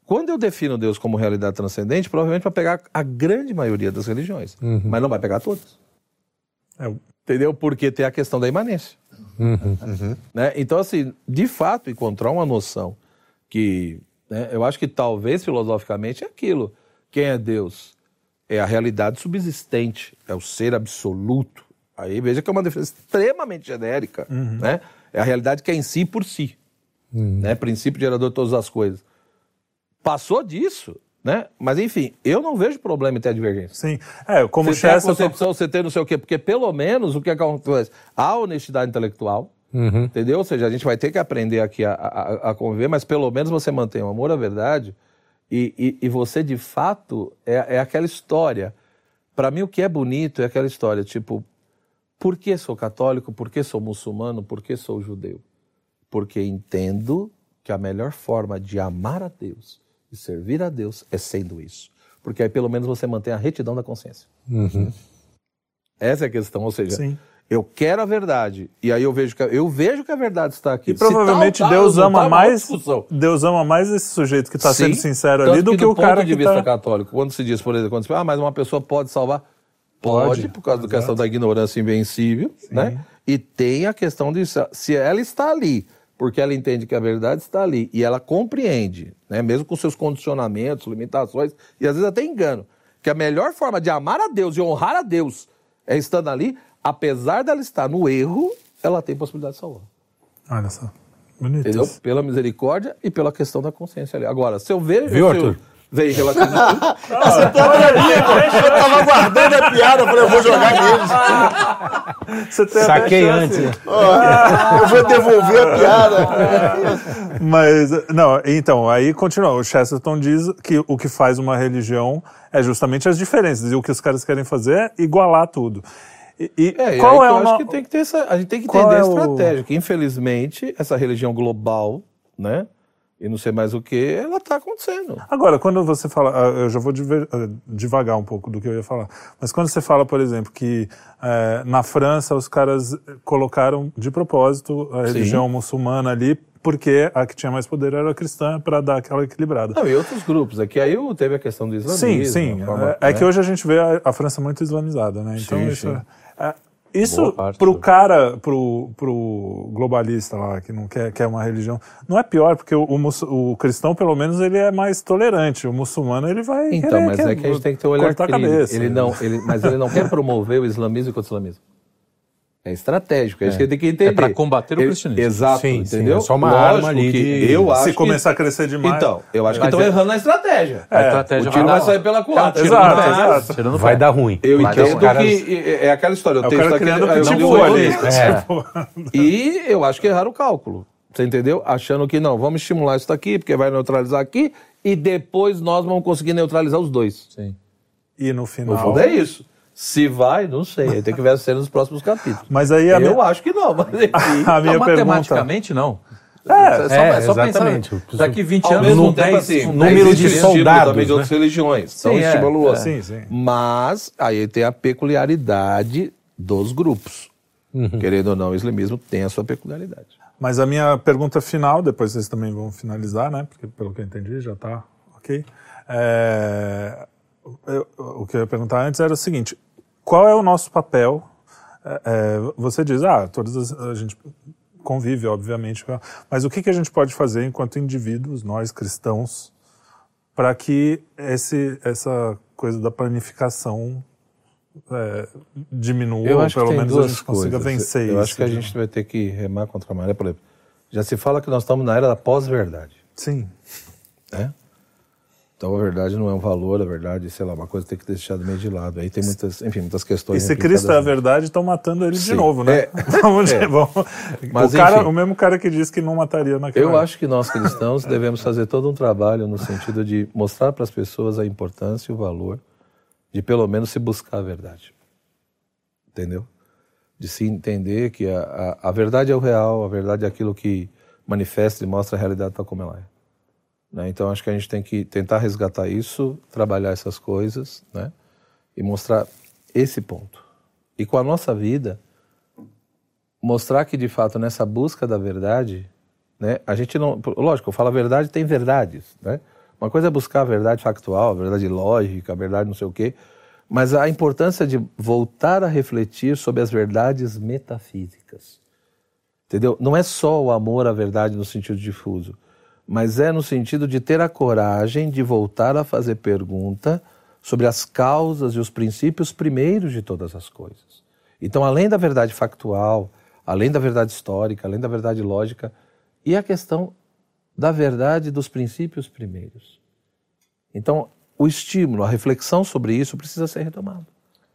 Quando eu defino Deus como realidade transcendente, provavelmente vai pegar a grande maioria das religiões, mas não vai pegar todas. É, Entendeu? Porque tem a questão da imanência. Né? Então, assim, de fato, encontrar uma noção que né, eu acho que talvez filosoficamente é aquilo. Quem é Deus? É a realidade subsistente, é o ser absoluto, Aí veja que é uma defesa extremamente genérica, né? É a realidade que é em si por si, né? Princípio gerador de todas as coisas. Passou disso, né? Mas enfim, eu não vejo problema em ter a divergência. Sim. É, como Você tem a concepção, você tem não sei o quê, porque pelo menos o que acontece? Há honestidade intelectual, entendeu? Ou seja, a gente vai ter que aprender aqui a, a, a conviver, mas pelo menos você mantém o amor à verdade e, e, e você de fato é, é aquela história. Para mim, o que é bonito é aquela história, tipo, por que sou católico? Por que sou muçulmano? Por que sou judeu? Porque entendo que a melhor forma de amar a Deus e servir a Deus é sendo isso. Porque aí pelo menos você mantém a retidão da consciência. Essa é a questão, ou seja, Sim. Eu quero a verdade e aí eu vejo que eu vejo que a verdade está aqui. E provavelmente tá ou tá, Deus ama tá, outra mais. Deus ama mais esse sujeito que está sendo Sim. sincero Tanto ali do que, do o cara ponto de que vista está... católico, quando se diz, por exemplo, quando se fala, ah, mas uma pessoa pode salvar? Pode, Pode, por causa da questão da ignorância invencível, né? E tem a questão de se- se ela está ali, porque ela entende que a verdade está ali e ela compreende, né? Mesmo com seus condicionamentos, limitações e às vezes até engano, que a melhor forma de amar a Deus e honrar a Deus é estando ali, apesar dela estar no erro, ela tem possibilidade de salvar. Olha só. Bonito. Entendeu? isso. Pela misericórdia e pela questão da consciência ali. Agora, se eu ver. Viu, se eu- Arthur? Vem relativo. <laughs> Eu tava guardando a piada, eu falei, eu vou jogar neles. <laughs> Você tem Saquei antes. né? Ó, eu vou devolver a piada. <laughs> Mas, não, então, aí continua. O Chesterton diz que o que faz uma religião é justamente as diferenças. E o que os caras querem fazer é igualar tudo. E, e É, qual aí é que eu no- acho que tem que ter essa, a gente tem que Qual entender é a o- estratégia, que infelizmente essa religião global, né, e não sei mais o que, ela está acontecendo. Agora, quando você fala, ah, eu já vou ah, devagar um pouco do que eu ia falar, mas quando você fala, por exemplo, que eh, na França os caras colocaram de propósito a religião muçulmana ali, porque a que tinha mais poder era a cristã, para dar aquela equilibrada. Não, e outros grupos, aqui aí eu- teve a questão do islamismo. Sim, sim. forma, É, é né? que hoje a gente vê a, a França muito islamizada, né? Então Sim, isso, sim. É- isso pro do- cara, pro, pro globalista lá que não quer, quer uma religião, não é pior porque o, o, o cristão pelo menos ele é mais tolerante, o muçulmano ele vai Então, querer- mas quer é que a gente tem que ter um olhar cortar a crítico. cabeça. Ele não, ele, mas ele não quer promover o islamismo contra o islamismo. É estratégico, é, isso que ele tem que entender. É pra combater o cristianismo. Exato, Sim, sim, entendeu? é só uma Lógico arma ali que de- eu acho Se que- começar a crescer demais. Então, eu acho que estão é- errando na estratégia. A estratégia o tiro vai vai sair pela culatra. tiro exato, no exato. Tirando Vai fé. dar ruim. Eu Vai entendo os caras- que é é aquela história. O É o texto cara aqui criando eu pitbull ali. É. <laughs> E eu acho que erraram o cálculo. Você entendeu? Achando que não, vamos estimular isso daqui, porque vai neutralizar aqui, e depois nós vamos conseguir neutralizar os dois. Sim. E no No final. fundo é isso. Se vai, não sei. Tem que ver a cena nos próximos capítulos. Mas aí a eu minha, acho que não, mas <laughs> enfim. a minha Não, pergunta. matematicamente, não. É, É só, É, só exatamente. pensar. Daqui 20 Ao anos, mesmo não tempo, tem assim, um número de soldados, também de né? outras religiões. São Sim, é, estímulo é. assim. Sim, sim. Mas aí tem a peculiaridade dos grupos. Querendo ou não, o islamismo tem a sua peculiaridade. Mas a minha pergunta final, depois vocês também vão finalizar, né? Porque pelo que eu entendi já está ok. É, eu- o que eu ia perguntar antes era o seguinte: qual é o nosso papel? É, é, você diz, ah, todas as, a gente convive, obviamente, mas o que, que a gente pode fazer enquanto indivíduos, nós cristãos, para que esse, essa coisa da planificação é, diminua, Eu ou pelo menos a gente consiga coisas. vencer Eu isso? acho que a gente vai ter que remar contra a maré. Por exemplo, já se fala que nós estamos na era da pós-verdade. Sim. né? Então a verdade não é um valor, a verdade, sei lá, uma coisa tem que deixar do meio de lado. Aí tem muitas, enfim, muitas E questões. se implicadas Cristo é a verdade, estão matando ele de Sim. novo, né? É. <laughs> Vamos, É. vamos. Mas, o, cara, enfim. o mesmo cara que disse que não mataria naquela Eu acho que nós cristãos <laughs> devemos fazer todo um trabalho no sentido de mostrar para as pessoas a importância e o valor de pelo menos se buscar a verdade. Entendeu? De se entender que a, a, a verdade é o real, a verdade é aquilo que manifesta e mostra a realidade tal como ela é. Né? Então acho que a gente tem que tentar resgatar isso, trabalhar essas coisas, né? E mostrar esse ponto. E com a nossa vida, mostrar que de fato nessa busca da verdade, né? A gente não, lógico, eu falo a verdade, tem verdades, né? Uma coisa é buscar a verdade factual, a verdade lógica, a verdade não sei o quê, mas a importância de voltar a refletir sobre as verdades metafísicas. Entendeu? Não é só o amor à verdade no sentido difuso, mas é no sentido de ter a coragem de voltar a fazer pergunta sobre as causas e os princípios primeiros de todas as coisas. Então, além da verdade factual, além da verdade histórica, além da verdade lógica, e a questão da verdade dos princípios primeiros. Então, o estímulo, a reflexão sobre isso precisa ser retomado.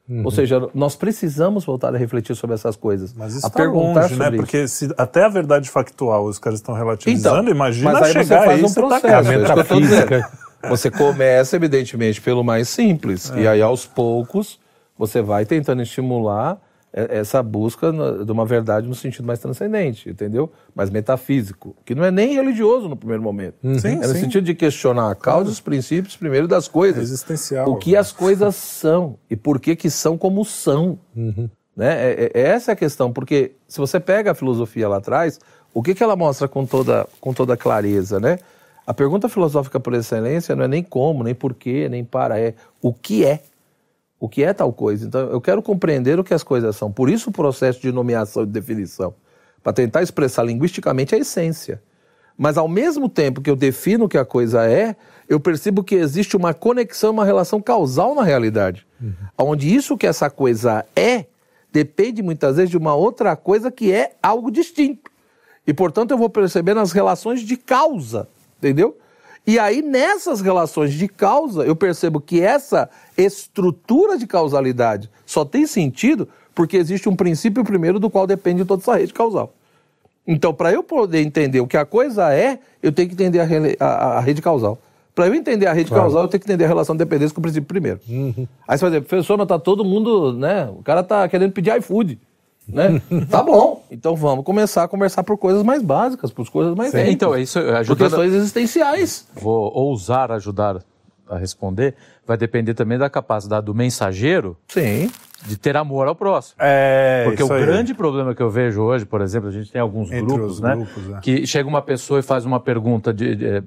Uhum. Ou seja, nós precisamos voltar a refletir sobre essas coisas. Mas isso a está perguntar longe, né? sobre Porque se até a verdade factual os caras estão relativizando, Então, imagina mas aí chegar você faz aí, um tá processo. é isso dizendo. Você começa, evidentemente, pelo mais simples. E aí, aos poucos, você vai tentando estimular é, essa busca de uma verdade no sentido mais transcendente, entendeu? Mais metafísico. Que não é nem religioso no primeiro momento. Sim, é no sim. sentido de questionar a causa e os princípios, primeiro, das coisas. Existencial. O que as coisas são e por que que são como são. Né? É, é- essa é a questão, porque se você pega a filosofia lá atrás, o que, que ela mostra com toda, com toda clareza? Né? A pergunta filosófica por excelência não é nem como, nem porquê, nem para, é o que é. O que é tal coisa? Então, eu quero compreender o que as coisas são. Por isso o processo de nomeação e de definição. Para tentar expressar linguisticamente a essência. Mas ao mesmo tempo que eu defino o que a coisa é, eu percebo que existe uma conexão, uma relação causal na realidade. Onde isso que essa coisa é, depende muitas vezes de uma outra coisa que é algo distinto. E, portanto, eu vou percebendo as relações de causa, entendeu? E aí, nessas relações de causa, eu percebo que essa estrutura de causalidade só tem sentido porque existe um princípio primeiro do qual depende toda essa rede causal. Então, para eu poder entender o que a coisa é, eu tenho que entender a, a- a rede causal. Para eu entender a rede causal, eu tenho que entender a relação de dependência com o princípio primeiro. Aí você vai dizer, professor, mas tá todo mundo, né? O cara tá querendo pedir iFood. Né? <laughs> tá bom. Então vamos começar a conversar por coisas mais básicas, por coisas mais simples. Então, isso por ajuda. questões existenciais. Vou ousar ajudar a responder. Vai depender também da capacidade do mensageiro Sim. De ter amor ao próximo. É, Porque o aí. grande problema que eu vejo hoje, por exemplo, a gente tem alguns Entre grupos, os né? grupos, é. Que chega uma pessoa e faz uma pergunta de, de- eh,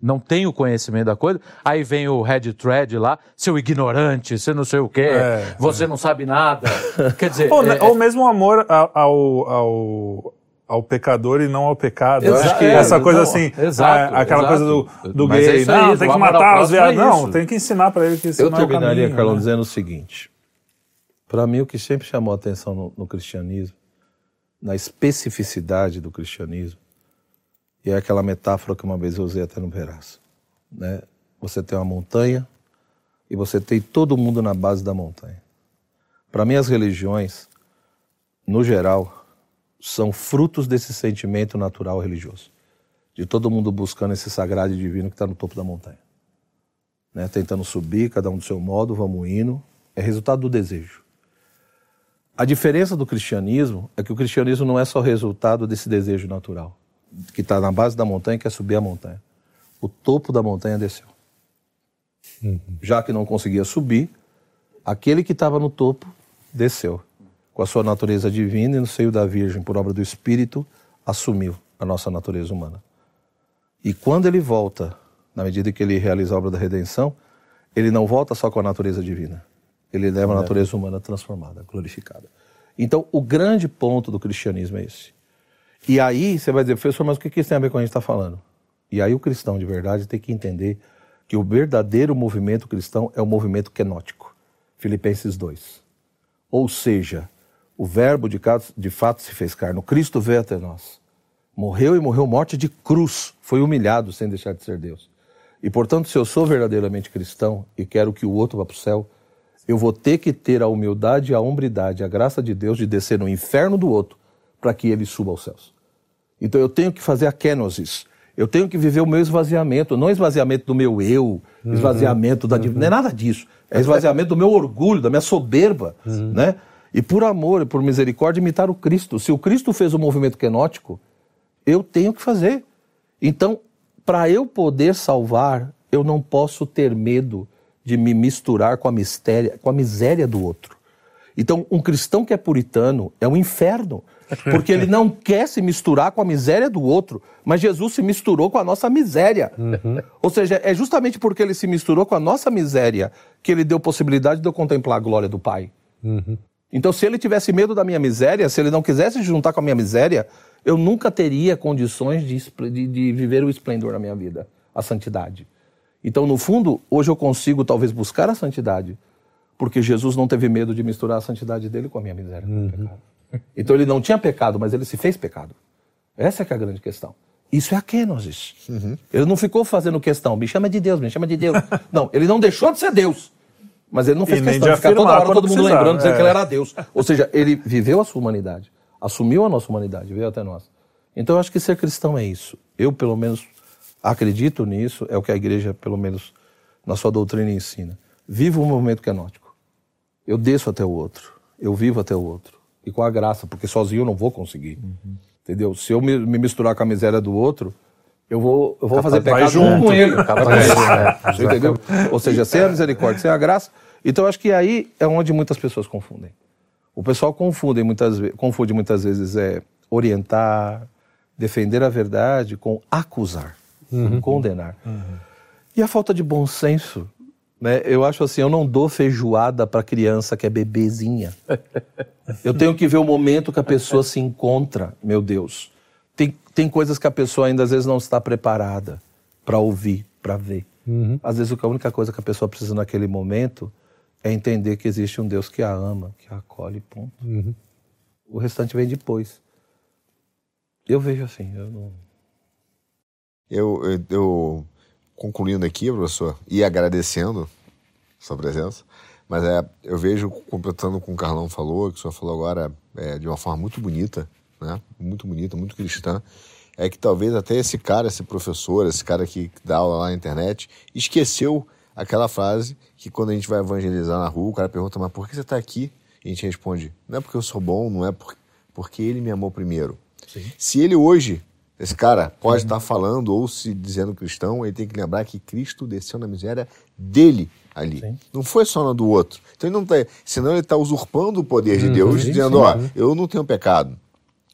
não tem o conhecimento da coisa, aí vem o head thread lá, seu ignorante, você não sei o quê, É, você não sabe nada. <laughs> Quer dizer, Ou, é- ou mesmo o amor ao, ao, ao, pecador e não ao pecado. Eu Exato, Acho que é, essa coisa não, assim, exato, é, aquela exato. coisa do, do Mas é gay, aí, não, tem que matar os próximo é viados. não, tem que ensinar pra ele que esse Eu não é o terminaria, Carlão, né? dizendo o seguinte. Para mim, o que sempre chamou a atenção no, no cristianismo, na especificidade do cristianismo, e é aquela metáfora que uma vez eu usei até no Veraço. Né? Você tem uma montanha e você tem todo mundo na base da montanha. Para mim, as religiões, no geral, são frutos desse sentimento natural religioso. De todo mundo buscando esse sagrado e divino que está no topo da montanha né, tentando subir, cada um do seu modo, vamos indo, é resultado do desejo. A diferença do cristianismo é que o cristianismo não é só resultado desse desejo natural, que está na base da montanha e quer subir a montanha. O topo da montanha desceu. Já que não conseguia subir, aquele que estava no topo desceu. Com a sua natureza divina e no seio da Virgem, por obra do Espírito, assumiu a nossa natureza humana. E quando ele volta, na medida que ele realiza a obra da redenção, ele não volta só com a natureza divina. Ele leva a natureza humana transformada, glorificada. Então, o grande ponto do cristianismo é esse. E aí você vai dizer, professor, mas o que isso tem a ver com o que a gente está falando? E aí o cristão de verdade tem que entender que o verdadeiro movimento cristão é o movimento quenótico. Filipenses 2. Ou seja, o verbo de, de fato se fez carne. O Cristo veio até nós. Morreu e morreu morte de cruz. Foi humilhado sem deixar de ser Deus. E, portanto, se eu sou verdadeiramente cristão e quero que o outro vá para o céu, eu vou ter que ter a humildade, a hombridade, a graça de Deus de descer no inferno do outro para que ele suba aos céus. Então eu tenho que fazer a kenosis. Eu tenho que viver o meu esvaziamento, não esvaziamento do meu eu, esvaziamento da div- não é nada disso. É esvaziamento do meu orgulho, da minha soberba, né? E por amor e por misericórdia imitar o Cristo. Se o Cristo fez o movimento quenótico, eu tenho que fazer. Então, para eu poder salvar, eu não posso ter medo de me misturar com a, mistéria, com a miséria do outro. Então, um cristão que é puritano é um inferno, porque ele não quer se misturar com a miséria do outro, mas Jesus se misturou com a nossa miséria. Ou seja, é justamente porque ele se misturou com a nossa miséria que ele deu possibilidade de eu contemplar a glória do Pai. Então, se ele tivesse medo da minha miséria, se ele não quisesse se juntar com a minha miséria, eu nunca teria condições de, de- de viver o esplendor na minha vida, a santidade. Então, no fundo, hoje eu consigo talvez buscar a santidade Porque Jesus não teve medo de misturar a santidade dele com a minha miséria, pecado. Então ele não tinha pecado, mas ele se fez pecado. Essa é que é a grande questão. Isso é a kenosis. Ele não ficou fazendo questão, me chama de Deus, me chama de Deus. <laughs> não, ele não deixou de ser Deus. Mas ele não fez E questão de ficar toda hora todo mundo lembrando, dizendo é. que ele era Deus. Ou seja, ele viveu a sua humanidade, assumiu a nossa humanidade, veio até nós. Então eu acho que ser cristão é isso. Eu, pelo menos, acredito nisso, é o que a igreja, pelo menos, na sua doutrina ensina. Viva o movimento kenótico. Eu desço até o outro, eu vivo até o outro. E com a graça, porque sozinho eu não vou conseguir. Entendeu? Se eu me, me misturar com a miséria do outro, eu vou, eu vou fazer pecado junto. com ele. <laughs> É, Você entendeu? Ou seja, sem a misericórdia, sem a graça. Então eu acho que aí é onde muitas pessoas confundem. O pessoal confunde muitas, confunde muitas vezes é orientar, defender a verdade com acusar, com condenar. E a falta de bom senso, né? Eu acho assim, eu não dou feijoada para criança que é bebezinha. Eu tenho que ver o momento que a pessoa se encontra, meu Deus. Tem, tem coisas que a pessoa ainda às vezes não está preparada para ouvir, para ver. Às vezes a única coisa que a pessoa precisa naquele momento é entender que existe um Deus que a ama, que a acolhe, ponto. O restante vem depois. Eu vejo assim, eu não... Eu, eu, eu concluindo aqui, professor, e agradecendo sua presença, mas é, eu vejo, completando com o Carlão falou, que o senhor falou agora é, de uma forma muito bonita, né? muito bonita, muito cristã, é que talvez até esse cara, esse professor, esse cara que dá aula lá na internet, esqueceu aquela frase que quando a gente vai evangelizar na rua, o cara pergunta, mas por que você está aqui? E a gente responde, não é porque eu sou bom, não é por, porque ele me amou primeiro. Se ele hoje, esse cara, pode estar falando ou se dizendo cristão, ele tem que lembrar que Cristo desceu na miséria dele ali. Não foi só na do outro. Então ele não tá, senão ele está usurpando o poder de Deus, dizendo, ó, eu não tenho pecado.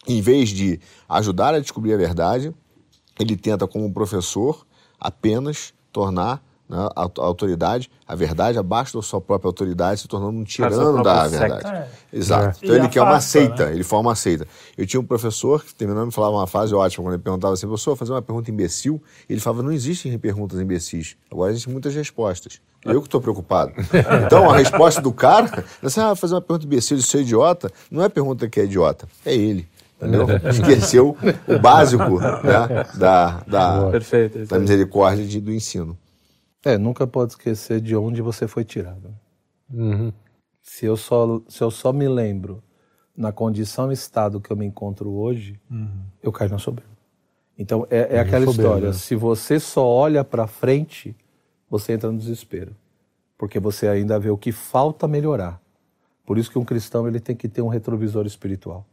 Em vez de ajudar a descobrir a verdade, ele tenta, como professor, apenas tornar né, a a autoridade, a verdade, abaixo da sua própria autoridade, se tornando um tirano da verdade. Exato. Então E ele quer uma afasta, seita, né? ele forma uma seita. Eu tinha um professor que terminando me falava uma frase ótima, quando ele perguntava assim, professor, fazer uma pergunta imbecil, ele falava, não existem perguntas imbecis, agora existem muitas respostas. Eu que estou preocupado. <laughs> Então, a resposta do cara, você ah, fazer uma pergunta imbecil de ser idiota, não é a pergunta que é idiota, é ele. Entendeu? <laughs> Esqueceu o básico né, da, da, Perfeito. da misericórdia de- do ensino. É, nunca pode esquecer de onde você foi tirado. Se, eu só, se eu só me lembro na condição e estado que eu me encontro hoje, eu caio na soberba. Então, é, é aquela soberba, história. né? Se você só olha para frente, você entra no desespero. Porque você ainda vê o que falta melhorar. Por isso que um cristão ele tem que ter um retrovisor espiritual.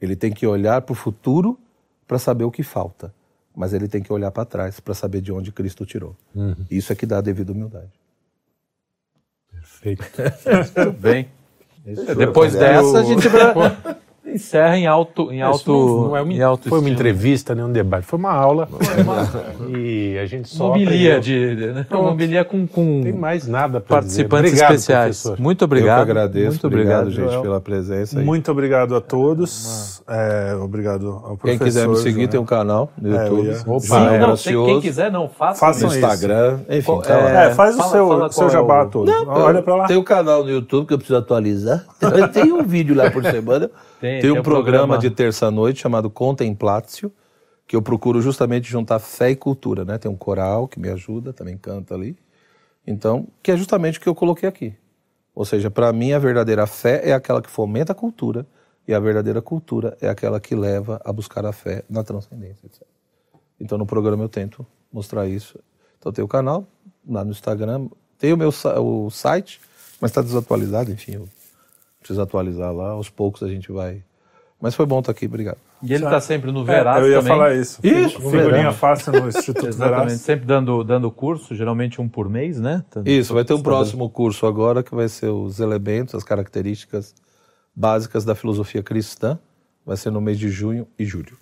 Ele tem que olhar para o futuro para saber o que falta. Mas ele tem que olhar para trás para saber de onde Cristo tirou. Isso é que dá a devida humildade. Perfeito. <laughs> Tudo bem. Depois dessa, a gente vai- <laughs> encerra em alto, em alto, não, não é uma, em alto foi uma entrevista, nem um debate, foi uma aula. e a gente só Mobilia, aprendeu. de, né? Mobilia com, com Não tem mais nada para participantes dizer. Obrigado, especiais. professor. Muito obrigado. Eu que agradeço. Muito obrigado, obrigado, gente, Joel. pela presença. aí. Muito obrigado a todos. É, obrigado ao professor. Quem quiser me seguir, né? tem um canal no É, YouTube. ia- Joel Sim, não, tem- quem quiser, não, faça Façam no isso. Instagram. Enfim, tá lá. É, faz Fala- o seu, fala seu é jabá o- todo. Olha pra lá. Tem um canal no YouTube que eu preciso atualizar. <laughs> Tem um vídeo lá por semana. Tem- Tem, um um programa, programa. de terça-noite chamado Contemplatio, que eu procuro justamente juntar fé e cultura, né? Tem um coral que me ajuda, também canta ali. Então, que é justamente o que eu coloquei aqui. Ou seja, para mim a verdadeira fé é aquela que fomenta a cultura e a verdadeira cultura é aquela que leva a buscar a fé na transcendência, etc. Então no programa eu tento mostrar isso. Então tem o canal lá no Instagram, tem o meu o site, mas está desatualizado, enfim, eu preciso atualizar lá, aos poucos a gente vai. Mas foi bom estar aqui, obrigado. E ele está sempre no É, Veraz eu ia também. falar isso. Isso, Figu- Figurinha fácil no Instituto <laughs> Exatamente, Veraz. sempre dando, dando curso, geralmente um por mês, né? Tanto- Isso, vai ter um próximo curso agora que vai ser os elementos, as características básicas da filosofia cristã. Vai ser no mês de junho e julho.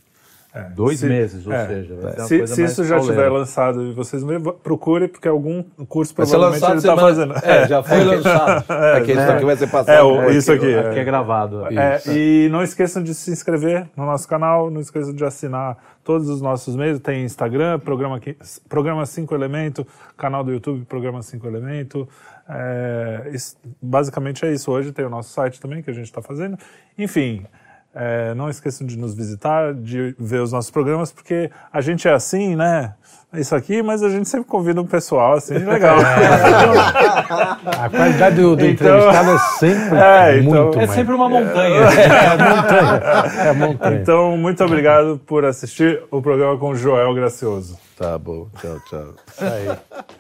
Dois se- meses, ou é. seja, vai ser uma Se, se isso já estiver lançado e vocês me procurem, porque algum curso provavelmente ele está fazendo. <laughs> É, já foi lançado. <laughs> É, que isso aqui vai ser passado. É, isso aqui. Aqui é é. gravado. É, e não esqueçam de se inscrever no nosso canal, não esqueçam de assinar todos os nossos meios. Tem Instagram, programa, programa 5 Elemento, canal do YouTube, Programa 5 Elemento. É, isso- basicamente é isso. Hoje tem o nosso site também que a gente está fazendo. Enfim, é, não esqueçam de nos visitar, de ver os nossos programas, porque a gente é assim, né? Isso aqui, mas a gente sempre convida um pessoal assim, legal. <laughs> A qualidade do, do Então- entrevistado é sempre <laughs> É, então- muito É mais. sempre uma montanha. É montanha. Então, muito obrigado por assistir o programa com o Joel Gracioso. Tá bom, tchau, tchau. Isso aí.